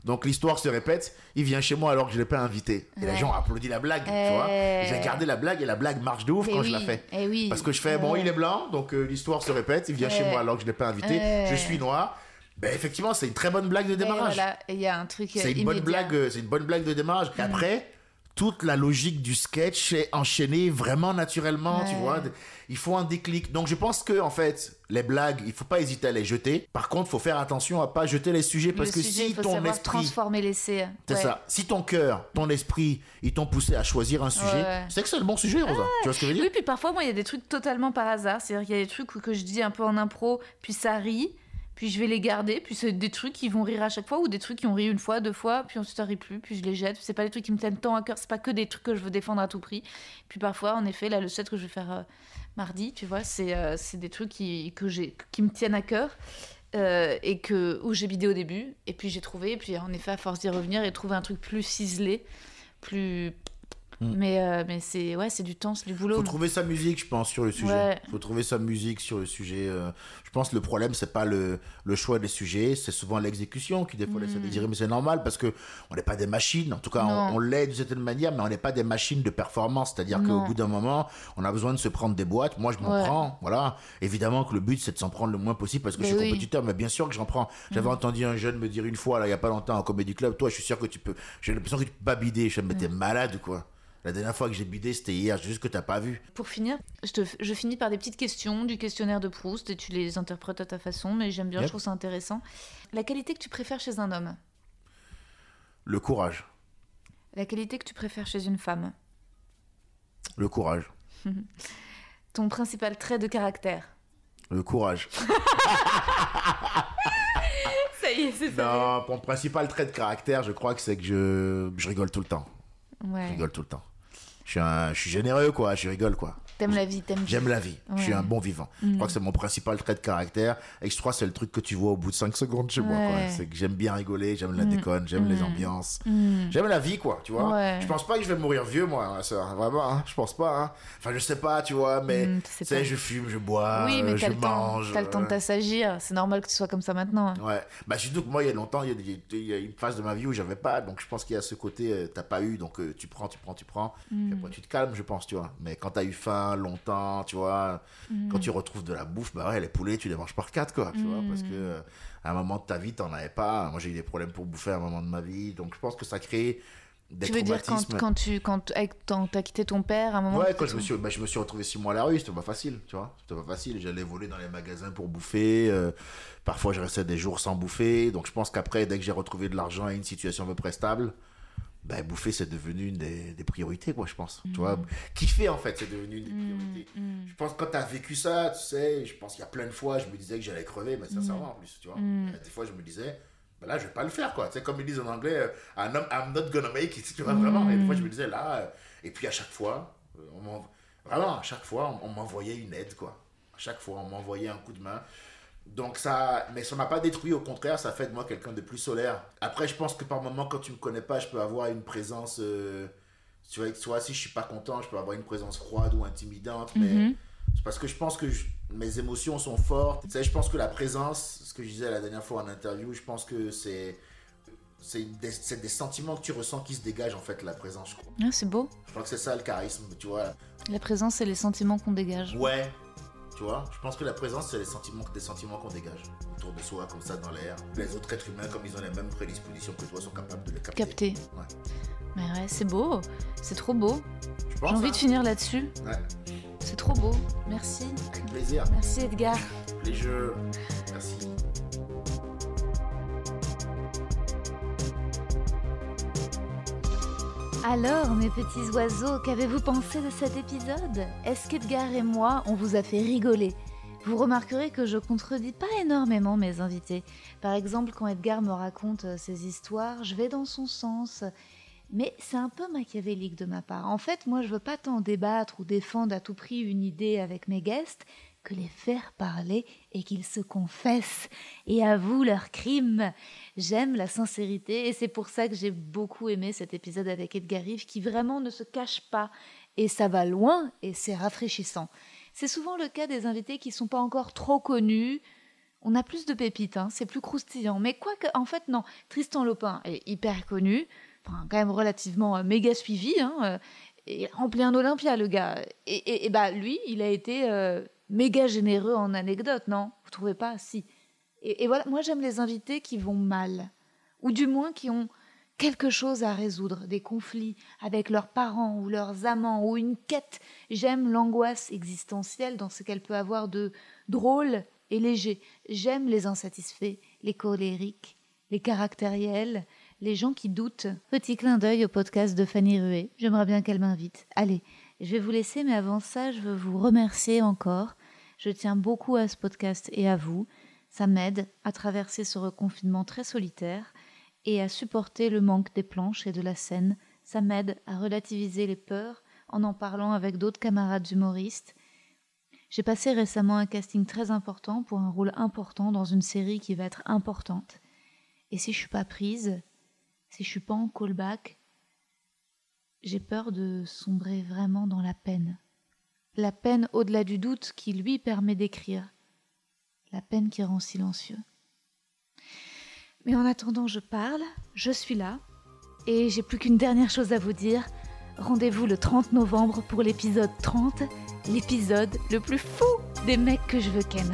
Donc l'histoire se répète, il vient chez moi alors que je l'ai pas invité. Et les gens ont applaudi la blague, tu Eh. vois. J'ai gardé la blague et la blague marche de ouf Eh quand je la fais. eh oui. Parce que je fais, bon, il est blanc, donc euh, l'histoire se répète, il vient chez moi alors que je l'ai pas invité. Je suis noir. Ben effectivement, c'est une très bonne blague de démarrage. et il y a un truc C'est une bonne blague, euh, c'est une bonne blague de démarrage. Et après, toute la logique du sketch est enchaînée vraiment naturellement, tu vois. Il faut un déclic. Donc je pense que en fait, les blagues, il faut pas hésiter à les jeter. Par contre, faut faire attention à pas jeter les sujets parce Le que sujet, si faut ton esprit transformer l'essai. c'est Ouais. ça. Si ton cœur, ton esprit, ils t'ont poussé à choisir un sujet, Ouais. c'est que c'est le bon sujet, Rosa. Tu vois ce que je veux dire? Oui, puis parfois, moi, il y a des trucs totalement par hasard. C'est-à-dire qu'il y a des trucs que je dis un peu en impro, puis ça rit, puis je vais les garder, puis c'est des trucs qui vont rire à chaque fois, ou des trucs qui ont ri une fois, deux fois, puis ensuite ça rit plus, puis je les jette. C'est pas des trucs qui me tiennent tant à cœur, c'est pas que des trucs que je veux défendre à tout prix. Puis parfois, en effet, là, le set que je vais faire euh, mardi, tu vois, c'est euh, des trucs qui, que qui me tiennent à cœur. euh, et que où j'ai bidé au début et puis j'ai trouvé et puis en effet à force d'y revenir et trouver un truc plus ciselé plus Mm. mais euh, mais c'est ouais c'est du temps c'est du boulot faut trouver sa musique, je pense, sur le sujet. Ouais. faut trouver sa musique sur le sujet. euh, je pense que le problème, c'est pas le, le choix des sujets, c'est souvent l'exécution qui, des fois, laisse à désirer. Mais c'est normal parce que on n'est pas des machines. En tout cas. Non. on, on l'est d'une certaine manière, mais on n'est pas des machines de performance. C'est-à-dire qu'au bout d'un moment, on a besoin de se prendre des boîtes. Moi, je m'en Ouais. prends. Voilà. Évidemment que le but, c'est de s'en prendre le moins possible parce que Mais je suis oui. Compétiteur, mais bien sûr que j'en prends. J'avais entendu un jeune me dire une fois, là, il y a pas longtemps, en comédie club, toi, je suis sûr que tu peux. J'ai l'impression que tu peux pas bider. Je me mais t'es Mm. malade quoi? La dernière fois que j'ai bidé, c'était hier, juste que t'as pas vu. pour finir je, te, je finis par des petites questions du questionnaire de Proust et tu les interprètes à ta façon mais j'aime bien Yep. je trouve ça intéressant la qualité que tu préfères chez un homme Le courage. la qualité que tu préfères chez une femme Le courage. [laughs] ton principal trait de caractère Le courage. [laughs] ça y est c'est ça Non, mon principal trait de caractère, je crois que c'est que je, je rigole tout le temps. Je ouais rigole tout le temps. Je suis, généreux, quoi. Je rigole, quoi. T'aimes la vie t'aimes J'aime la vie. Je suis un bon vivant. Je crois que c'est mon principal trait de caractère. Et je crois que c'est le truc que tu vois au bout de 5 secondes chez moi. C'est que j'aime bien rigoler, j'aime la déconne, j'aime les ambiances. J'aime la vie, quoi, tu vois. Ouais. Je pense pas que je vais mourir vieux, moi, ma soeur. Vraiment, hein. Je pense pas, hein. Enfin, je sais pas, tu vois, mais. Mm, tu sais je fume, je bois, oui mais euh, je le mange. t'as le temps de euh, t'assagir c'est normal que tu sois comme ça maintenant hein. Ouais, bah surtout que moi il y a longtemps, il y a, des- il y a une phase de ma vie où j'avais pas, donc je pense qu'il y a ce côté, euh, t'as pas eu, donc euh, tu prends, tu prends, tu prends, puis après tu te calmes, je pense, tu vois. Mais quand t'as eu faim longtemps, tu vois, quand tu retrouves de la bouffe, bah ouais, les poulets, tu les manges par quatre, quoi, tu vois, parce que euh, à un moment de ta vie, t'en avais pas. Moi j'ai eu des problèmes pour bouffer à un moment de ma vie, donc je pense que ça crée des tu veux dire quand, quand tu quand avec ton- t'as quitté ton père à un moment Ouais, quand je me suis, bah, je me suis retrouvé six mois à la rue, c'était pas facile, tu vois. C'était pas facile. J'allais voler dans les magasins pour bouffer. euh, parfois, je restais des jours sans bouffer. Donc, je pense qu'après, dès que j'ai retrouvé de l'argent et une situation à peu près stable, ben, bouffer, c'est devenu une des, des priorités, quoi, je pense. Tu vois, kiffer, en fait, c'est devenu une des priorités. Je pense que quand t'as vécu ça, tu sais, je pense qu'il y a plein de fois, je me disais que j'allais crever, mais sincèrement, en plus, tu vois. Des fois, je me disais, ben là, je vais pas le faire, quoi. Tu sais, comme ils disent en anglais, euh, I'm not, I'm not gonna make it, [laughs] tu vois, vraiment. Et des fois, je me disais, là, euh, et puis à chaque fois, euh, on vraiment, à chaque fois, on, on m'envoyait une aide, quoi. À chaque fois, on m'envoyait un coup de main. Donc ça, mais ça m'a pas détruit, au contraire, ça fait de moi quelqu'un de plus solaire. Après, je pense que par moment, quand tu me connais pas, je peux avoir une présence, euh, tu vois, soit si je suis pas content, je peux avoir une présence froide ou intimidante, mais Mhm. c'est parce que je pense que je- mes émotions sont fortes. Tu sais, je pense que la présence, ce que je disais la dernière fois en interview, je pense que c'est c'est des, c'est des sentiments que tu ressens qui se dégagent en fait la présence. je crois. Ah, c'est beau Je crois que c'est ça le charisme, tu vois. la présence et les sentiments qu'on dégage Ouais, tu vois. Je pense que la présence c'est les sentiments, des sentiments qu'on dégage autour de soi, comme ça dans l'air. Les autres êtres humains, comme ils ont les mêmes prédispositions que toi, sont capables de les capter. Ouais. mais ouais c'est beau c'est trop beau j'ai envie hein. de finir là-dessus Ouais, c'est trop beau merci avec plaisir. merci Edgar Les jeux. Alors, mes petits oiseaux, qu'avez-vous pensé de cet épisode? Est-ce qu'Edgar et moi, on vous a fait rigoler Vous remarquerez que je contredis pas énormément mes invités. Par exemple, quand Edgar me raconte euh, ses histoires, je vais dans son sens. Mais c'est un peu machiavélique de ma part. En fait, moi, je veux pas tant débattre ou défendre à tout prix une idée avec mes guests que les faire parler et qu'ils se confessent et avouent leurs crimes. J'aime la sincérité et c'est pour ça que j'ai beaucoup aimé cet épisode avec Edgar Rive qui vraiment ne se cache pas et ça va loin et c'est rafraîchissant. C'est souvent le cas des invités qui sont pas encore trop connus. On a plus de pépites, hein, c'est plus croustillant. Mais quoique, en fait, non. Tristan Lopin est hyper connu, enfin, quand même relativement euh, méga suivi. Hein, euh, et rempli un Olympia, le gars. Et, et, bah, lui, il a été euh, méga généreux en anecdotes, non? Vous trouvez pas? Si. Et, voilà, moi j'aime les invités qui vont mal, ou du moins qui ont quelque chose à résoudre, des conflits avec leurs parents ou leurs amants, ou une quête. J'aime l'angoisse existentielle dans ce qu'elle peut avoir de drôle et léger. J'aime les insatisfaits, les colériques, les caractériels, les gens qui doutent. Petit clin d'œil au podcast de Fanny Rué. J'aimerais bien qu'elle m'invite. Allez, je vais vous laisser, mais avant ça, je veux vous remercier encore je tiens beaucoup à ce podcast et à vous. Ça m'aide à traverser ce reconfinement très solitaire et à supporter le manque des planches et de la scène. Ça m'aide à relativiser les peurs en en parlant avec d'autres camarades humoristes. J'ai passé récemment un casting très important pour un rôle important dans une série qui va être importante. Et si je suis pas prise, si je suis pas en callback, j'ai peur de sombrer vraiment dans la peine la peine au-delà du doute qui lui permet d'écrire, la peine qui rend silencieux. Mais en attendant, je parle, je suis là, et j'ai plus qu'une dernière chose à vous dire. Rendez-vous le 30 novembre pour l'épisode 30, l'épisode le plus fou des mecs que je veux ken.